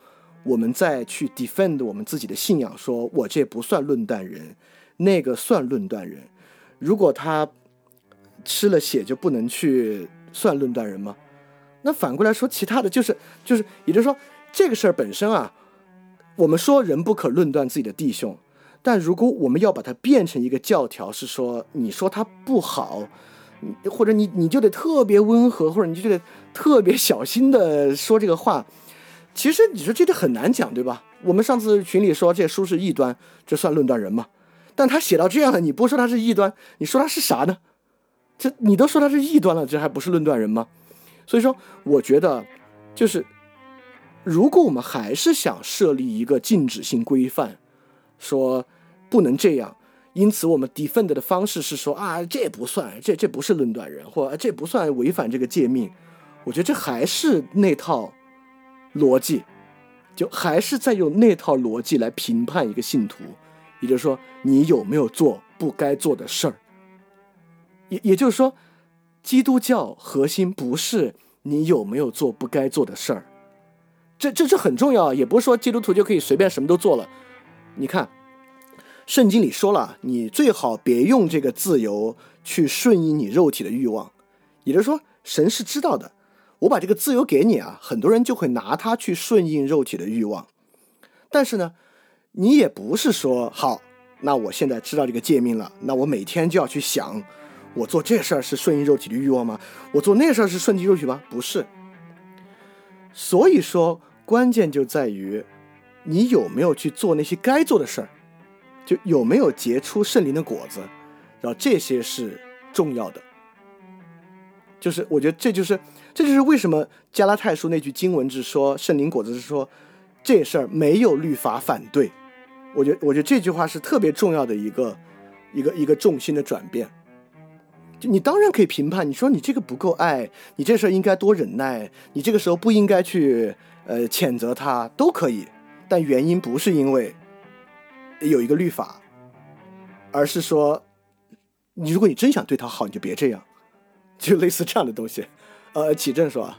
我们再去 defend 我们自己的信仰，说我这不算论断人，那个算论断人。如果他吃了血就不能去算论断人吗？那反过来说，其他的就是就是，也就是说，这个事儿本身啊，我们说人不可论断自己的弟兄，但如果我们要把它变成一个教条，是说你说他不好，或者你你就得特别温和，或者你就得特别小心的说这个话，其实你说这个很难讲，对吧？我们上次群里说这书是异端，这算论断人吗？但他写到这样了，你不说他是异端，你说他是啥呢？这你都说他是异端了，这还不是论断人吗？所以说，我觉得，就是，如果我们还是想设立一个禁止性规范，说不能这样，因此我们 defend 的方式是说啊，这不算，这这不是论断人，或这不算违反这个诫命。我觉得这还是那套逻辑，就还是在用那套逻辑来评判一个信徒，也就是说，你有没有做不该做的事儿。也也就是说。基督教核心不是你有没有做不该做的事儿，这这这很重要，也不是说基督徒就可以随便什么都做了。你看，圣经里说了，你最好别用这个自由去顺应你肉体的欲望，也就是说，神是知道的，我把这个自由给你啊，很多人就会拿它去顺应肉体的欲望。但是呢，你也不是说好，那我现在知道这个诫命了，那我每天就要去想。我做这事儿是顺应肉体的欲望吗？我做那事儿是顺应肉体吗？不是。所以说，关键就在于你有没有去做那些该做的事儿，就有没有结出圣灵的果子，然后这些是重要的。就是我觉得这就是这就是为什么加拉太书那句经文是说圣灵果子是说这事儿没有律法反对。我觉得我觉得这句话是特别重要的一个一个一个重心的转变。就你当然可以评判，你说你这个不够爱，你这事儿应该多忍耐，你这个时候不应该去呃谴责他，都可以。但原因不是因为有一个律法，而是说，你如果你真想对他好，你就别这样，就类似这样的东西。呃，启正说，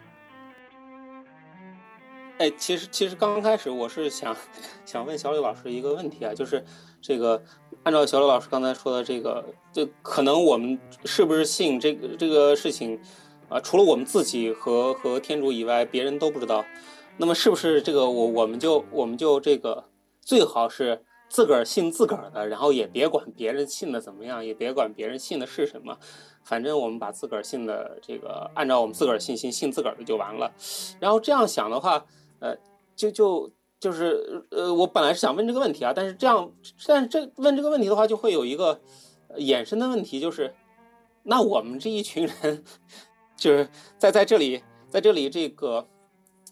哎，其实其实刚刚开始我是想想问小李老师一个问题啊，就是这个按照小李老师刚才说的这个，就可能我们是不是信这个这个事情啊？除了我们自己和和天主以外，别人都不知道。那么是不是这个我我们就我们就这个最好是自个儿信自个儿的，然后也别管别人信的怎么样，也别管别人信的是什么，反正我们把自个儿信的这个按照我们自个儿信心信自个儿的就完了。然后这样想的话，呃，就就就是呃，我本来是想问这个问题啊，但是这样，但是这问这个问题的话，就会有一个衍生的问题，就是那我们这一群人就是在在这里在这里这个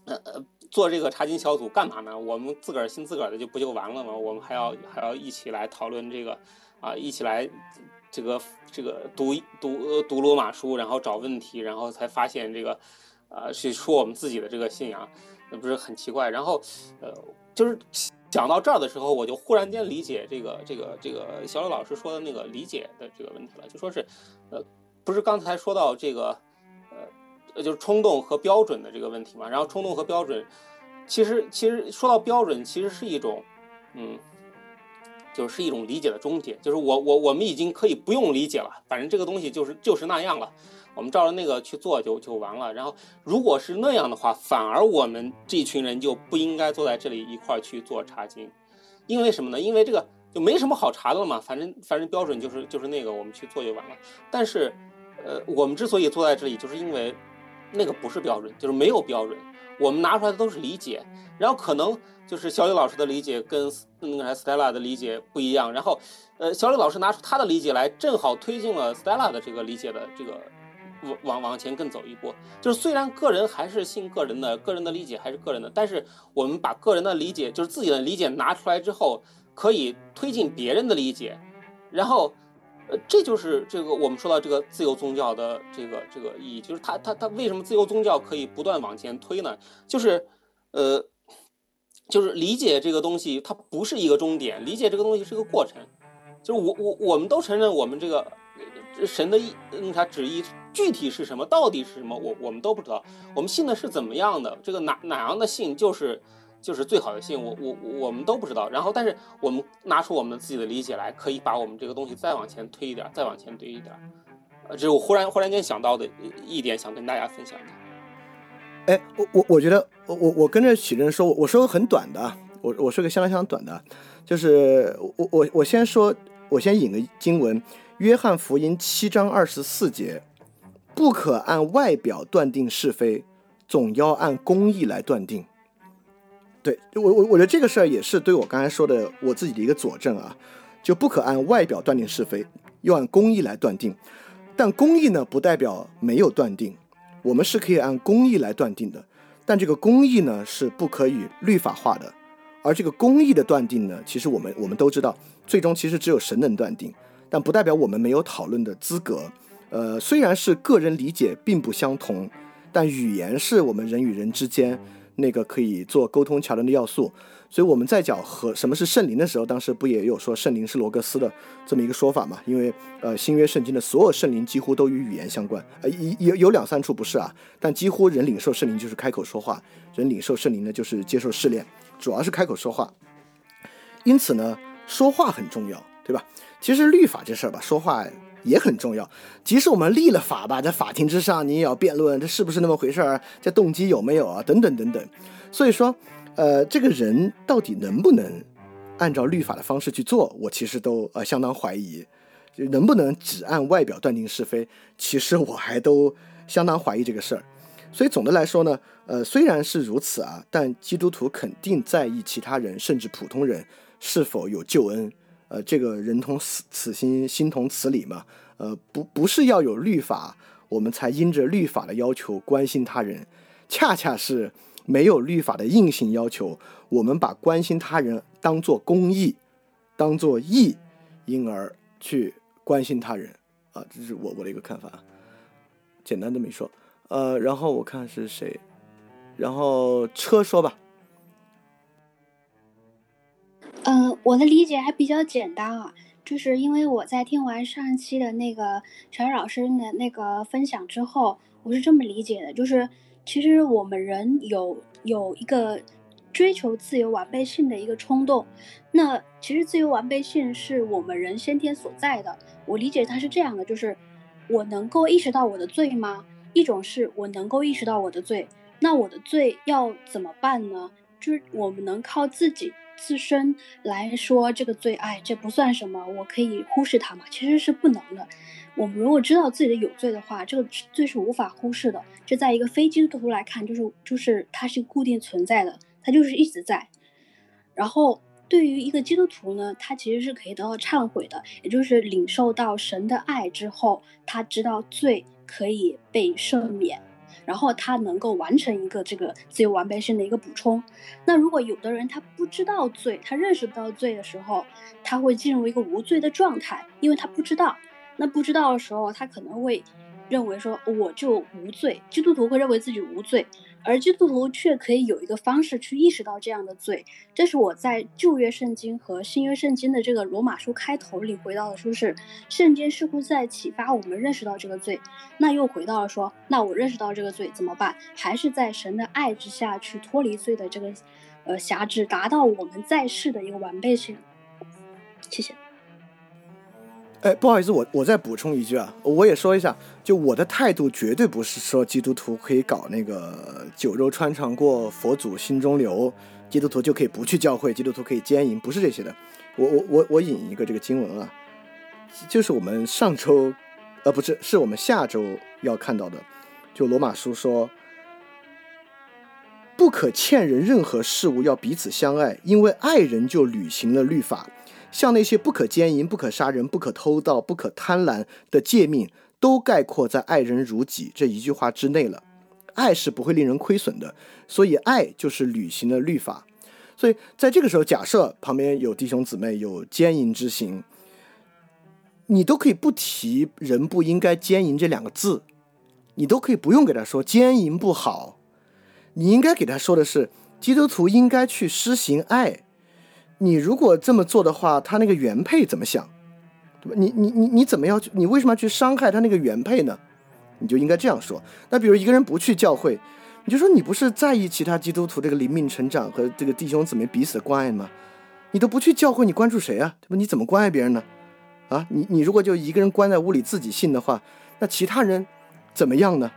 呃呃。做这个查经小组干嘛呢？我们自个儿信自个儿的就不就完了吗？我们还要还要一起来讨论这个，啊，一起来这个这个读读读罗马书，然后找问题，然后才发现这个，啊，是说我们自己的这个信仰，那不是很奇怪？然后，呃，就是讲到这儿的时候，我就忽然间理解这个这个这个小刘老师说的那个理解的这个问题了，就说是，呃，不是刚才说到这个。呃，就是冲动和标准的这个问题嘛。然后冲动和标准，其实其实说到标准，其实是一种，嗯，就是一种理解的终结。就是我我我们已经可以不用理解了，反正这个东西就是就是那样了，我们照着那个去做就就完了。然后如果是那样的话，反而我们这群人就不应该坐在这里一块去做查经，因为什么呢？因为这个就没什么好查的了嘛。反正反正标准就是就是那个，我们去做就完了。但是，呃，我们之所以坐在这里，就是因为。那个不是标准，就是没有标准。我们拿出来的都是理解，然后可能就是小李老师的理解跟那个 Stella 的理解不一样。然后，呃，小李老师拿出他的理解来，正好推进了 Stella 的这个理解的这个往往往前更走一步。就是虽然个人还是信个人的，个人的理解还是个人的，但是我们把个人的理解，就是自己的理解拿出来之后，可以推进别人的理解，然后。呃，这就是这个我们说到这个自由宗教的这个这个意义，就是它它它为什么自由宗教可以不断往前推呢？就是，呃，就是理解这个东西，它不是一个终点，理解这个东西是个过程。就是我我我们都承认，我们这个神的意，那啥旨意具体是什么，到底是什么，我我们都不知道。我们信的是怎么样的？这个哪哪样的信就是。就是最好的信，我我我们都不知道。然后，但是我们拿出我们自己的理解来，可以把我们这个东西再往前推一点，再往前推一点。呃，这是我忽然忽然间想到的一点，想跟大家分享的。哎，我我我觉得，我我我跟着启正说，我说个很短的，我我说个相当相当短的，就是我我我先说，我先引个经文，《约翰福音》七章二十四节，不可按外表断定是非，总要按公义来断定。对我我我觉得这个事儿也是对我刚才说的我自己的一个佐证啊，就不可按外表断定是非，要按公义来断定。但公义呢，不代表没有断定，我们是可以按公义来断定的。但这个公义呢，是不可以律法化的。而这个公义的断定呢，其实我们我们都知道，最终其实只有神能断定，但不代表我们没有讨论的资格。呃，虽然是个人理解并不相同，但语言是我们人与人之间。那个可以做沟通桥梁的要素，所以我们在讲和什么是圣灵的时候，当时不也有说圣灵是罗格斯的这么一个说法嘛？因为呃新约圣经的所有圣灵几乎都与语言相关，呃有有两三处不是啊，但几乎人领受圣灵就是开口说话，人领受圣灵呢就是接受试炼，主要是开口说话。因此呢，说话很重要，对吧？其实律法这事儿吧，说话。也很重要，即使我们立了法吧，在法庭之上，你也要辩论这是不是那么回事儿，这动机有没有啊，等等等等。所以说，呃，这个人到底能不能按照律法的方式去做，我其实都呃相当怀疑，能不能只按外表断定是非，其实我还都相当怀疑这个事儿。所以总的来说呢，呃，虽然是如此啊，但基督徒肯定在意其他人，甚至普通人是否有救恩。呃，这个人同此此心，心同此理嘛。呃，不，不是要有律法，我们才因着律法的要求关心他人，恰恰是没有律法的硬性要求，我们把关心他人当做公益，当做义，因而去关心他人啊，这是我我的一个看法，简单这么一说，呃，然后我看是谁，然后车说吧。嗯，我的理解还比较简单啊，就是因为我在听完上一期的那个小老师的那个分享之后，我是这么理解的，就是其实我们人有有一个追求自由完备性的一个冲动，那其实自由完备性是我们人先天所在的。我理解它是这样的，就是我能够意识到我的罪吗？一种是我能够意识到我的罪，那我的罪要怎么办呢？就是我们能靠自己。自身来说，这个罪，哎，这不算什么，我可以忽视它嘛？其实是不能的。我们如果知道自己的有罪的话，这个罪是无法忽视的。这在一个非基督徒来看，就是就是它是固定存在的，它就是一直在。然后对于一个基督徒呢，他其实是可以得到忏悔的，也就是领受到神的爱之后，他知道罪可以被赦免。然后他能够完成一个这个自由完备性的一个补充。那如果有的人他不知道罪，他认识不到罪的时候，他会进入一个无罪的状态，因为他不知道。那不知道的时候，他可能会。认为说我就无罪，基督徒会认为自己无罪，而基督徒却可以有一个方式去意识到这样的罪。这是我在旧约圣经和新约圣经的这个罗马书开头里回到的，说是圣经似乎在启发我们认识到这个罪。那又回到了说，那我认识到这个罪怎么办？还是在神的爱之下去脱离罪的这个呃辖制，达到我们在世的一个完备性。谢谢。哎，不好意思，我我再补充一句啊，我也说一下，就我的态度绝对不是说基督徒可以搞那个酒肉穿肠过，佛祖心中留，基督徒就可以不去教会，基督徒可以奸淫，不是这些的。我我我我引一个这个经文啊，就是我们上周，呃，不是，是我们下周要看到的，就罗马书说，不可欠人任何事物，要彼此相爱，因为爱人就履行了律法。像那些不可奸淫、不可杀人、不可偷盗、不可贪婪的诫命，都概括在“爱人如己”这一句话之内了。爱是不会令人亏损的，所以爱就是履行了律法。所以在这个时候，假设旁边有弟兄姊妹有奸淫之行，你都可以不提“人不应该奸淫”这两个字，你都可以不用给他说奸淫不好，你应该给他说的是，基督徒应该去施行爱。你如果这么做的话，他那个原配怎么想，对吧？你你你你怎么要去？你为什么要去伤害他那个原配呢？你就应该这样说。那比如一个人不去教会，你就说你不是在意其他基督徒这个灵命成长和这个弟兄姊妹彼此的关爱吗？你都不去教会，你关注谁啊？对吧？你怎么关爱别人呢？啊，你你如果就一个人关在屋里自己信的话，那其他人怎么样呢？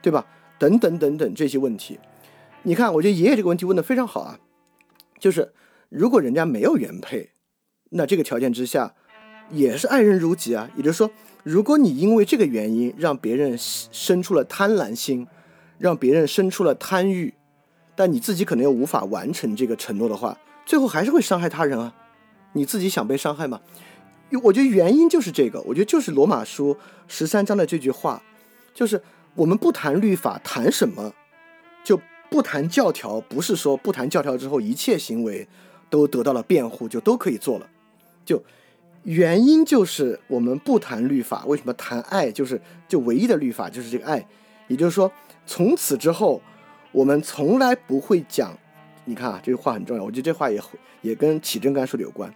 对吧？等等等等这些问题，你看，我觉得爷爷这个问题问的非常好啊，就是。如果人家没有原配，那这个条件之下，也是爱人如己啊。也就是说，如果你因为这个原因让别人生出了贪婪心，让别人生出了贪欲，但你自己可能又无法完成这个承诺的话，最后还是会伤害他人啊。你自己想被伤害吗？我觉得原因就是这个。我觉得就是罗马书十三章的这句话，就是我们不谈律法，谈什么？就不谈教条，不是说不谈教条之后一切行为。都得到了辩护，就都可以做了。就原因就是我们不谈律法，为什么谈爱？就是就唯一的律法就是这个爱。也就是说，从此之后，我们从来不会讲。你看啊，这句话很重要。我觉得这话也也跟启正刚说的有关。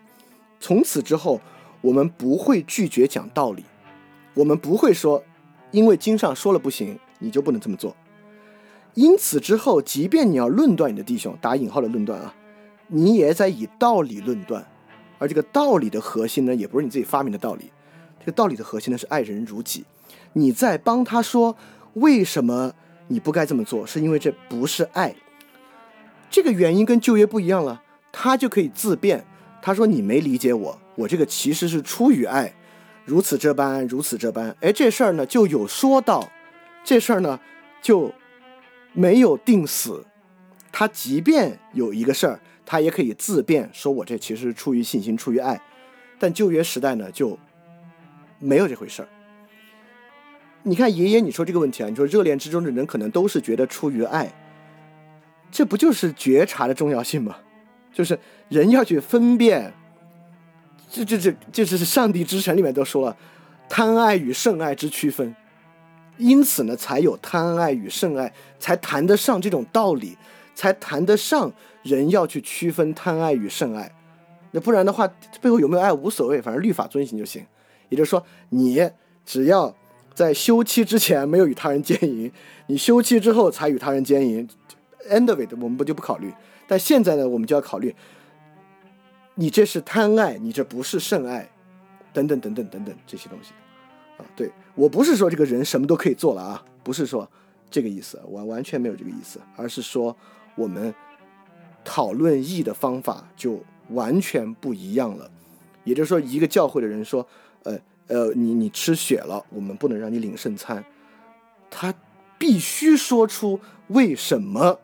从此之后，我们不会拒绝讲道理，我们不会说，因为经上说了不行，你就不能这么做。因此之后，即便你要论断你的弟兄，打引号的论断啊。你也在以道理论断，而这个道理的核心呢，也不是你自己发明的道理。这个道理的核心呢，是爱人如己。你在帮他说为什么你不该这么做，是因为这不是爱。这个原因跟旧约不一样了，他就可以自辩。他说你没理解我，我这个其实是出于爱，如此这般，如此这般。哎，这事儿呢就有说到，这事儿呢就没有定死。他即便有一个事儿。他也可以自辩说：“我这其实出于信心，出于爱。”但旧约时代呢，就没有这回事儿。你看爷爷，你说这个问题啊，你说热恋之中的人可能都是觉得出于爱，这不就是觉察的重要性吗？就是人要去分辨，这这这这是上帝之神里面都说了，贪爱与圣爱之区分，因此呢，才有贪爱与圣爱，才谈得上这种道理，才谈得上人要去区分贪爱与圣爱。那不然的话，背后有没有爱无所谓，反正律法遵行就行。也就是说，你只要在休妻之前没有与他人奸淫，你休妻之后才与他人奸淫，end of it，我们不就不考虑。但现在呢，我们就要考虑，你这是贪爱，你这不是圣爱，等等等等等等这些东西，啊，对我不是说这个人什么都可以做了啊，不是说这个意思，完完全没有这个意思，而是说我们讨论义的方法就完全不一样了。也就是说，一个教会的人说，呃呃，你你吃血了，我们不能让你领圣餐，他必须说出为什么。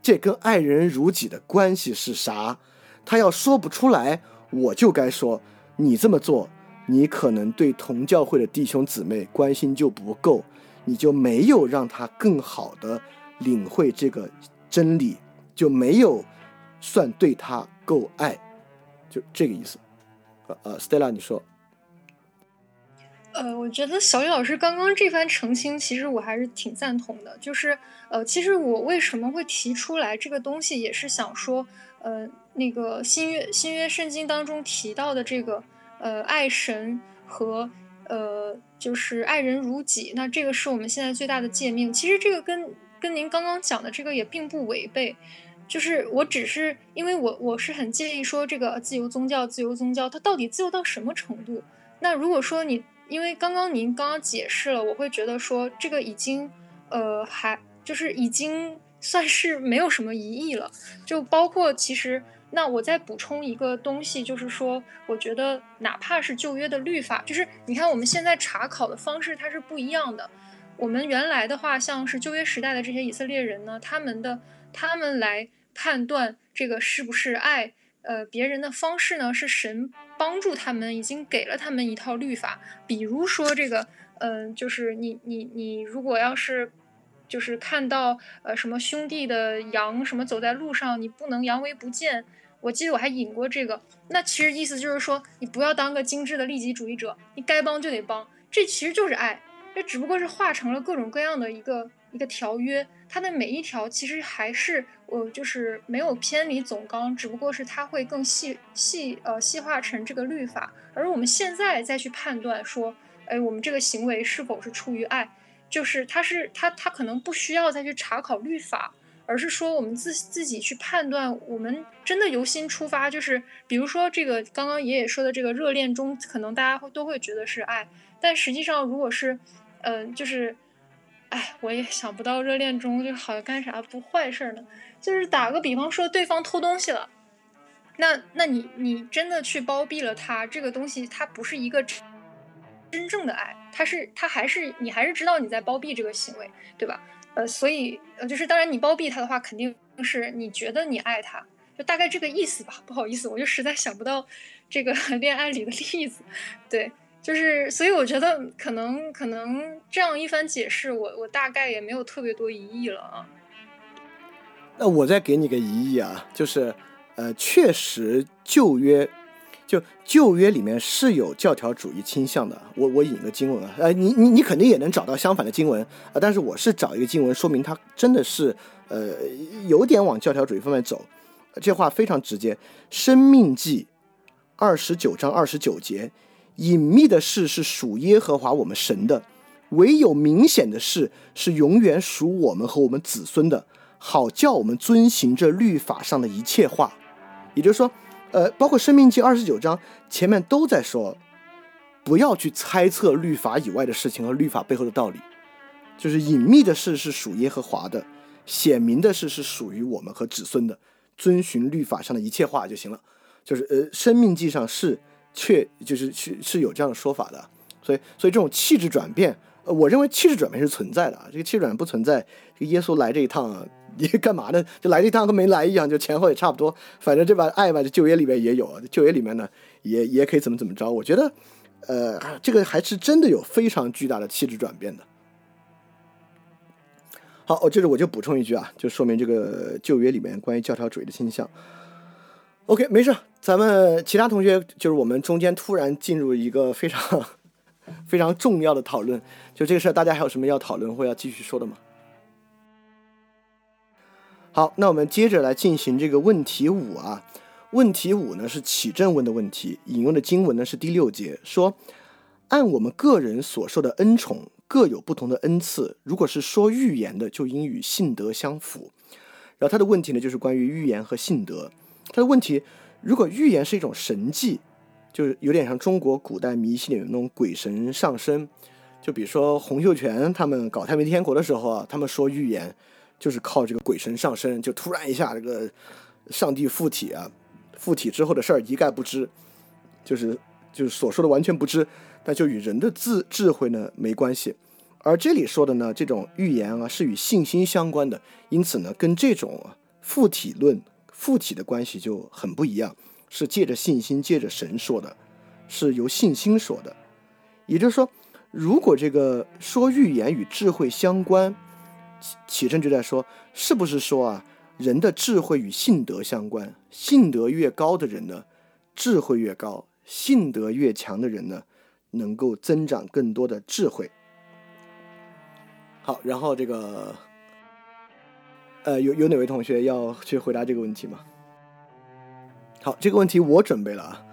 这跟爱人如己的关系是啥？他要说不出来，我就该说，你这么做，你可能对同教会的弟兄姊妹关心就不够，你就没有让他更好的领会这个真理，就没有算对他够爱，就这个意思。呃呃，Stella，你说。呃，我觉得小雨老师刚刚这番澄清，其实我还是挺赞同的。就是，呃，其实我为什么会提出来这个东西，也是想说，呃，那个新约新约圣经当中提到的这个，呃，爱神和呃，就是爱人如己，那这个是我们现在最大的诫命。其实这个跟跟您刚刚讲的这个也并不违背。就是我只是因为我我是很介意说这个自由宗教，自由宗教它到底自由到什么程度？那如果说你。因为刚刚您刚刚解释了，我会觉得说这个已经，呃，还就是已经 算是没有什么疑义了。就包括其实，那我再补充一个东西，就是说，我觉得哪怕是旧约的律法，就是你看我们现在查考的方式它是不一样的。我们原来的话，像是旧约时代的这些以色列人呢，他们的他们来判断这个是不是爱。呃，别人的方式呢，是神帮助他们，已经给了他们一套律法。比如说这个，嗯，就是你你你，如果要是，就是看到呃什么兄弟的羊什么走在路上，你不能扬为不见。我记得我还引过这个，那其实意思就是说，你不要当个精致的利己主义者，你该帮就得帮，这其实就是爱，这只不过是化成了各种各样的一个一个条约。它的每一条其实还是呃，就是没有偏离总纲，只不过是它会更细细呃细化成这个律法。而我们现在再去判断说，哎，我们这个行为是否是出于爱，就是它是它它可能不需要再去查考律法，而是说我们自自己去判断，我们真的由心出发，就是比如说这个刚刚爷爷说的这个热恋中，可能大家会都会觉得是爱，但实际上如果是嗯，就是。哎，我也想不到热恋中就好像干啥不坏事呢？就是打个比方说，对方偷东西了，那那你你真的去包庇了他，这个东西它不是一个真正的爱，它是它还是你还是知道你在包庇这个行为，对吧？呃，所以呃，就是当然你包庇他的话，肯定是你觉得你爱他，就大概这个意思吧。不好意思，我就实在想不到这个 恋爱里的例子，对。就是，所以我觉得可能可能这样一番解释，我我大概也没有特别多疑义了啊。那我再给你个疑义啊，就是，呃，确实旧约就旧约里面是有教条主义倾向的。我我引个经文啊，呃，你你你肯定也能找到相反的经文啊，但是我是找一个经文说明它真的是呃有点往教条主义方面走。这话非常直接，《生命记》二十九章二十九节。隐秘的事是属耶和华我们神的，唯有明显的事是永远属我们和我们子孙的，好叫我们遵行这律法上的一切话。也就是说，呃，包括生命记二十九章前面都在说，不要去猜测律法以外的事情和律法背后的道理。就是隐秘的事是属耶和华的，显明的事是属于我们和子孙的，遵循律法上的一切话就行了。就是呃，生命记上是。确就是是是有这样的说法的，所以所以这种气质转变，呃，我认为气质转变是存在的啊。这个气质转变不存在，这个耶稣来这一趟，啊你干嘛呢？就来这一趟跟没来一样，就前后也差不多。反正这把爱吧，这旧约里面也有，旧约里面呢也也可以怎么怎么着。我觉得，呃，这个还是真的有非常巨大的气质转变的好，我就是我就补充一句啊，就说明这个旧约里面关于教条主义的倾向。OK，没事，咱们其他同学就是我们中间突然进入一个非常 非常重要的讨论，就这个事儿，大家还有什么要讨论或要继续说的吗？好，那我们接着来进行这个问题五啊。问题五呢是启正问的问题，引用的经文呢是第六节，说按我们个人所受的恩宠。各有不同的恩赐。如果是说预言的，就应与信德相符。然后他的问题呢，就是关于预言和信德。他的问题，如果预言是一种神迹，就是有点像中国古代迷信里的那种鬼神上身。就比如说洪秀全他们搞太平天国的时候啊，他们说预言就是靠这个鬼神上身，就突然一下这个上帝附体啊，附体之后的事儿一概不知，就是就是所说的完全不知。那就与人的智智慧呢没关系，而这里说的呢，这种预言啊是与信心相关的，因此呢，跟这种附体论附体的关系就很不一样，是借着信心借着神说的，是由信心说的。也就是说，如果这个说预言与智慧相关，启启正就在说，是不是说啊，人的智慧与性德相关，性德越高的人呢，智慧越高，性德越强的人呢？能够增长更多的智慧。好，然后这个，呃，有有哪位同学要去回答这个问题吗？好，这个问题我准备了啊。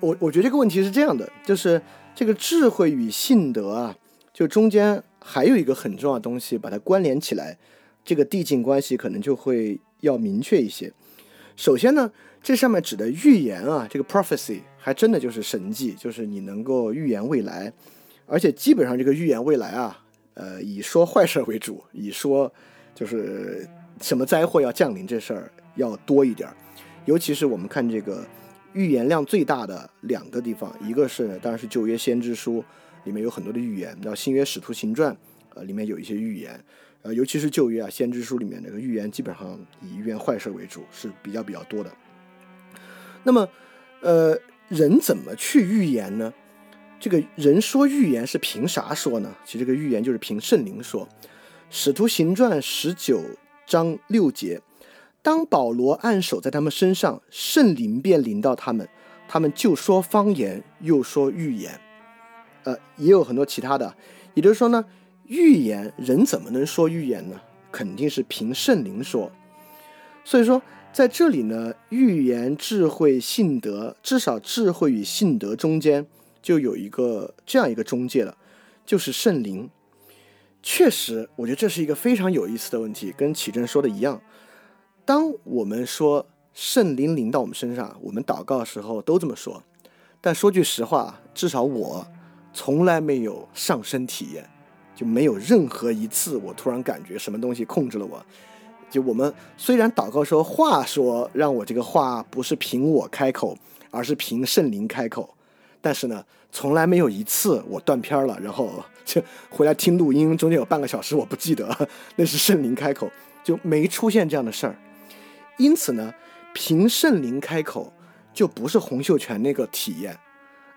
我我觉得这个问题是这样的，就是这个智慧与信德啊，就中间还有一个很重要的东西，把它关联起来，这个递进关系可能就会要明确一些。首先呢。这上面指的预言啊，这个 prophecy 还真的就是神迹，就是你能够预言未来，而且基本上这个预言未来啊，呃，以说坏事为主，以说就是什么灾祸要降临这事儿要多一点儿。尤其是我们看这个预言量最大的两个地方，一个是当然是旧约先知书里面有很多的预言，到新约使徒行传呃里面有一些预言，呃，尤其是旧约啊先知书里面这个预言基本上以预言坏事为主，是比较比较多的。那么，呃，人怎么去预言呢？这个人说预言是凭啥说呢？其实这个预言就是凭圣灵说。使徒行传十九章六节，当保罗按手在他们身上，圣灵便临到他们，他们就说方言，又说预言。呃，也有很多其他的，也就是说呢，预言人怎么能说预言呢？肯定是凭圣灵说。所以说。在这里呢，预言、智慧、信德，至少智慧与信德中间就有一个这样一个中介了，就是圣灵。确实，我觉得这是一个非常有意思的问题，跟启正说的一样。当我们说圣灵临到我们身上，我们祷告的时候都这么说。但说句实话，至少我从来没有上身体验，就没有任何一次我突然感觉什么东西控制了我。就我们虽然祷告说话说让我这个话不是凭我开口，而是凭圣灵开口，但是呢，从来没有一次我断片了，然后就回来听录音，中间有半个小时我不记得，那是圣灵开口，就没出现这样的事儿。因此呢，凭圣灵开口就不是洪秀全那个体验，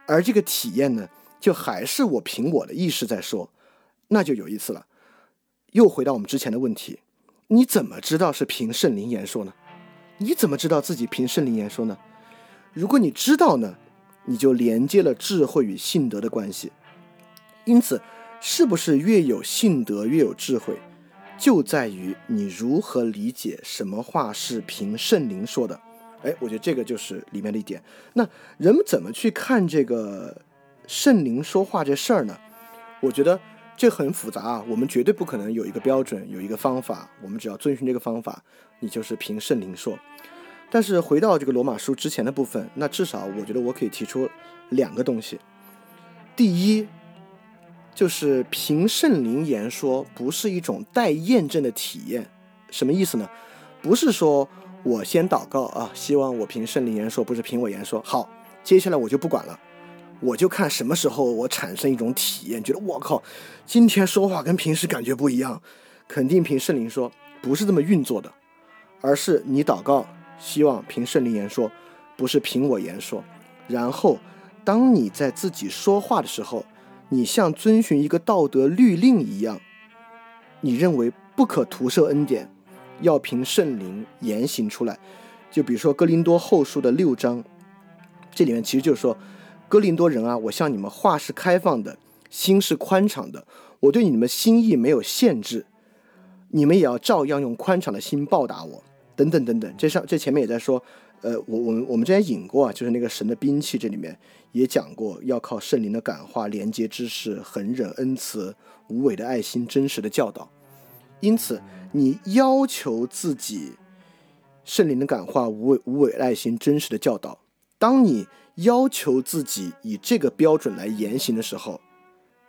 而这个体验呢，就还是我凭我的意识在说，那就有意思了。又回到我们之前的问题。你怎么知道是凭圣灵言说呢？你怎么知道自己凭圣灵言说呢？如果你知道呢，你就连接了智慧与信德的关系。因此，是不是越有性德越有智慧，就在于你如何理解什么话是凭圣灵说的。哎，我觉得这个就是里面的一点。那人们怎么去看这个圣灵说话这事儿呢？我觉得。这很复杂啊，我们绝对不可能有一个标准，有一个方法。我们只要遵循这个方法，你就是凭圣灵说。但是回到这个罗马书之前的部分，那至少我觉得我可以提出两个东西。第一，就是凭圣灵言说不是一种待验证的体验。什么意思呢？不是说我先祷告啊，希望我凭圣灵言说，不是凭我言说。好，接下来我就不管了。我就看什么时候我产生一种体验，觉得我靠，今天说话跟平时感觉不一样，肯定凭圣灵说，不是这么运作的，而是你祷告，希望凭圣灵言说，不是凭我言说。然后，当你在自己说话的时候，你像遵循一个道德律令一样，你认为不可徒设恩典，要凭圣灵言行出来。就比如说哥林多后书的六章，这里面其实就是说，哥林多人啊，我向你们话是开放的，心是宽敞的，我对你们心意没有限制，你们也要照样用宽敞的心报答我，等等等等。这上这前面也在说，呃，我我们我们之前引过啊，就是那个神的兵器，这里面也讲过，要靠圣灵的感化、廉洁知识、恒忍、恩慈、无伪的爱心、真实的教导。因此，你要求自己。圣灵的感化、无伪无伪爱心、真实的教导。当你要求自己以这个标准来言行的时候，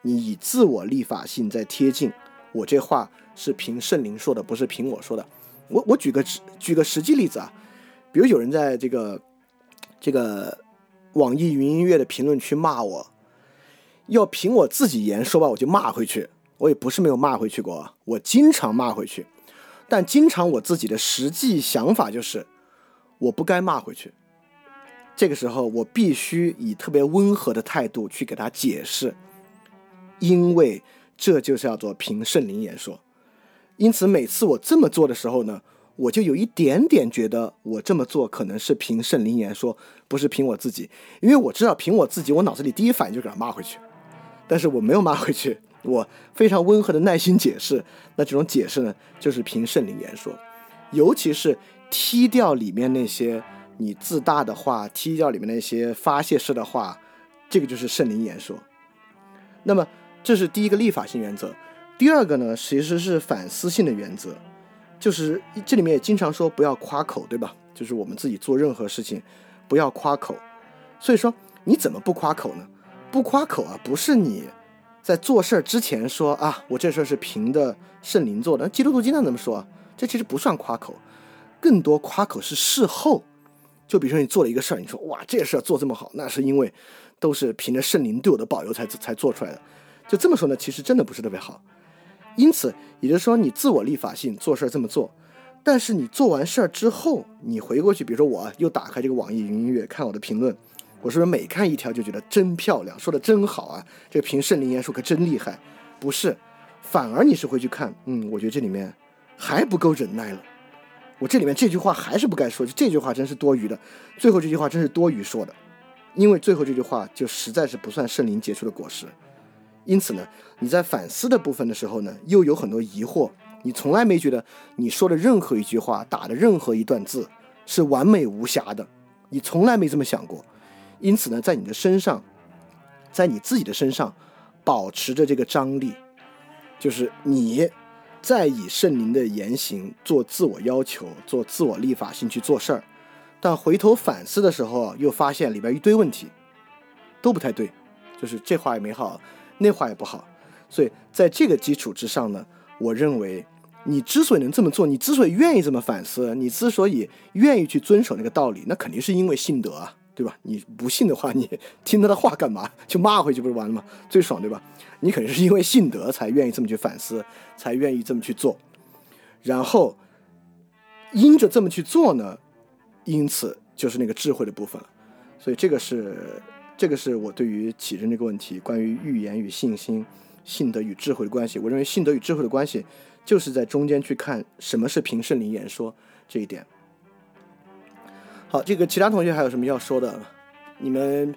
你以自我立法性在贴近。我这话是凭圣灵说的，不是凭我说的。我我举个举个实际例子啊，比如有人在这个这个网易云音乐的评论区骂我，要凭我自己言说吧，我就骂回去。我也不是没有骂回去过，我经常骂回去。但经常我自己的实际想法就是，我不该骂回去。这个时候我必须以特别温和的态度去给他解释，因为这就是要做凭圣灵言说。因此每次我这么做的时候呢，我就有一点点觉得我这么做可能是凭圣灵言说，不是凭我自己。因为我知道凭我自己，我脑子里第一反应就给他骂回去，但是我没有骂回去。我非常温和的耐心解释，那这种解释呢，就是凭圣灵言说，尤其是踢掉里面那些你自大的话，踢掉里面那些发泄式的话，这个就是圣灵言说。那么这是第一个立法性原则，第二个呢，其实是反思性的原则，就是这里面也经常说不要夸口，对吧？就是我们自己做任何事情不要夸口。所以说你怎么不夸口呢？不夸口啊，不是你。在做事儿之前说啊，我这事儿是凭的圣灵做的。基督徒经常这么说，这其实不算夸口，更多夸口是事后。就比如说你做了一个事儿，你说哇，这个事儿做这么好，那是因为都是凭着圣灵对我的保佑才才做出来的。就这么说呢，其实真的不是特别好。因此，也就是说你自我立法性做事儿这么做，但是你做完事儿之后，你回过去，比如说我又打开这个网易云音乐看我的评论。我是不是每看一条就觉得真漂亮，说的真好啊？这个凭圣灵言说可真厉害，不是？反而你是会去看，嗯，我觉得这里面还不够忍耐了。我这里面这句话还是不该说，这句话真是多余的。最后这句话真是多余说的，因为最后这句话就实在是不算圣灵结出的果实。因此呢，你在反思的部分的时候呢，又有很多疑惑。你从来没觉得你说的任何一句话，打的任何一段字是完美无瑕的，你从来没这么想过。因此呢，在你的身上，在你自己的身上，保持着这个张力，就是你在以圣灵的言行做自我要求、做自我立法性去做事儿，但回头反思的时候，又发现里边一堆问题，都不太对，就是这话也没好，那话也不好，所以在这个基础之上呢，我认为你之所以能这么做，你之所以愿意这么反思，你之所以愿意去遵守那个道理，那肯定是因为信德啊。对吧？你不信的话，你听他的话干嘛？就骂回去不是完了吗？最爽，对吧？你肯定是因为信德才愿意这么去反思，才愿意这么去做。然后因着这么去做呢，因此就是那个智慧的部分了。所以这个是这个是我对于启真这个问题，关于预言与信心、信德与智慧的关系。我认为信德与智慧的关系，就是在中间去看什么是凭圣灵言说这一点。好，这个其他同学还有什么要说的？你们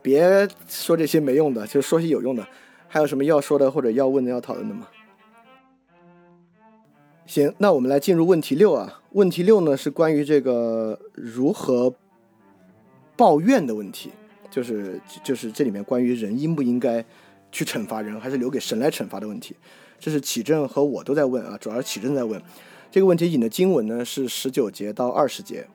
别说这些没用的，就说些有用的。还有什么要说的或者要问的、要讨论的吗？行，那我们来进入问题六啊。问题六呢是关于这个如何抱怨的问题，就是就是这里面关于人应不应该去惩罚人，还是留给神来惩罚的问题。这是启正和我都在问啊，主要是启正在问这个问题。引的经文呢是十九节到二十节。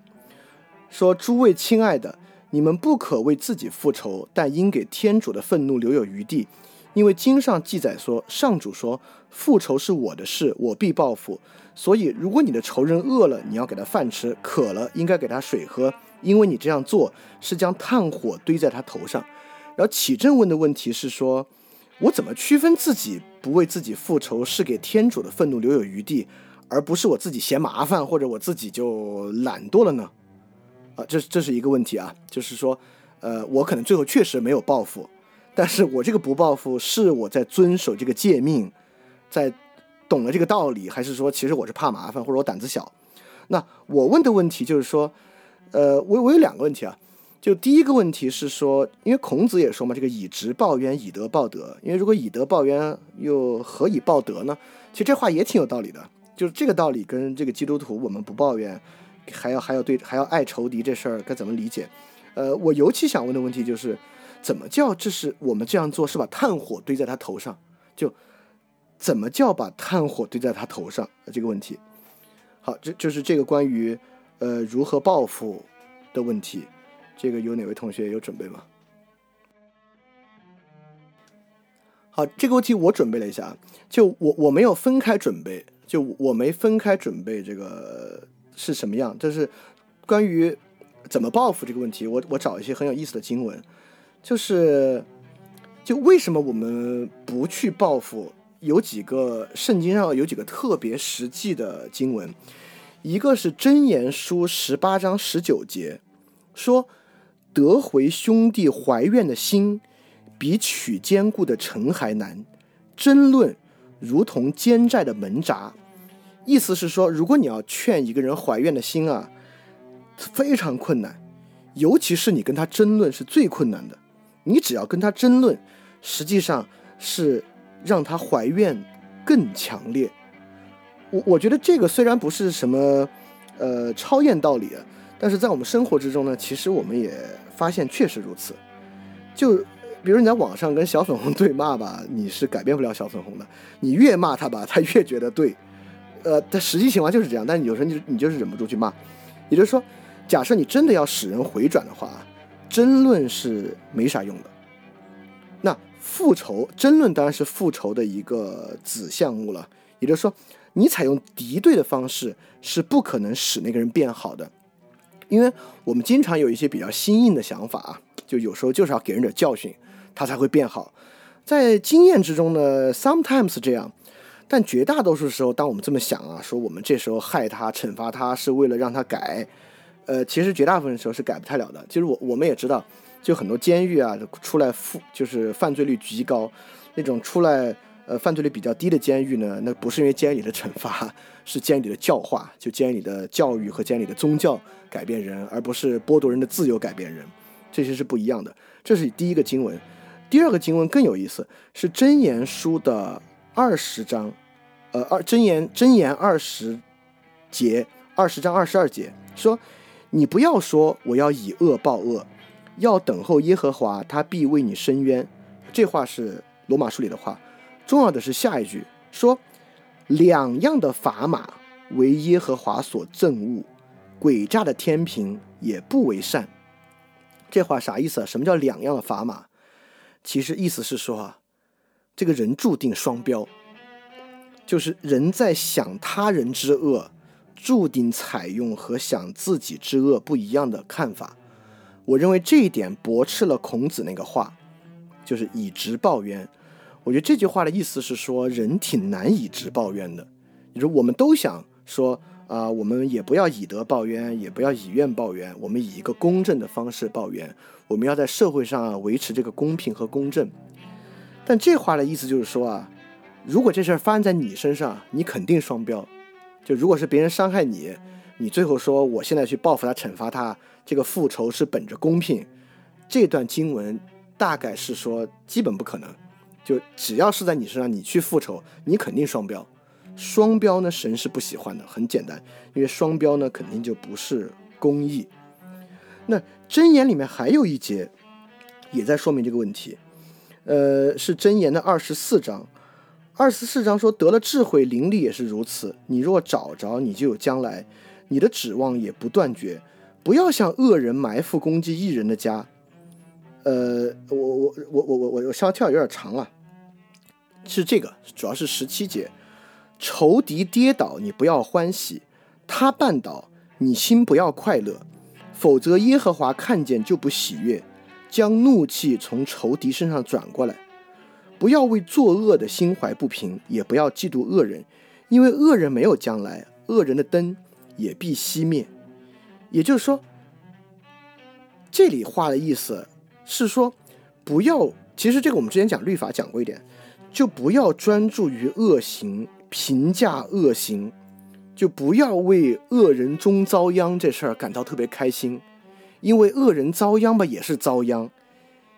说：“诸位亲爱的，你们不可为自己复仇，但应给天主的愤怒留有余地，因为经上记载说，上主说，复仇是我的事，我必报复。所以，如果你的仇人饿了，你要给他饭吃；渴了，应该给他水喝，因为你这样做是将炭火堆在他头上。”然后启正问的问题是说：“我怎么区分自己不为自己复仇是给天主的愤怒留有余地，而不是我自己嫌麻烦或者我自己就懒惰了呢？”啊，这这是一个问题啊，就是说，呃，我可能最后确实没有报复，但是我这个不报复是我在遵守这个诫命，在懂了这个道理，还是说其实我是怕麻烦，或者我胆子小？那我问的问题就是说，呃，我我有两个问题啊。就第一个问题是说，因为孔子也说嘛，这个以直报怨，以德报德。因为如果以德报怨，又何以报德呢？其实这话也挺有道理的。就是这个道理跟这个基督徒我们不抱怨，还要还要对还要爱仇敌这事儿该怎么理解？呃，我尤其想问的问题就是，怎么叫这是我们这样做是把炭火堆在他头上？就怎么叫把炭火堆在他头上？这个问题。好，这就是这个关于呃如何报复的问题。这个有哪位同学有准备吗？好，这个问题我准备了一下，就我我没有分开准备，就我没分开准备这个是什么样，就是关于怎么报复这个问题，我我找一些很有意思的经文，就是就为什么我们不去报复？有几个圣经上有几个特别实际的经文，一个是箴言书十八章十九节说。得回兄弟怀怨的心，比取坚固的城还难。争论如同奸债的门闸。意思是说，如果你要劝一个人怀怨的心啊，非常困难。尤其是你跟他争论是最困难的。你只要跟他争论，实际上是让他怀怨更强烈。我觉得这个虽然不是什么呃超验道理啊，但是在我们生活之中呢，其实我们也。发现确实如此，就比如你在网上跟小粉红 对骂吧，你是改变不了小粉红的。你越骂他吧，他越觉得对。呃，但实际情况就是这样。但有时候你你就是忍不住去骂。也就是说，假设你真的要使人回转的话，争论是没啥用的。那复仇争论当然是复仇的一个子项目了。也就是说，你采用敌对的方式是不可能使那个人变好的。因为我们经常有一些比较新颖的想法啊，就有时候就是要给人点教训，他才会变好。在经验之中呢，sometimes 这样，但绝大多数时候，当我们这么想啊，说我们这时候害他、惩罚他是为了让他改，呃，其实绝大部分时候是改不太了的。其实我我们也知道，就很多监狱啊，出来负就是犯罪率极高，那种出来。呃，犯罪率比较低的监狱呢，那不是因为监狱里的惩罚，是监狱里的教化，就监狱里的教育和监狱里的宗教改变人，而不是剥夺人的自由改变人，这些是不一样的。这是第一个经文，第二个经文更有意思，是箴言书的二十章，呃，二箴言箴言二十节，二十章二十二节说，你不要说我要以恶报恶，要等候耶和华，他必为你伸冤。这话是罗马书里的话。重要的是下一句说：“两样的砝码为耶和华所憎恶，诡诈的天平也不为善。”这话啥意思啊？什么叫两样的砝码？其实意思是说啊，这个人注定双标，就是人在想他人之恶，注定采用和想自己之恶不一样的看法。我认为这一点驳斥了孔子那个话，就是以直报冤。我觉得这句话的意思是说，人挺难以直报怨的。你说我们都想说啊，我们也不要以德报怨，也不要以怨报怨，我们以一个公正的方式报怨。我们要在社会上维持这个公平和公正。但这话的意思就是说啊，如果这事儿发生在你身上，你肯定双标。就如果是别人伤害你，你最后说我现在去报复他、惩罚他，这个复仇是本着公平，这段经文大概是说基本不可能。就只要是在你身上，你去复仇，你肯定双标。双标呢，神是不喜欢的。很简单，因为双标呢，肯定就不是公义。那箴言里面还有一节，也在说明这个问题。呃，是箴言的二十四章。二十四章说，得了智慧，灵力也是如此。你若找着，你就有将来，你的指望也不断绝。不要像恶人埋伏攻击一人的家。呃，我我我我我我稍微跳有点长了。是这个，主要是十七节，仇敌跌倒，你不要欢喜；他绊倒，你心不要快乐，否则耶和华看见就不喜悦，将怒气从仇敌身上转过来。不要为作恶的心怀不平，也不要嫉妒恶人，因为恶人没有将来，恶人的灯也必熄灭。也就是说，这里话的意思是说，不要。其实这个我们之前讲律法讲过一点。就不要专注于恶行，评价恶行，就不要为恶人终遭殃这事儿感到特别开心，因为恶人遭殃吧也是遭殃。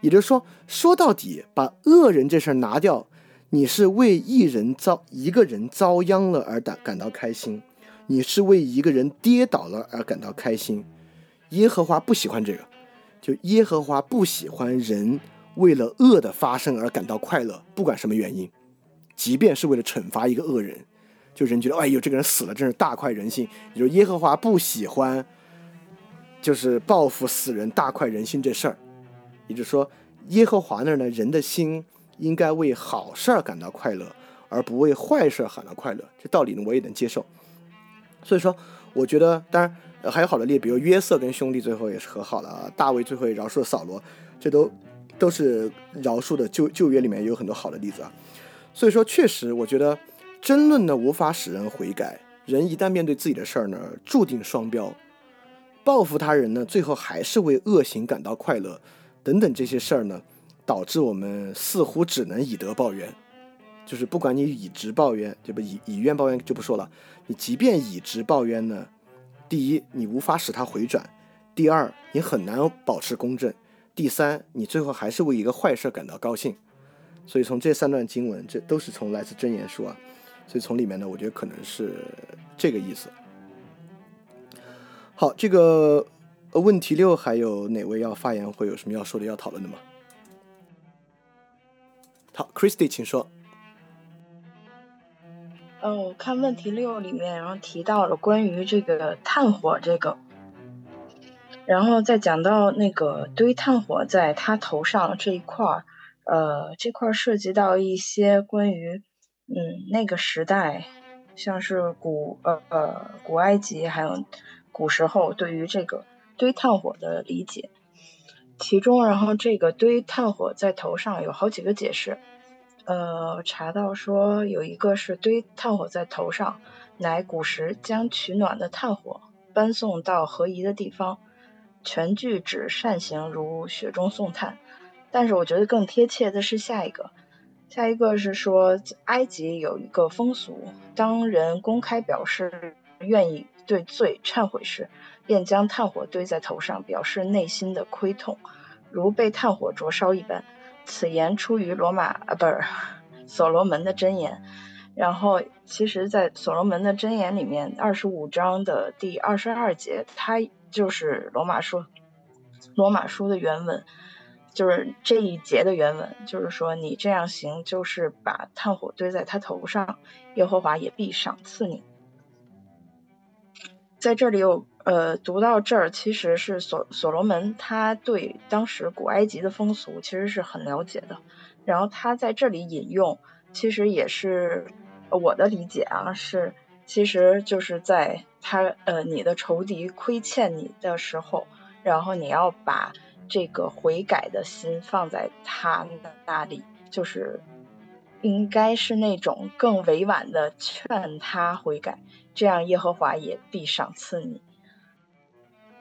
也就是说，说到底，把恶人这事儿拿掉，你是为一人遭一个人遭殃了而感感到开心，你是为一个人跌倒了而感到开心。耶和华不喜欢这个，就耶和华不喜欢人为了恶的发生而感到快乐，不管什么原因，即便是为了惩罚一个恶人，就人觉得哎呦这个人死了真是大快人心，也就是耶和华不喜欢，就是报复死人大快人心这事儿。也就是说，耶和华那儿呢，人的心应该为好事儿感到快乐，而不为坏事儿感到快乐。这道理呢，我也能接受。所以说，我觉得，当然还有好的例，比如约瑟跟兄弟最后也是和好了，大卫最后也饶恕了扫罗，这都都是饶恕的旧旧约里面有很多好的例子啊。所以说，确实，我觉得争论呢无法使人悔改，人一旦面对自己的事儿呢，注定双标。报复他人呢，最后还是为恶行感到快乐。等等这些事儿呢，导致我们似乎只能以德报怨，就是不管你以直报怨，对不以以怨报怨就不说了。你即便以直报怨呢，第一你无法使他回转，第二你很难保持公正，第三你最后还是为一个坏事感到高兴。所以从这三段经文，这都是从来自真言书啊，所以从里面呢，我觉得可能是这个意思。好，这个。问题六还有哪位要发言或有什么要说的、要讨论的吗？好，Christy，请说。嗯，我看问题六里面，然后提到了关于这个炭火这个，然后再讲到那个堆炭火在他头上这一块儿，呃，这块涉及到一些关于嗯那个时代，像是古呃呃古埃及还有古时候对于这个。堆炭火的理解，其中，然后这个堆炭火在头上有好几个解释。呃，查到说有一个是堆炭火在头上，乃古时将取暖的炭火搬送到合宜的地方，全句指善行如雪中送炭。但是我觉得更贴切的是下一个，下一个是说埃及有一个风俗，当人公开表示愿意对罪忏悔时。便将炭火堆在头上，表示内心的亏痛，如被炭火灼烧一般。此言出于罗马啊，不是所罗门的箴言。然后，其实，在所罗门的箴言里面，二十五章的第二十二节，它就是罗马书，罗马书的原文，就是这一节的原文，就是说你这样行，就是把炭火堆在他头上，耶和华也必赏赐你。在这里有。呃，读到这儿，其实是所所罗门他对当时古埃及的风俗其实是很了解的，然后他在这里引用，其实也是我的理解啊，是其实就是在他呃你的仇敌亏欠你的时候，然后你要把这个悔改的心放在他的那里，就是应该是那种更委婉的劝他悔改，这样耶和华也必赏赐你。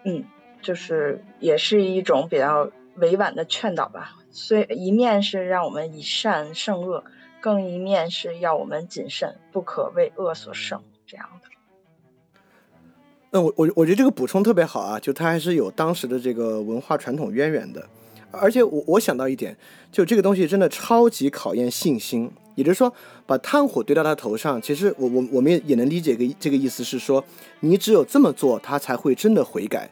嗯，就是也是一种比较委婉的劝导吧。虽一面是让我们以善胜恶，更一面是要我们谨慎，不可为恶所胜。这样的。那我我我觉得这个补充特别好啊，就它还是有当时的这个文化传统渊源的。而且我我想到一点，就这个东西真的超级考验信心。也就是说，把炭火堆到他头上，其实我我我们也也能理解个这个意思是说，你只有这么做，他才会真的悔改。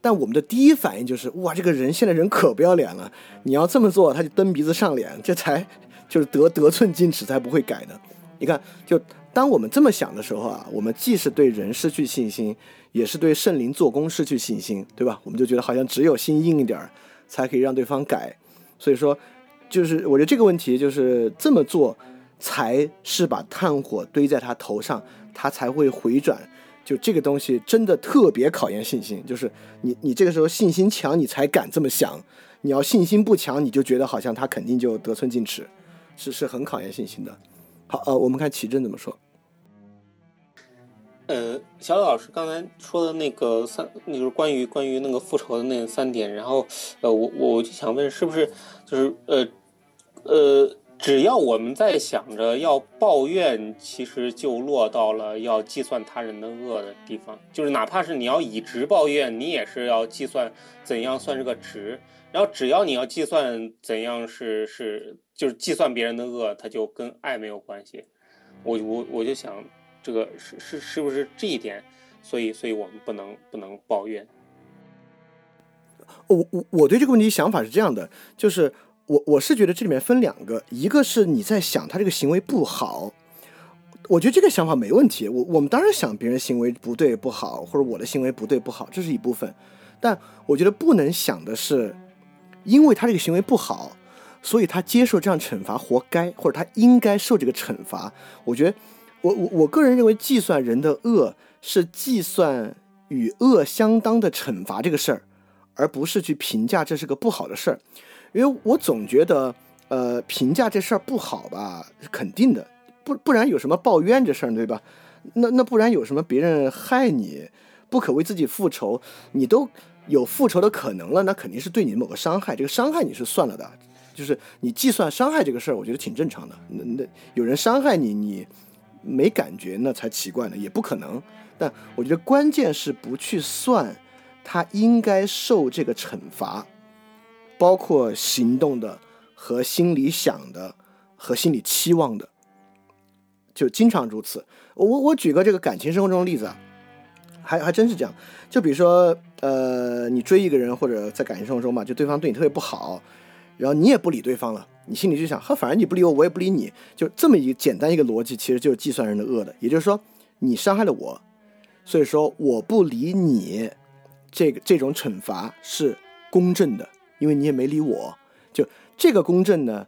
但我们的第一反应就是，哇，这个人现在人可不要脸了！你要这么做，他就蹬鼻子上脸，这才 就是得得寸进尺，才不会改的。你看，就当我们这么想的时候啊，我们既是对人失去信心，也是对圣灵做工失去信心，对吧？我们就觉得好像只有心硬一点儿，才可以让对方改。所以说，就是我觉得这个问题就是这么做，才是把炭火堆在他头上，他才会回转。就这个东西真的特别考验信心，就是你你这个时候信心强，你才敢这么想；你要信心不强，你就觉得好像他肯定就得寸进尺，是是很考验信心的。好，呃，我们看齐正怎么说。呃，小老师刚才说的那个三，就是关于关于那个复仇的那三点，然后呃，我我就想问，是不是就是呃呃。只要我们在想着要抱怨，其实就落到了要计算他人的恶的地方。就是哪怕是你要以值抱怨，你也是要计算怎样算是个值。然后只要你要计算怎样是是，就是计算别人的恶，它就跟爱没有关系。我我我就想，这个是是是不是这一点？所以所以我们不能不能抱怨。我我我对这个问题想法是这样的，就是我我是觉得这里面分两个，一个是你在想他这个行为不好，我觉得这个想法没问题。我我们当然想别人行为不对不好，或者我的行为不对不好，这是一部分。但我觉得不能想的是。因为他这个行为不好，所以他接受这样惩罚活该，或者他应该受这个惩罚。我觉得，我我我个人认为，计算人的恶是计算与恶相当的惩罚这个事儿，而不是去评价这是个不好的事儿。因为我总觉得，呃，评价这事儿不好吧，是肯定的，不不然有什么抱怨这事儿，对吧？那那不然有什么别人害你，不可为自己复仇，你都。有复仇的可能了，那肯定是对你某个伤害，这个伤害你是算了的，就是你计算伤害这个事儿，我觉得挺正常的。那那有人伤害你，你没感觉，那才奇怪呢，也不可能。但我觉得关键是不去算他应该受这个惩罚，包括行动的和心里想的和心里期望的，就经常如此。我我举个这个感情生活中的例子啊。还还真是这样，就比如说，呃，你追一个人或者在感情生活中嘛，就对方对你特别不好，然后你也不理对方了，你心里就想，呵，反正你不理我，我也不理你，就这么一个简单一个逻辑，其实就是计算人的恶的。也就是说，你伤害了我，所以说我不理你，这个这种惩罚是公正的，因为你也没理我。就这个公正呢，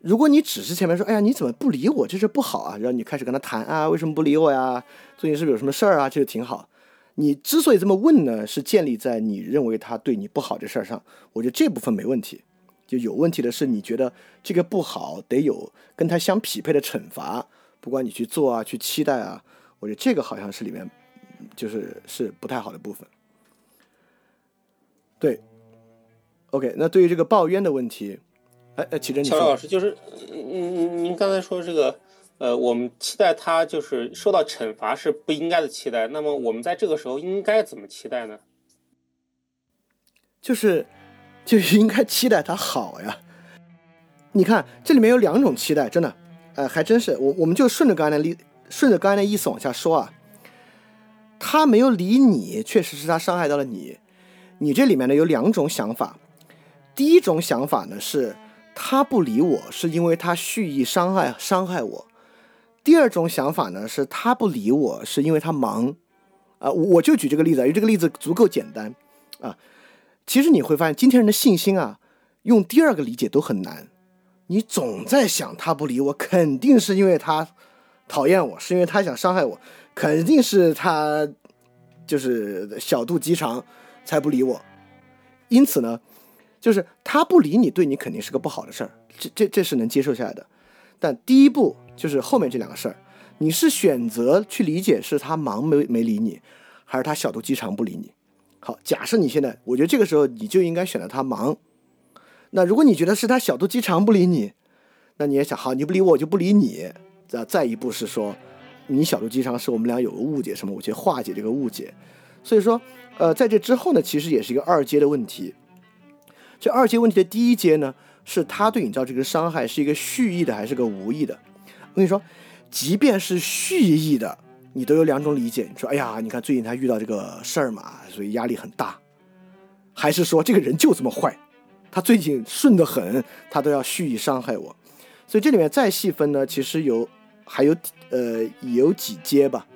如果你只是前面说，哎呀，你怎么不理我，这是不好啊，然后你开始跟他谈啊，为什么不理我呀？最近是不是有什么事儿啊？这就挺好。你之所以这么问呢，是建立在你认为他对你不好这事儿上。我觉得这部分没问题，就有问题的是你觉得这个不好得有跟他相匹配的惩罚，不管你去做啊，去期待啊，我觉得这个好像是里面就是是不太好的部分。对，OK，那对于这个抱怨的问题，哎哎，齐真，乔老师就是，您您，您刚才说这个。呃，我们期待他就是受到惩罚是不应该的期待。那么我们在这个时候应该怎么期待呢？就是，就应该期待他好呀。你看这里面有两种期待，真的，呃，还真是。我我们就顺着刚才的例，顺着刚才的意思往下说啊。他没有理你，确实是他伤害到了你。你这里面呢有两种想法。第一种想法呢是，他不理我是因为他蓄意伤害伤害我。第二种想法呢，是他不理我，是因为他忙，啊，我就举这个例子，因为这个例子足够简单，啊，其实你会发现今天人的信心啊，用第二个理解都很难，你总在想他不理我，肯定是因为他讨厌我，是因为他想伤害我，肯定是他就是小肚鸡肠才不理我，因此呢，就是他不理你，对你肯定是个不好的事儿，这这这是能接受下来的，但第一步。就是后面这两个事儿，你是选择去理解是他忙没没理你，还是他小肚鸡肠不理你？好，假设你现在，我觉得这个时候你就应该选择他忙。那如果你觉得是他小肚鸡肠不理你，那你也想，好，你不理我，我就不理你。再再一步是说，你小肚鸡肠是我们俩有个误解什么？我去化解这个误解。所以说，呃，在这之后呢，其实也是一个二阶的问题。这二阶问题的第一阶呢，是他对你造成这个伤害是一个蓄意的还是个无意的？我跟你说，即便是蓄意的，你都有两种理解。你说，哎呀，你看最近他遇到这个事儿嘛，所以压力很大，还是说这个人就这么坏，他最近顺得很，他都要蓄意伤害我。所以这里面再细分呢，其实有还有呃有几阶吧。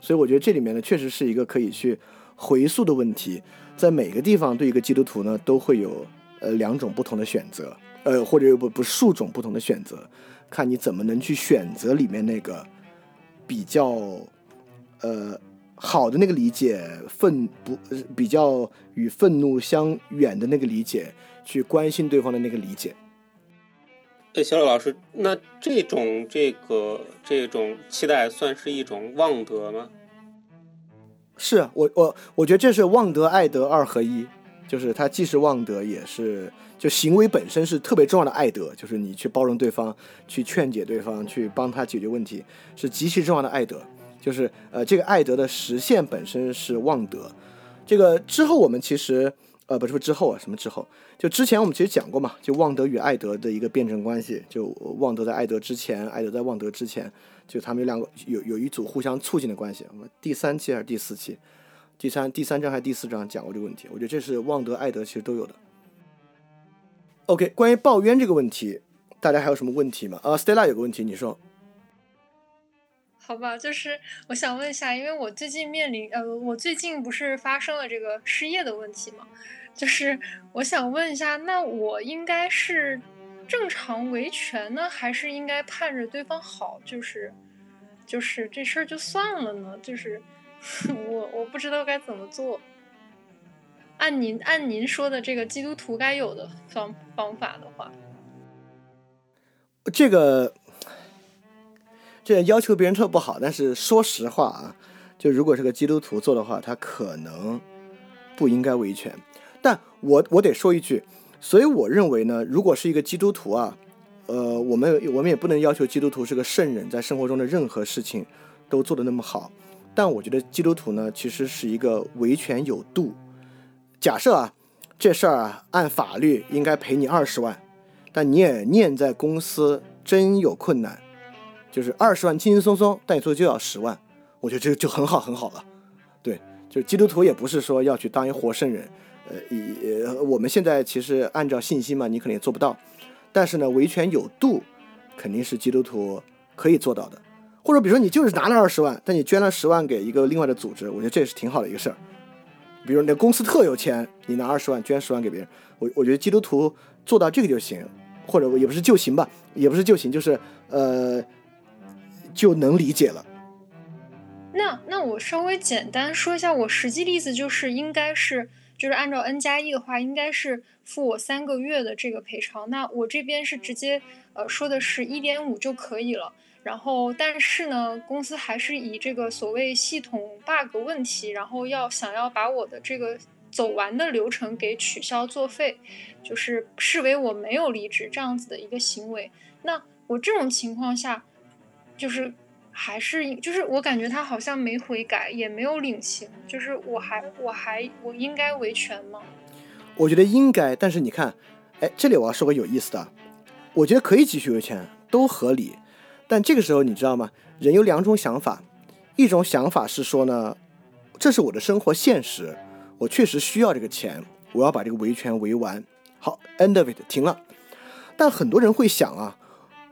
所以我觉得这里面呢，确实是一个可以去回溯的问题。在每个地方对一个基督徒呢，都会有呃两种不同的选择，呃或者有不不数种不同的选择。看你怎么能去选择里面那个比较呃好的那个理解，愤不比较与愤怒相远的那个理解，去关心对方的那个理解。哎，小柳老师，那这种这个这种期待算是一种望德吗？是我我我觉得这是望德爱德二合一，就是它既是旺德，也是就行为本身是特别重要的爱德，就是你去包容对方，去劝解对方，去帮他解决问题，是极其重要的爱德。就是呃，这个爱德的实现本身是旺德。这个之后我们其实呃不是不之后啊，什么之后？就之前我们其实讲过嘛，就旺德与爱德的一个辩证关系，就旺德在爱德之前，爱德在旺德之前，就他们有两个有有一组互相促进的关系。我们第三期还是第四期？第三第三章还是第四章讲过这个问题？我觉得这是旺德爱德其实都有的。OK，关于抱怨这个问题，大家还有什么问题吗？啊，Stella 有个问题，你说。好吧，就是我想问一下，因为我最近面临呃，我最近不是发生了这个失业的问题嘛，就是我想问一下，那我应该是正常维权呢，还是应该盼着对方好，就是就是这事儿就算了呢？就是 我我不知道该怎么做。按您按您说的这个基督徒该有的方方法的话，这个。这要求别人特不好，但是说实话啊，就如果是个基督徒做的话，他可能不应该维权。但我我得说一句，所以我认为呢，如果是一个基督徒啊，呃，我们我们也不能要求基督徒是个圣人，在生活中的任何事情都做得那么好。但我觉得基督徒呢，其实是一个维权有度。假设啊，这事儿啊，按法律应该赔你二十万，但你也念在公司真有困难。就是二十万轻轻松松，但你做就要十万，我觉得这就很好很好了。对，就是基督徒也不是说要去当一活圣人，呃，呃，我们现在其实按照信息嘛，你可能也做不到，但是呢，维权有度，肯定是基督徒可以做到的。或者比如说你就是拿了二十万，但你捐了十万给一个另外的组织，我觉得这也是挺好的一个事儿。比如你的公司特有钱，你拿二十万捐十万给别人，我我觉得基督徒做到这个就行，或者也不是就行吧，也不是就行，就是呃。就能理解了。那那我稍微简单说一下，我实际例子就是应该是就是按照 N 加一的话，应该是付我三个月的这个赔偿。那我这边是直接呃说的是一点五就可以了。然后但是呢，公司还是以这个所谓系统 bug 问题，然后要想要把我的这个走完的流程给取消作废，就是视为我没有离职这样子的一个行为。那我这种情况下。就是还是就是我感觉他好像没悔改，也没有领情。就是我还我还我应该维权吗？我觉得应该，但是你看，哎，这里我要说个有意思的，我觉得可以继续维权，都合理。但这个时候你知道吗？人有两种想法，一种想法是说呢，这是我的生活现实，我确实需要这个钱，我要把这个维权维完。好，end of it，停了。但很多人会想啊。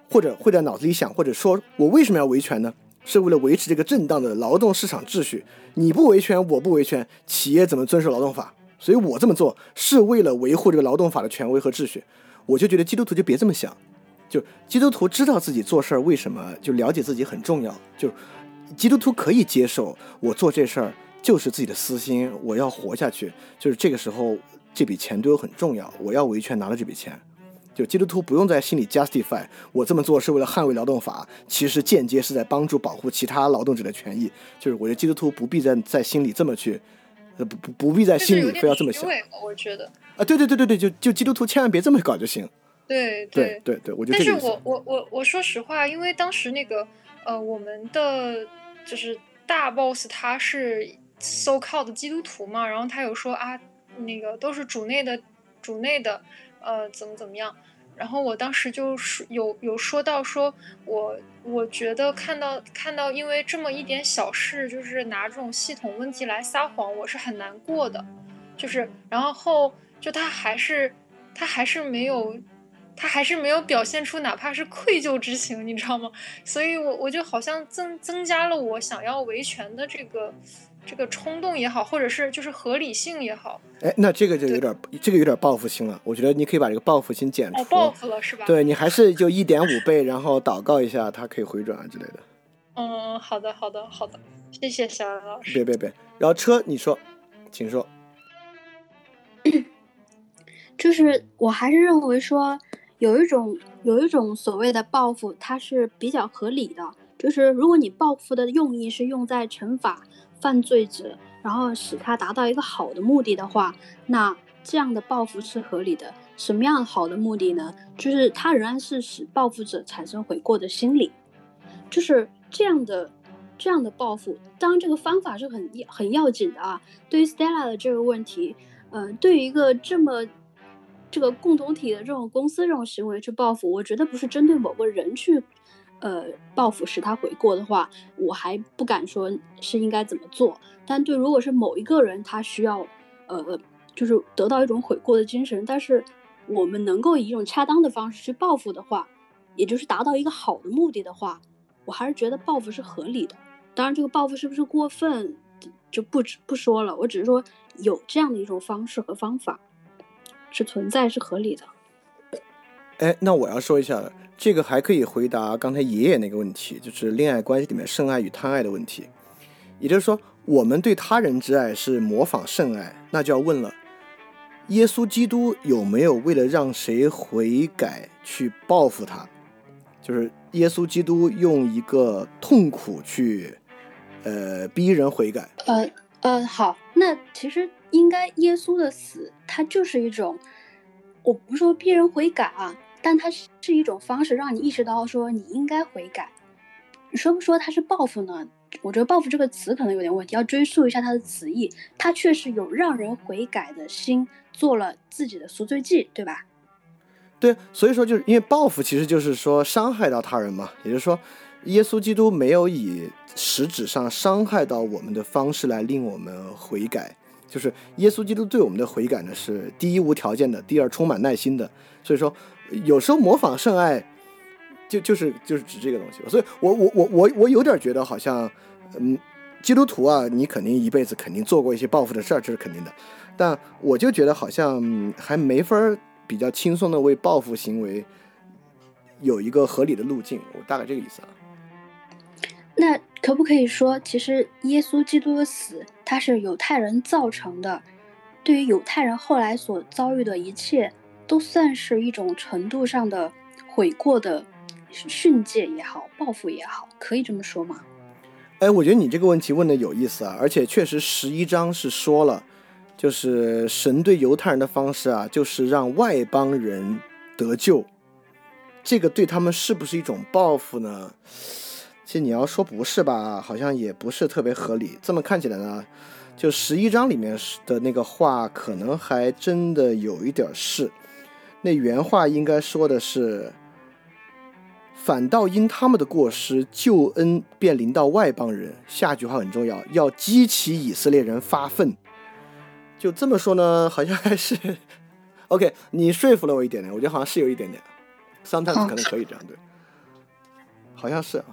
或者会在脑子里想，或者说我为什么要维权呢？是为了维持这个正当的劳动市场秩序。你不维权，我不维权，企业怎么遵守劳动法？所以我这么做是为了维护这个劳动法的权威和秩序。我就觉得基督徒就别这么想，就基督徒知道自己做事儿为什么，就了解自己很重要。就基督徒可以接受我做这事儿就是自己的私心，我要活下去。就是这个时候这笔钱对我很重要，我要维权拿了这笔钱。就基督徒不用在心里 justify 我这么做是为了捍卫劳动法，其实间接是在帮助保护其他劳动者的权益。就是我觉得基督徒不必在在心里这么去，呃不不不必在心里非要这么想。我觉得啊，对对对对对，就就基督徒千万别这么搞就行。对对对对，我觉得。但是我我我我说实话，因为当时那个呃我们的就是大 boss 他是 so called 基督徒嘛，然后他有说啊那个都是主内的主内的。呃，怎么怎么样？然后我当时就是有有说到，说我我觉得看到看到，因为这么一点小事，就是拿这种系统问题来撒谎，我是很难过的。就是，然后就他还是他还是没有，他还是没有表现出哪怕是愧疚之情，你知道吗？所以我我就好像增增加了我想要维权的这个。这个冲动也好，或者是就是合理性也好，哎，那这个就有点，这个有点报复心了。我觉得你可以把这个报复心减除。报复了是吧？对你还是就一点五倍，然后祷告一下，它可以回转啊之类的。嗯，好的，好的，好的，谢谢小杨老师。别别别，然后车你说，请说。就是我还是认为说，有一种有一种所谓的报复，它是比较合理的。就是如果你报复的用意是用在惩罚。犯罪者，然后使他达到一个好的目的的话，那这样的报复是合理的。什么样好的目的呢？就是它仍然是使报复者产生悔过的心理，就是这样的这样的报复。当然，这个方法是很很要紧的啊。对于 Stella 的这个问题，呃，对于一个这么这个共同体的这种公司这种行为去报复，我觉得不是针对某个人去呃报复使他悔过的话，我还不敢说是应该怎么做。但对，如果是某一个人他需要呃就是得到一种悔过的精神，但是我们能够以一种恰当的方式去报复的话，也就是达到一个好的目的的话，我还是觉得报复是合理的。当然，这个报复是不是过分，就不不说了。我只是说有这样的一种方式和方法是存在，是合理的。哎，那我要说一下，这个还可以回答刚才爷爷那个问题，就是恋爱关系里面圣爱与贪爱的问题。也就是说，我们对他人之爱是模仿圣爱，那就要问了。耶稣基督有没有为了让谁悔改去报复他？就是耶稣基督用一个痛苦去，呃，逼人悔改。呃呃，好，那其实应该耶稣的死，它就是一种，我不是说逼人悔改啊，但它是一种方式，让你意识到说你应该悔改。说不说它是报复呢？我觉得“报复”这个词可能有点问题，要追溯一下它的词义。它确实有让人悔改的心，做了自己的赎罪祭，对吧？对，所以说就是因为报复其实就是说伤害到他人嘛，也就是说，耶稣基督没有以实质上伤害到我们的方式来令我们悔改，就是耶稣基督对我们的悔改呢是第一无条件的，第二充满耐心的。所以说，有时候模仿圣爱。就就是就是指这个东西，所以我我我我我有点觉得好像，嗯，基督徒啊，你肯定一辈子肯定做过一些报复的事儿，这是肯定的，但我就觉得好像还没法比较轻松的为报复行为有一个合理的路径，我大概这个意思啊。那可不可以说，其实耶稣基督的死，他是犹太人造成的，对于犹太人后来所遭遇的一切，都算是一种程度上的悔过的。训诫也好，报复也好，可以这么说吗？哎，我觉得你这个问题问的有意思啊，而且确实十一章是说了，就是神对犹太人的方式啊，就是让外邦人得救。这个对他们是不是一种报复呢？其实你要说不是吧，好像也不是特别合理。这么看起来呢，就十一章里面的那个话，可能还真的有一点是。那原话应该说的是。反倒因他们的过失，救恩便临到外邦人。下句话很重要，要激起以色列人发愤。就这么说呢，好像还是 OK。你说服了我一点点，我觉得好像是有一点点。Sometimes 可能可以这样对，好像是啊。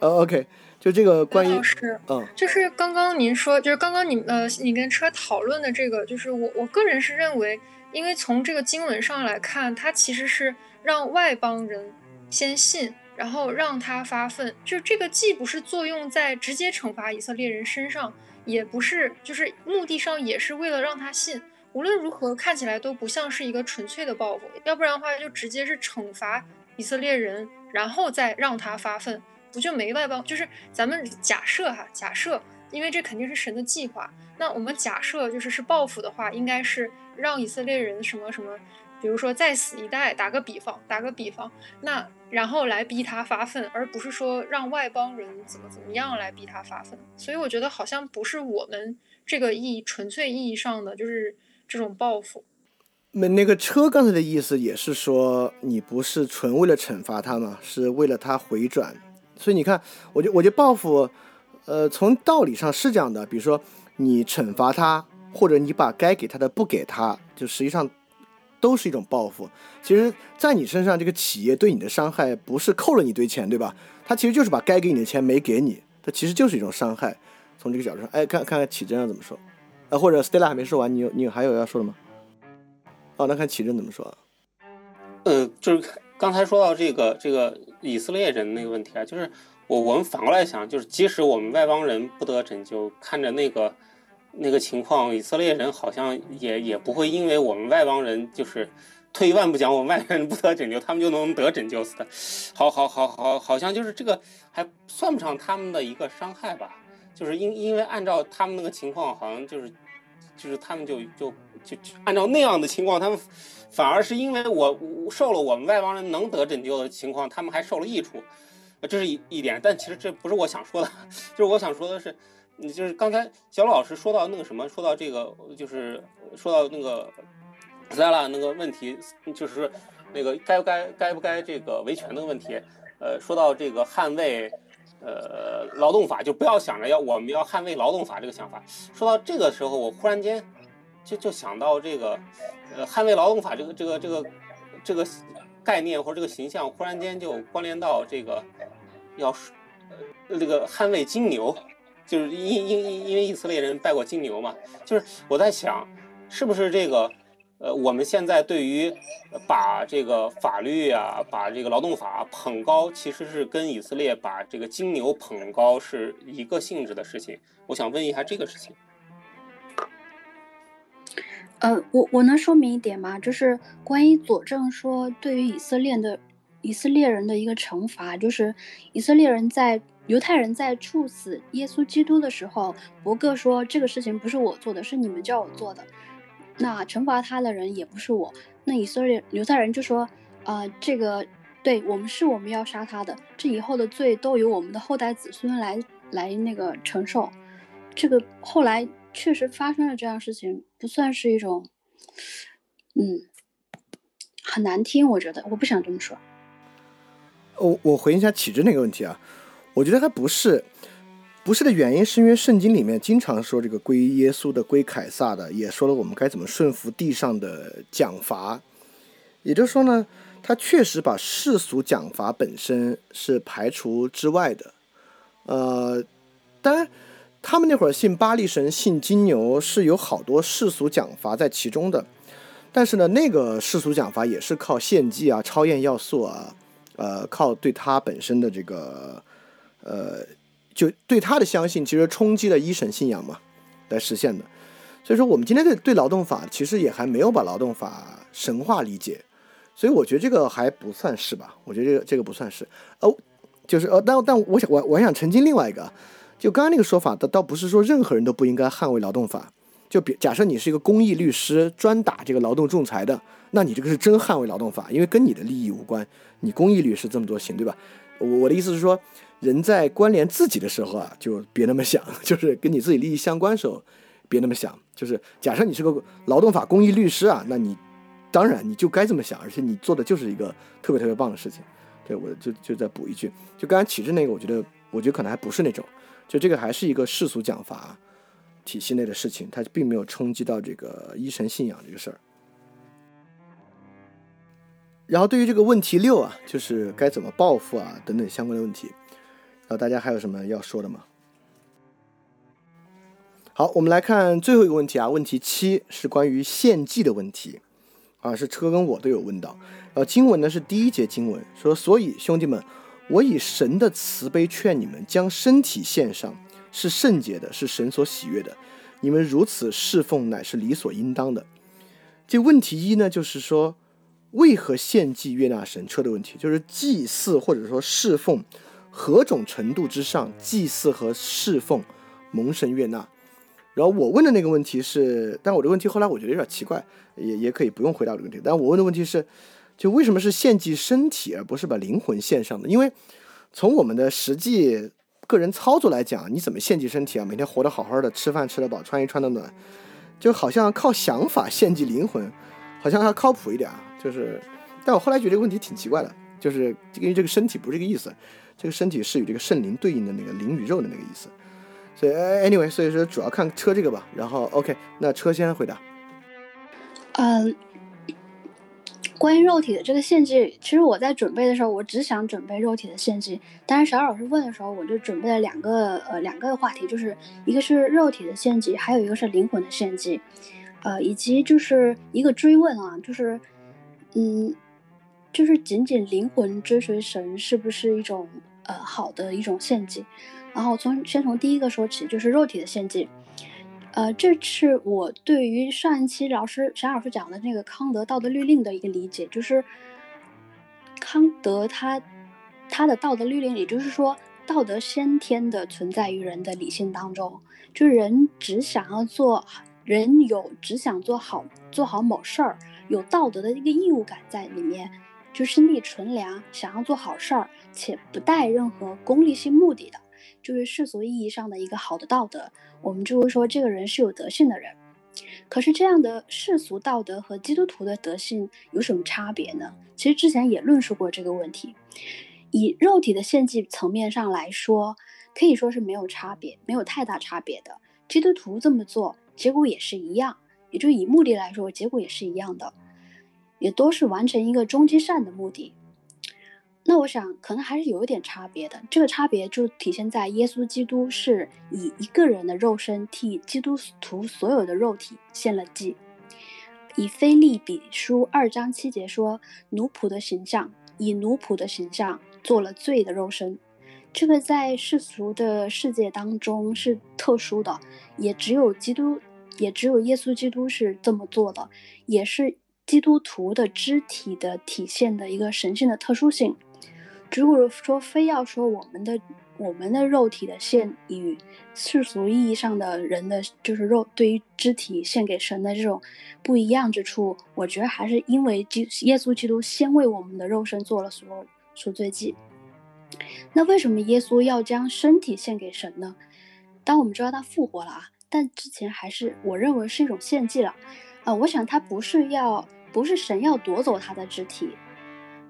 呃，OK，就这个关于是，嗯，就是刚刚您说，就是刚刚你呃，你跟车讨论的这个，就是我我个人是认为，因为从这个经文上来看，它其实是。让外邦人先信，然后让他发愤，就这个既不是作用在直接惩罚以色列人身上，也不是就是目的上也是为了让他信。无论如何，看起来都不像是一个纯粹的报复，要不然的话就直接是惩罚以色列人，然后再让他发愤，不就没外邦？就是咱们假设哈，假设，因为这肯定是神的计划，那我们假设就是是报复的话，应该是让以色列人什么什么。比如说再死一代，打个比方，打个比方，那然后来逼他发愤，而不是说让外邦人怎么怎么样来逼他发愤。所以我觉得好像不是我们这个意义纯粹意义上的就是这种报复。那那个车刚才的意思也是说，你不是纯为了惩罚他嘛，是为了他回转。所以你看，我觉我觉得报复，呃，从道理上是这样的。比如说你惩罚他，或者你把该给他的不给他，就实际上。都是一种报复。其实，在你身上，这个企业对你的伤害不是扣了你一堆钱，对吧？他其实就是把该给你的钱没给你，他其实就是一种伤害。从这个角度上，哎，看看看启真要怎么说？啊，或者 Stella 还没说完，你有你还有要说的吗？哦，那看启真怎么说？呃，就是刚才说到这个这个以色列人那个问题啊，就是我我们反过来想，就是即使我们外邦人不得拯救，看着那个。那个情况，以色列人好像也也不会因为我们外邦人就是退一万步讲，我们外人不得拯救，他们就能得拯救似的。好好好好，好像就是这个还算不上他们的一个伤害吧。就是因因为按照他们那个情况，好像就是就是他们就就就按照那样的情况，他们反而是因为我受了我们外邦人能得拯救的情况，他们还受了益处，这是一一点。但其实这不是我想说的，就是我想说的是，你就是刚才小老师说到那个什么，说到这个就是说到那个塞拉那个问题，就是那个该不该该不该这个维权的问题，呃，说到这个捍卫。呃，劳动法就不要想着要我们要捍卫劳动法这个想法。说到这个时候，我忽然间就就想到这个，呃，捍卫劳动法这个这个这个这个概念或者这个形象，忽然间就关联到这个要是呃这个捍卫金牛，就是因因因因为以色列人拜过金牛嘛，就是我在想，是不是这个。呃，我们现在对于把这个法律啊，把这个劳动法捧高，其实是跟以色列把这个金牛捧高是一个性质的事情。我想问一下这个事情。呃，我我能说明一点吗？就是关于佐证说对于以色列的以色列人的一个惩罚，就是以色列人在犹太人在处死耶稣基督的时候，伯格说这个事情不是我做的，是你们叫我做的。那惩罚他的人也不是我，那以色列犹太人就说，啊，这个对我们是我们要杀他的，这以后的罪都由我们的后代子孙来来那个承受。这个后来确实发生了这样事情，不算是一种，嗯，很难听，我觉得我不想这么说。我我回应一下启智那个问题啊，我觉得他不是。不是的原因，是因为圣经里面经常说这个归耶稣的、归凯撒的，也说了我们该怎么顺服地上的奖罚。也就是说呢，他确实把世俗奖罚本身是排除之外的。呃，当然，他们那会儿信巴力神、信金牛是有好多世俗奖罚在其中的。但是呢，那个世俗奖罚也是靠献祭啊、超验要素啊，呃，靠对他本身的这个呃。就对他的相信，其实冲击了一神信仰嘛，来实现的。所以说，我们今天对对劳动法，其实也还没有把劳动法神话理解。所以我觉得这个还不算是吧？我觉得这个这个不算是哦，就是呃，但但我想我我还想澄清另外一个，就刚刚那个说法，倒倒不是说任何人都不应该捍卫劳动法。就比假设你是一个公益律师，专打这个劳动仲裁的，那你这个是真捍卫劳动法，因为跟你的利益无关。你公益律师这么多行，对吧？我我的意思是说。人在关联自己的时候啊，就别那么想；就是跟你自己利益相关的时候，别那么想。就是假设你是个劳动法公益律师啊，那你当然你就该这么想，而且你做的就是一个特别特别棒的事情。对我就就再补一句，就刚才启智那个，我觉得我觉得可能还不是那种，就这个还是一个世俗讲法体系内的事情，它并没有冲击到这个一神信仰这个事儿。然后对于这个问题六啊，就是该怎么报复啊等等相关的问题。然后，大家还有什么要说的吗？好，我们来看最后一个问题啊。问题七是关于献祭的问题啊，是车跟我都有问到。呃，经文呢是第一节经文说，所以兄弟们，我以神的慈悲劝你们，将身体献上，是圣洁的，是神所喜悦的。你们如此侍奉，乃是理所应当的。这问题一呢，就是说，为何献祭悦纳神车的问题，就是祭祀或者说侍奉。何种程度之上，祭祀和侍奉蒙神悦纳？然后我问的那个问题是，但我的问题后来我觉得有点奇怪，也也可以不用回答这个问题。但我问的问题是，就为什么是献祭身体，而不是把灵魂献上的？因为从我们的实际个人操作来讲，你怎么献祭身体啊？每天活得好好的，吃饭吃得饱，穿衣穿得暖，就好像靠想法献祭灵魂，好像要靠谱一点啊。就是，但我后来觉得这个问题挺奇怪的，就是因为这个身体不是这个意思。这个身体是与这个圣灵对应的那个灵与肉的那个意思，所以 anyway，所以说主要看车这个吧。然后 OK，那车先回答。嗯，关于肉体的这个献祭，其实我在准备的时候，我只想准备肉体的献祭。但是小老师问的时候，我就准备了两个呃两个话题，就是一个是肉体的献祭，还有一个是灵魂的献祭，呃，以及就是一个追问啊，就是嗯，就是仅仅灵魂追随神是不是一种？呃，好的一种献祭，然后从先从第一个说起，就是肉体的献祭。呃，这是我对于上一期老师沈老师讲的那个康德道德律令的一个理解，就是康德他他的道德律令，也就是说道德先天的存在于人的理性当中，就是人只想要做人有只想做好做好某事儿，有道德的一个义务感在里面，就心地纯良，想要做好事儿，且不带任何功利性目的的，就是世俗意义上的一个好的道德，我们就会说这个人是有德性的人。可是这样的世俗道德和基督徒的德性有什么差别呢？其实之前也论述过这个问题。以肉体的献祭层面上来说，可以说是没有差别，没有太大差别的。基督徒这么做，结果也是一样，也就以目的来说，结果也是一样的，也都是完成一个终极善的目的。那我想，可能还是有一点差别的。这个差别就体现在耶稣基督是以一个人的肉身替基督徒所有的肉体献了祭。以菲利比书二章七节说：“奴仆的形象，以奴仆的形象做了罪的肉身。”这个在世俗的世界当中是特殊的，也只有基督，也只有耶稣基督是这么做的，也是基督徒的肢体的体现的一个神性的特殊性。如果说非要说我们的我们的肉体的献与世俗意义上的人的就是肉对于肢体献给神的这种不一样之处，我觉得还是因为基耶稣基督先为我们的肉身做了所有赎罪祭。那为什么耶稣要将身体献给神呢？当我们知道他复活了啊，但之前还是我认为是一种献祭了啊。我想他不是要不是神要夺走他的肢体。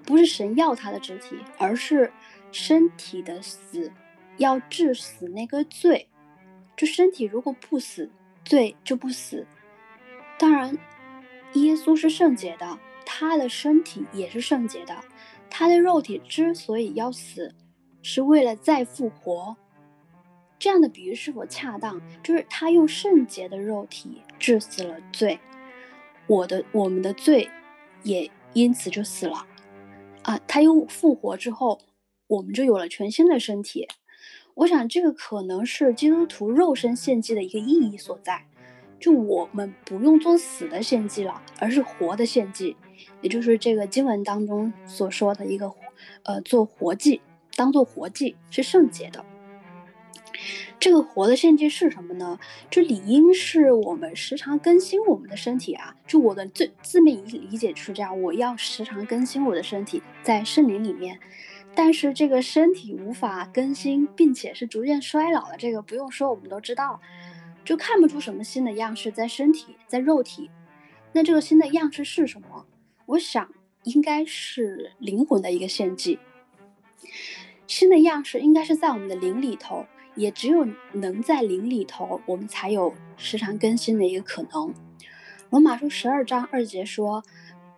不是神要他的肢体，而是身体的死要致死那个罪。就身体如果不死，罪就不死。当然，耶稣是圣洁的，他的身体也是圣洁的。他的肉体之所以要死，是为了再复活。这样的比喻是否恰当？就是他用圣洁的肉体治死了罪，我的我们的罪也因此就死了。啊，他又复活之后，我们就有了全新的身体。我想，这个可能是基督徒肉身献祭的一个意义所在。就我们不用做死的献祭了，而是活的献祭，也就是这个经文当中所说的一个，呃，做活祭，当做活祭是圣洁的。这个活的献祭是什么呢？就理应是我们时常更新我们的身体啊。就我的最字面理理解是这样，我要时常更新我的身体在圣灵里面。但是这个身体无法更新，并且是逐渐衰老的，这个不用说，我们都知道，就看不出什么新的样式在身体，在肉体。那这个新的样式是什么？我想应该是灵魂的一个献祭。新的样式应该是在我们的灵里头。也只有能在灵里头，我们才有时常更新的一个可能。罗马书十二章二节说：“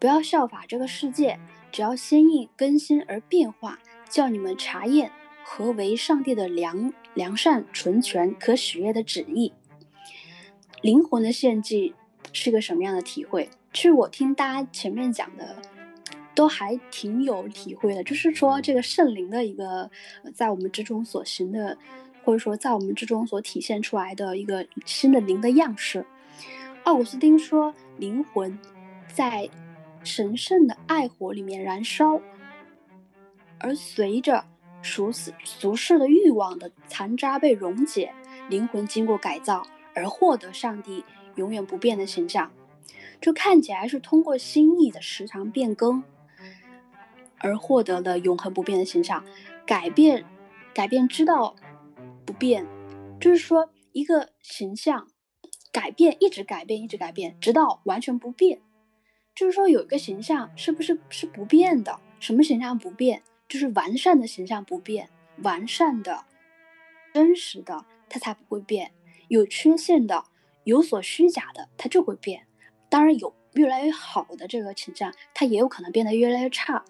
不要效法这个世界，只要先应更新而变化，叫你们查验何为上帝的良良善、纯全、可喜悦的旨意。”灵魂的献祭是个什么样的体会？其实我听大家前面讲的，都还挺有体会的，就是说这个圣灵的一个在我们之中所行的。或者说，在我们之中所体现出来的一个新的灵的样式，奥古斯丁说，灵魂在神圣的爱火里面燃烧，而随着俗世俗世的欲望的残渣被溶解，灵魂经过改造而获得上帝永远不变的形象，就看起来是通过心意的时常变更而获得了永恒不变的形象，改变，改变知道。不变，就是说一个形象改变，一直改变，一直改变，直到完全不变。就是说有一个形象是不是是不变的？什么形象不变？就是完善的形象不变，完善的、真实的，它才不会变。有缺陷的、有所虚假的，它就会变。当然有越来越好的这个形象，它也有可能变得越来越差。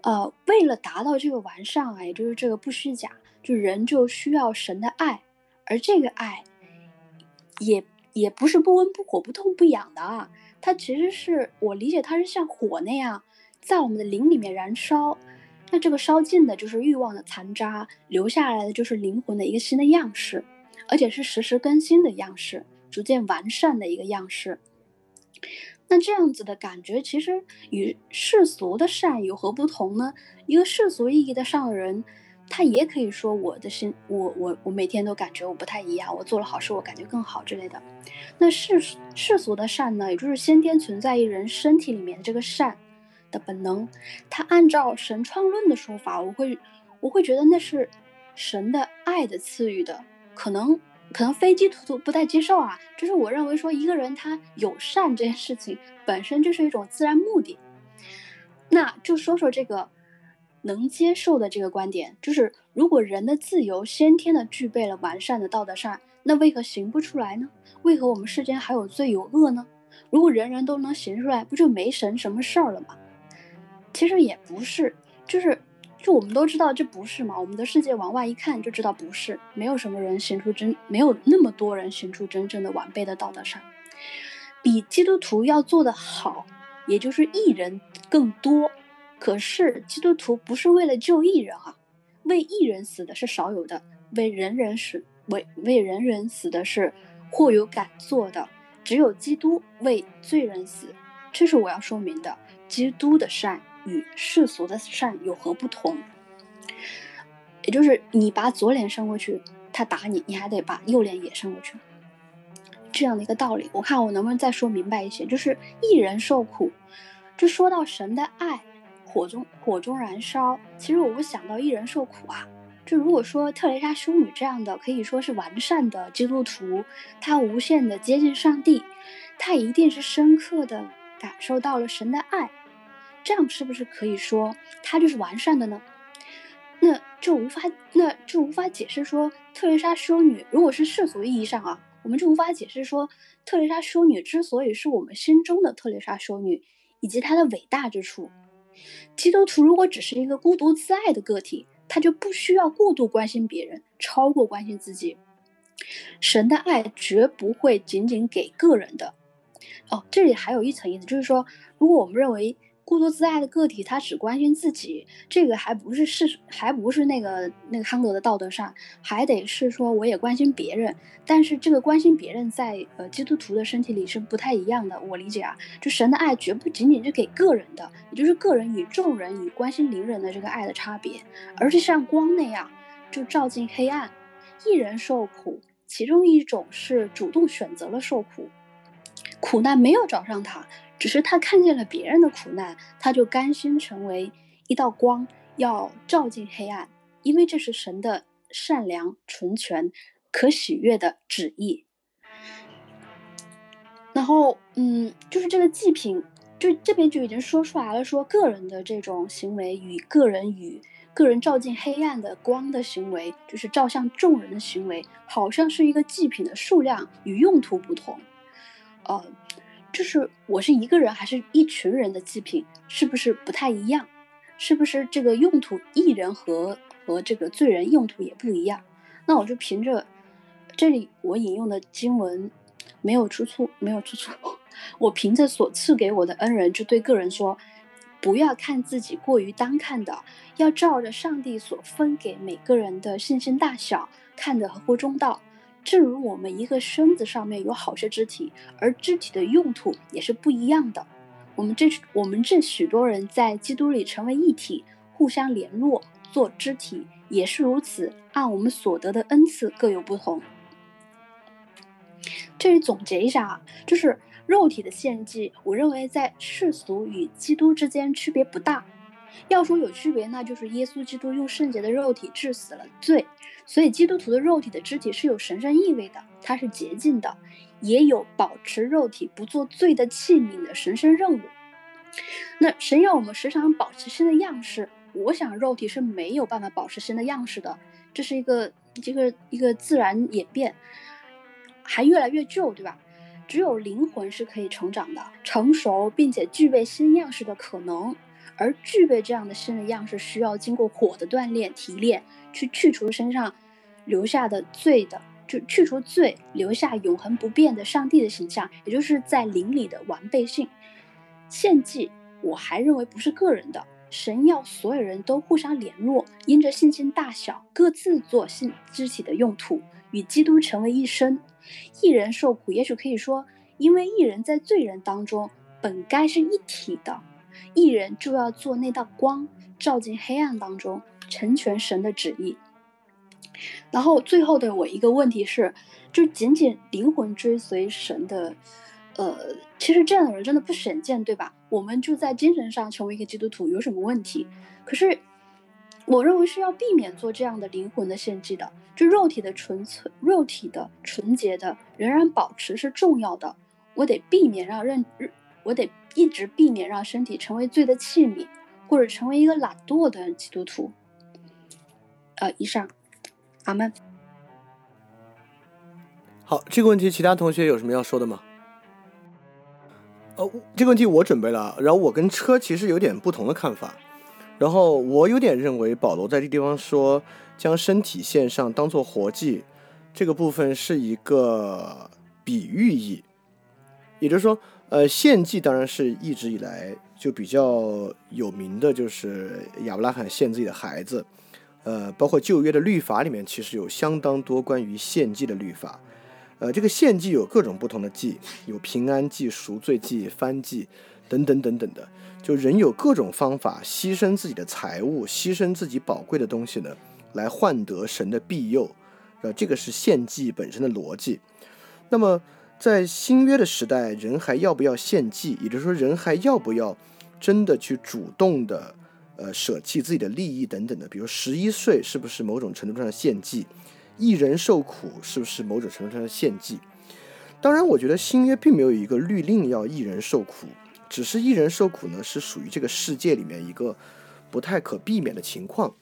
呃，为了达到这个完善啊，也就是这个不虚假。就人就需要神的爱，而这个爱，也也不是不温不火不痛不痒的啊，它其实是我理解它是像火那样，在我们的灵里面燃烧，那这个烧尽的就是欲望的残渣，留下来的就是灵魂的一个新的样式，而且是实时更新的样式，逐渐完善的一个样式。那这样子的感觉，其实与世俗的善有何不同呢？一个世俗意义的上人。他也可以说我的心，我我我每天都感觉我不太一样，我做了好事，我感觉更好之类的。那世世俗的善呢，也就是先天存在于人身体里面这个善的本能，它按照神创论的说法，我会我会觉得那是神的爱的赐予的，可能可能飞机图图不太接受啊。就是我认为说一个人他有善这件事情本身就是一种自然目的，那就说说这个。能接受的这个观点，就是如果人的自由先天的具备了完善的道德善，那为何行不出来呢？为何我们世间还有罪有恶呢？如果人人都能行出来，不就没神什么事儿了吗？其实也不是，就是就我们都知道这不是嘛。我们的世界往外一看就知道不是，没有什么人行出真，没有那么多人行出真正的完备的道德善，比基督徒要做的好，也就是艺人更多。可是基督徒不是为了救一人啊，为一人死的是少有的，为人人死为为人人死的是或有敢做的，只有基督为罪人死，这是我要说明的。基督的善与世俗的善有何不同？也就是你把左脸伸过去，他打你，你还得把右脸也伸过去，这样的一个道理。我看我能不能再说明白一些？就是一人受苦，就说到神的爱。火中火中燃烧，其实我不想到一人受苦啊。就如果说特蕾莎修女这样的可以说是完善的基督徒，她无限的接近上帝，她一定是深刻的感受到了神的爱。这样是不是可以说她就是完善的呢？那就无法，那就无法解释说特蕾莎修女如果是世俗意义上啊，我们就无法解释说特蕾莎修女之所以是我们心中的特蕾莎修女，以及她的伟大之处。基督徒如果只是一个孤独自爱的个体，他就不需要过度关心别人，超过关心自己。神的爱绝不会仅仅给个人的。哦，这里还有一层意思，就是说，如果我们认为。孤独自爱的个体，他只关心自己，这个还不是是还不是那个那个康德的道德上，还得是说我也关心别人。但是这个关心别人，在呃基督徒的身体里是不太一样的。我理解啊，就神的爱绝不仅仅是给个人的，也就是个人与众人与关心邻人的这个爱的差别，而是像光那样，就照进黑暗。一人受苦，其中一种是主动选择了受苦，苦难没有找上他。只是他看见了别人的苦难，他就甘心成为一道光，要照进黑暗，因为这是神的善良、纯全、可喜悦的旨意。然后，嗯，就是这个祭品，就这边就已经说出来了，说个人的这种行为与个人与个人照进黑暗的光的行为，就是照向众人的行为，好像是一个祭品的数量与用途不同，呃。就是我是一个人还是一群人的祭品，是不是不太一样？是不是这个用途一人和和这个罪人用途也不一样？那我就凭着这里我引用的经文没有出处，没有出处。我凭着所赐给我的恩人，就对个人说：不要看自己过于单看的，要照着上帝所分给每个人的信心大小，看得合乎中道。正如我们一个身子上面有好些肢体，而肢体的用途也是不一样的。我们这我们这许多人在基督里成为一体，互相联络做肢体，也是如此。按我们所得的恩赐各有不同。这里总结一下啊，就是肉体的献祭，我认为在世俗与基督之间区别不大。要说有区别，那就是耶稣基督用圣洁的肉体治死了罪，所以基督徒的肉体的肢体是有神圣意味的，它是洁净的，也有保持肉体不做罪的器皿的神圣任务。那神要我们时常保持新的样式，我想肉体是没有办法保持新的样式的，这是一个这个一个自然演变，还越来越旧，对吧？只有灵魂是可以成长的、成熟，并且具备新样式的可能。而具备这样的新的样式，需要经过火的锻炼、提炼，去去除身上留下的罪的，就去除罪，留下永恒不变的上帝的形象，也就是在灵里的完备性。献祭，我还认为不是个人的，神要所有人都互相联络，因着信心大小，各自做信肢体的用途，与基督成为一身。一人受苦，也许可以说，因为一人在罪人当中本该是一体的。一人就要做那道光，照进黑暗当中，成全神的旨意。然后最后的我一个问题是，就仅仅灵魂追随神的，呃，其实这样的人真的不鲜见，对吧？我们就在精神上成为一个基督徒有什么问题？可是我认为是要避免做这样的灵魂的献祭的，就肉体的纯粹、肉体的纯洁的仍然保持是重要的。我得避免让认，我得一直避免让身体成为罪的器皿，或者成为一个懒惰的基督徒。呃，以上。阿门。好，这个问题其他同学有什么要说的吗？呃，这个问题我准备了，然后我跟车其实有点不同的看法。然后我有点认为保罗在这地方说将身体献上当做活祭，这个部分是一个比喻意，也就是说，呃，献祭当然是一直以来就比较有名的，就是亚伯拉罕献自己的孩子。呃，包括旧约的律法里面，其实有相当多关于献祭的律法。呃，这个献祭有各种不同的祭，有平安祭、赎罪祭、翻祭等等等等的。就人有各种方法牺牲自己的财物，牺牲自己宝贵的东西呢，来换得神的庇佑。呃，这个是献祭本身的逻辑。那么，在新约的时代，人还要不要献祭？也就是说，人还要不要真的去主动的？呃，舍弃自己的利益等等的，比如十一岁是不是某种程度上的献祭？一人受苦是不是某种程度上的献祭？当然，我觉得新约并没有一个律令要一人受苦，只是一人受苦呢是属于这个世界里面一个不太可避免的情况。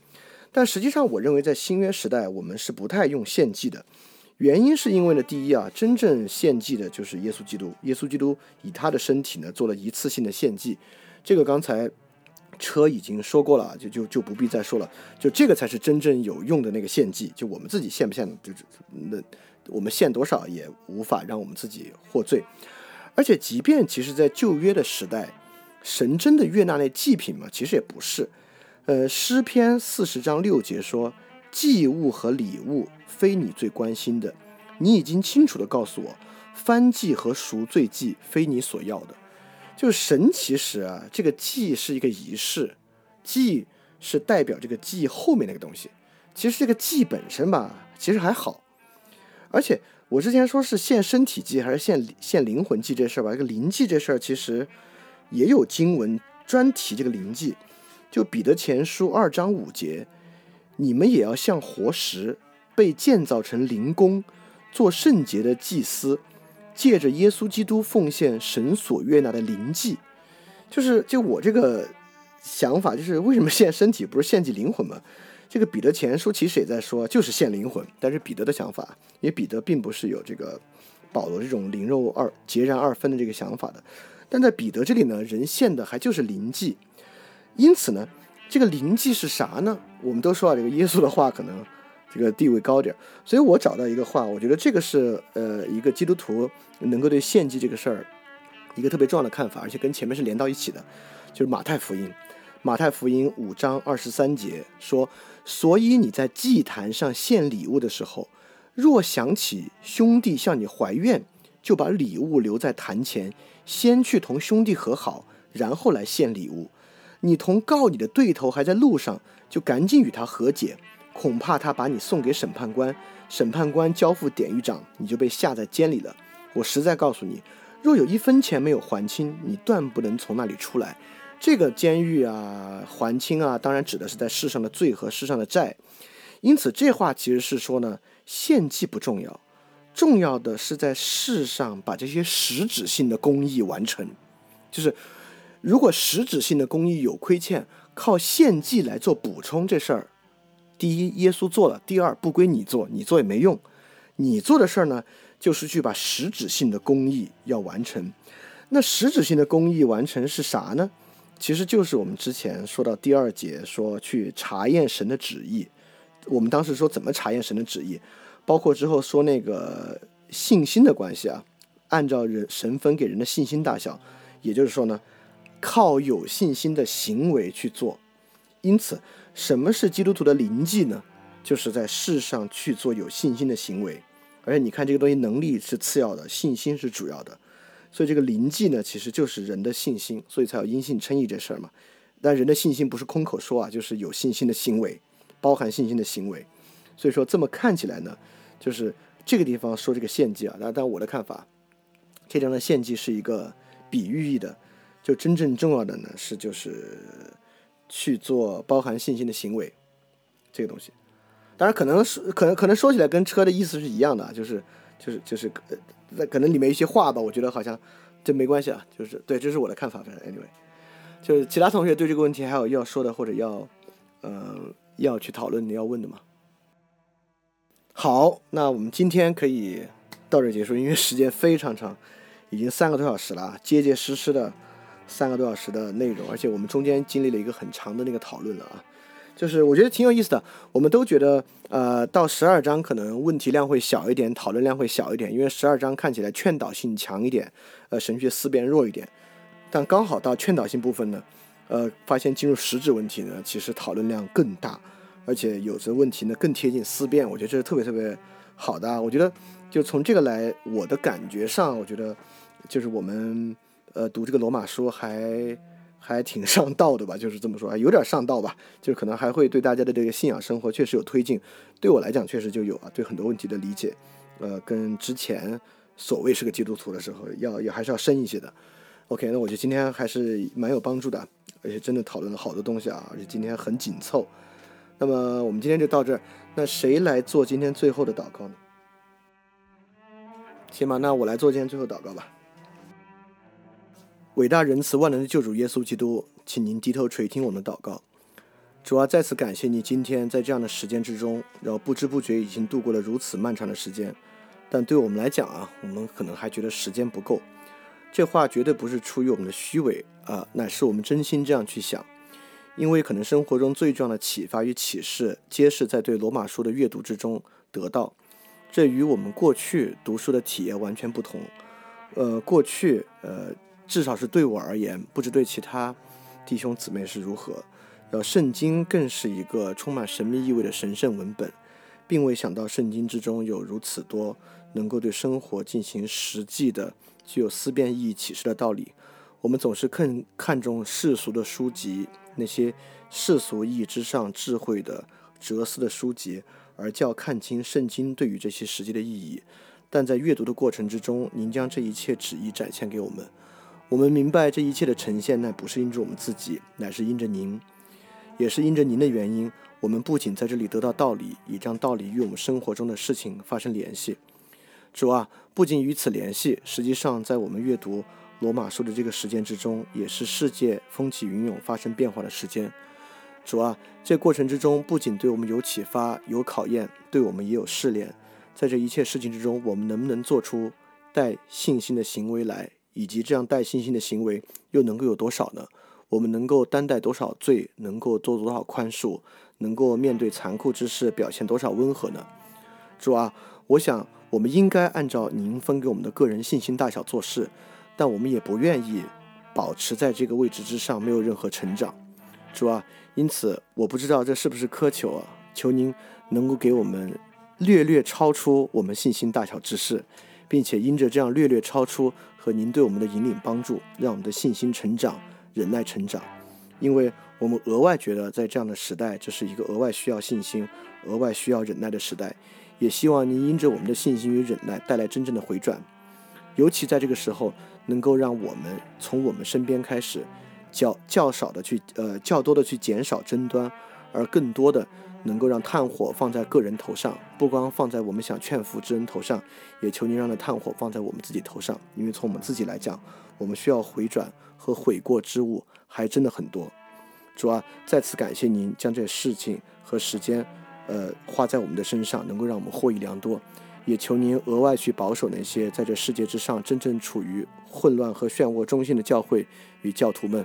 但实际上，我认为在新约时代，我们是不太用献祭的。原因是因为呢，第一啊，真正献祭的就是耶稣基督，耶稣基督以他的身体呢做了一次性的献祭，这个刚才。车已经说过了，就就就不必再说了。就这个才是真正有用的那个献祭。就我们自己献不献，就是那我们献多少也无法让我们自己获罪。而且，即便其实在旧约的时代，神真的悦纳那祭品嘛？其实也不是。呃，诗篇四十章六节说：“祭物和礼物非你最关心的，你已经清楚地告诉我，翻祭和赎罪祭非你所要的。”就神其实啊，这个祭是一个仪式，祭是代表这个祭后面那个东西。其实这个祭本身吧，其实还好。而且我之前说是献身体祭还是献献灵魂祭这事儿吧，这个灵祭这事儿其实也有经文专提这个灵祭。就彼得前书二章五节，你们也要像活石，被建造成灵宫，做圣洁的祭司。借着耶稣基督奉献神所悦纳的灵祭，就是就我这个想法，就是为什么献身体不是献祭灵魂吗？这个彼得前书其实也在说，就是献灵魂。但是彼得的想法，因为彼得并不是有这个保罗这种灵肉二截然二分的这个想法的。但在彼得这里呢，人献的还就是灵祭。因此呢，这个灵祭是啥呢？我们都说啊，这个耶稣的话可能。这个地位高点，所以我找到一个话，我觉得这个是呃一个基督徒能够对献祭这个事儿一个特别重要的看法，而且跟前面是连到一起的，就是马太福音，马太福音五章二十三节说，所以你在祭坛上献礼物的时候，若想起兄弟向你怀怨，就把礼物留在坛前，先去同兄弟和好，然后来献礼物。你同告你的对头还在路上，就赶紧与他和解。恐怕他把你送给审判官，审判官交付典狱长，你就被下在监里了。我实在告诉你，若有一分钱没有还清，你断不能从那里出来。这个监狱啊，还清啊，当然指的是在世上的罪和世上的债。因此，这话其实是说呢，献祭不重要，重要的是在世上把这些实质性的公益完成。就是如果实质性的公益有亏欠，靠献祭来做补充，这事儿。第一，耶稣做了；第二，不归你做，你做也没用。你做的事儿呢，就是去把实质性的公益要完成。那实质性的公益完成是啥呢？其实就是我们之前说到第二节说去查验神的旨意。我们当时说怎么查验神的旨意，包括之后说那个信心的关系啊，按照人神分给人的信心大小，也就是说呢，靠有信心的行为去做。因此。什么是基督徒的灵迹呢？就是在世上去做有信心的行为，而且你看这个东西，能力是次要的，信心是主要的。所以这个灵迹呢，其实就是人的信心，所以才有因信称义这事儿嘛。但人的信心不是空口说啊，就是有信心的行为。包含信心的行为。所以说这么看起来呢，就是这个地方说这个献祭啊，但但我的看法，这张的献祭是一个比喻意的，就真正重要的呢是就是去做包含信心的行为这个东西。当然可能是可能可能说起来跟车的意思是一样的，就是就是就是呃，那可能里面一些话吧，我觉得好像这没关系啊，就是对，这是我的看法。反正 anyway，就是其他同学对这个问题还有要说的或者要呃要去讨论的要问的吗？好，那我们今天可以到这结束，因为时间非常长，已经三个多小时了，结结实实的三个多小时的内容，而且我们中间经历了一个很长的那个讨论了啊。就是我觉得挺有意思的，我们都觉得，呃，到十二章可能问题量会小一点，讨论量会小一点，因为十二章看起来劝导性强一点，呃，神学思辨弱一点。但刚好到劝导性部分呢，呃，发现进入实质问题呢，其实讨论量更大，而且有的问题呢更贴近思辨，我觉得这是特别特别好的。我觉得就从这个来，我的感觉上，我觉得就是我们呃读这个罗马书还。还挺上道的吧，就是这么说，有点上道吧，就是可能还会对大家的这个信仰生活确实有推进，对我来讲确实就有啊，对很多问题的理解，呃，跟之前所谓是个基督徒的时候要也还是要深一些的。OK，那我觉得今天还是蛮有帮助的，而且真的讨论了好多东西啊，而且今天很紧凑。那么我们今天就到这儿，那谁来做今天最后的祷告呢？行吧，那我来做今天最后祷告吧。伟大仁慈万能的救主耶稣基督，请您低头垂听我们的祷告。主啊，再次感谢你今天在这样的时间之中，然后不知不觉已经度过了如此漫长的时间。但对我们来讲啊，我们可能还觉得时间不够。这话绝对不是出于我们的虚伪啊，乃是我们真心这样去想。因为可能生活中最重要的启发与启示，皆是在对罗马书的阅读之中得到。这与我们过去读书的体验完全不同。呃，过去呃。至少是对我而言，不知对其他弟兄姊妹是如何。然后，圣经更是一个充满神秘意味的神圣文本，并未想到圣经之中有如此多能够对生活进行实际的、具有思辨意义启示的道理。我们总是更看重世俗的书籍，那些世俗意义之上智慧的哲思的书籍，而较看清圣经对于这些实际的意义。但在阅读的过程之中，您将这一切旨意展现给我们。我们明白这一切的呈现，那不是因着我们自己，乃是因着您，也是因着您的原因。我们不仅在这里得到道理，也将道理与我们生活中的事情发生联系。主啊，不仅与此联系，实际上在我们阅读罗马书的这个时间之中，也是世界风起云涌、发生变化的时间。主啊，这过程之中不仅对我们有启发、有考验，对我们也有试炼。在这一切事情之中，我们能不能做出带信心的行为来？以及这样带信心的行为又能够有多少呢？我们能够担待多少罪？能够做多少宽恕？能够面对残酷之事表现多少温和呢？主啊，我想我们应该按照您分给我们的个人信心大小做事，但我们也不愿意保持在这个位置之上，没有任何成长。主啊，因此我不知道这是不是苛求啊？求您能够给我们略略超出我们信心大小之事，并且因着这样略略超出。和您对我们的引领帮助，让我们的信心成长、忍耐成长，因为我们额外觉得在这样的时代，这是一个额外需要信心、额外需要忍耐的时代。也希望您因着我们的信心与忍耐带来真正的回转，尤其在这个时候，能够让我们从我们身边开始，较较少的去呃较多的去减少争端，而更多的。能够让炭火放在个人头上，不光放在我们想劝服之人头上，也求您让那炭火放在我们自己头上。因为从我们自己来讲，我们需要回转和悔过之物还真的很多。主啊，再次感谢您将这事情和时间，呃，花在我们的身上，能够让我们获益良多。也求您额外去保守那些在这世界之上真正处于混乱和漩涡中心的教会与教徒们，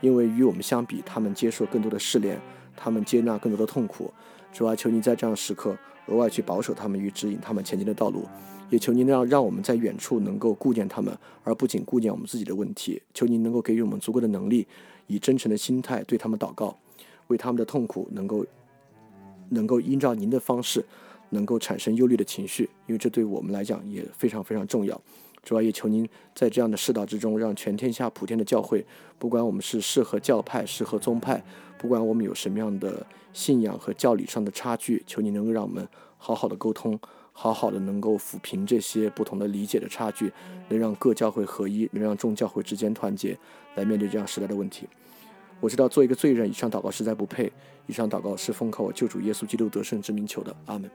因为与我们相比，他们接受更多的试炼。他们接纳更多的痛苦，主啊，求您在这样时刻额外去保守他们与指引他们前进的道路，也求您让让我们在远处能够顾见他们，而不仅顾见我们自己的问题。求您能够给予我们足够的能力，以真诚的心态对他们祷告，为他们的痛苦能够能够依照您的方式，能够产生忧虑的情绪，因为这对我们来讲也非常非常重要。主要也求您在这样的世道之中，让全天下普天的教会，不管我们是适合教派、适合宗派。不管我们有什么样的信仰和教理上的差距，求你能够让我们好好的沟通，好好的能够抚平这些不同的理解的差距，能让各教会合一，能让众教会之间团结，来面对这样时代的问题。我知道做一个罪人，以上祷告实在不配。以上祷告是奉靠我救主耶稣基督得胜之名求的，阿门。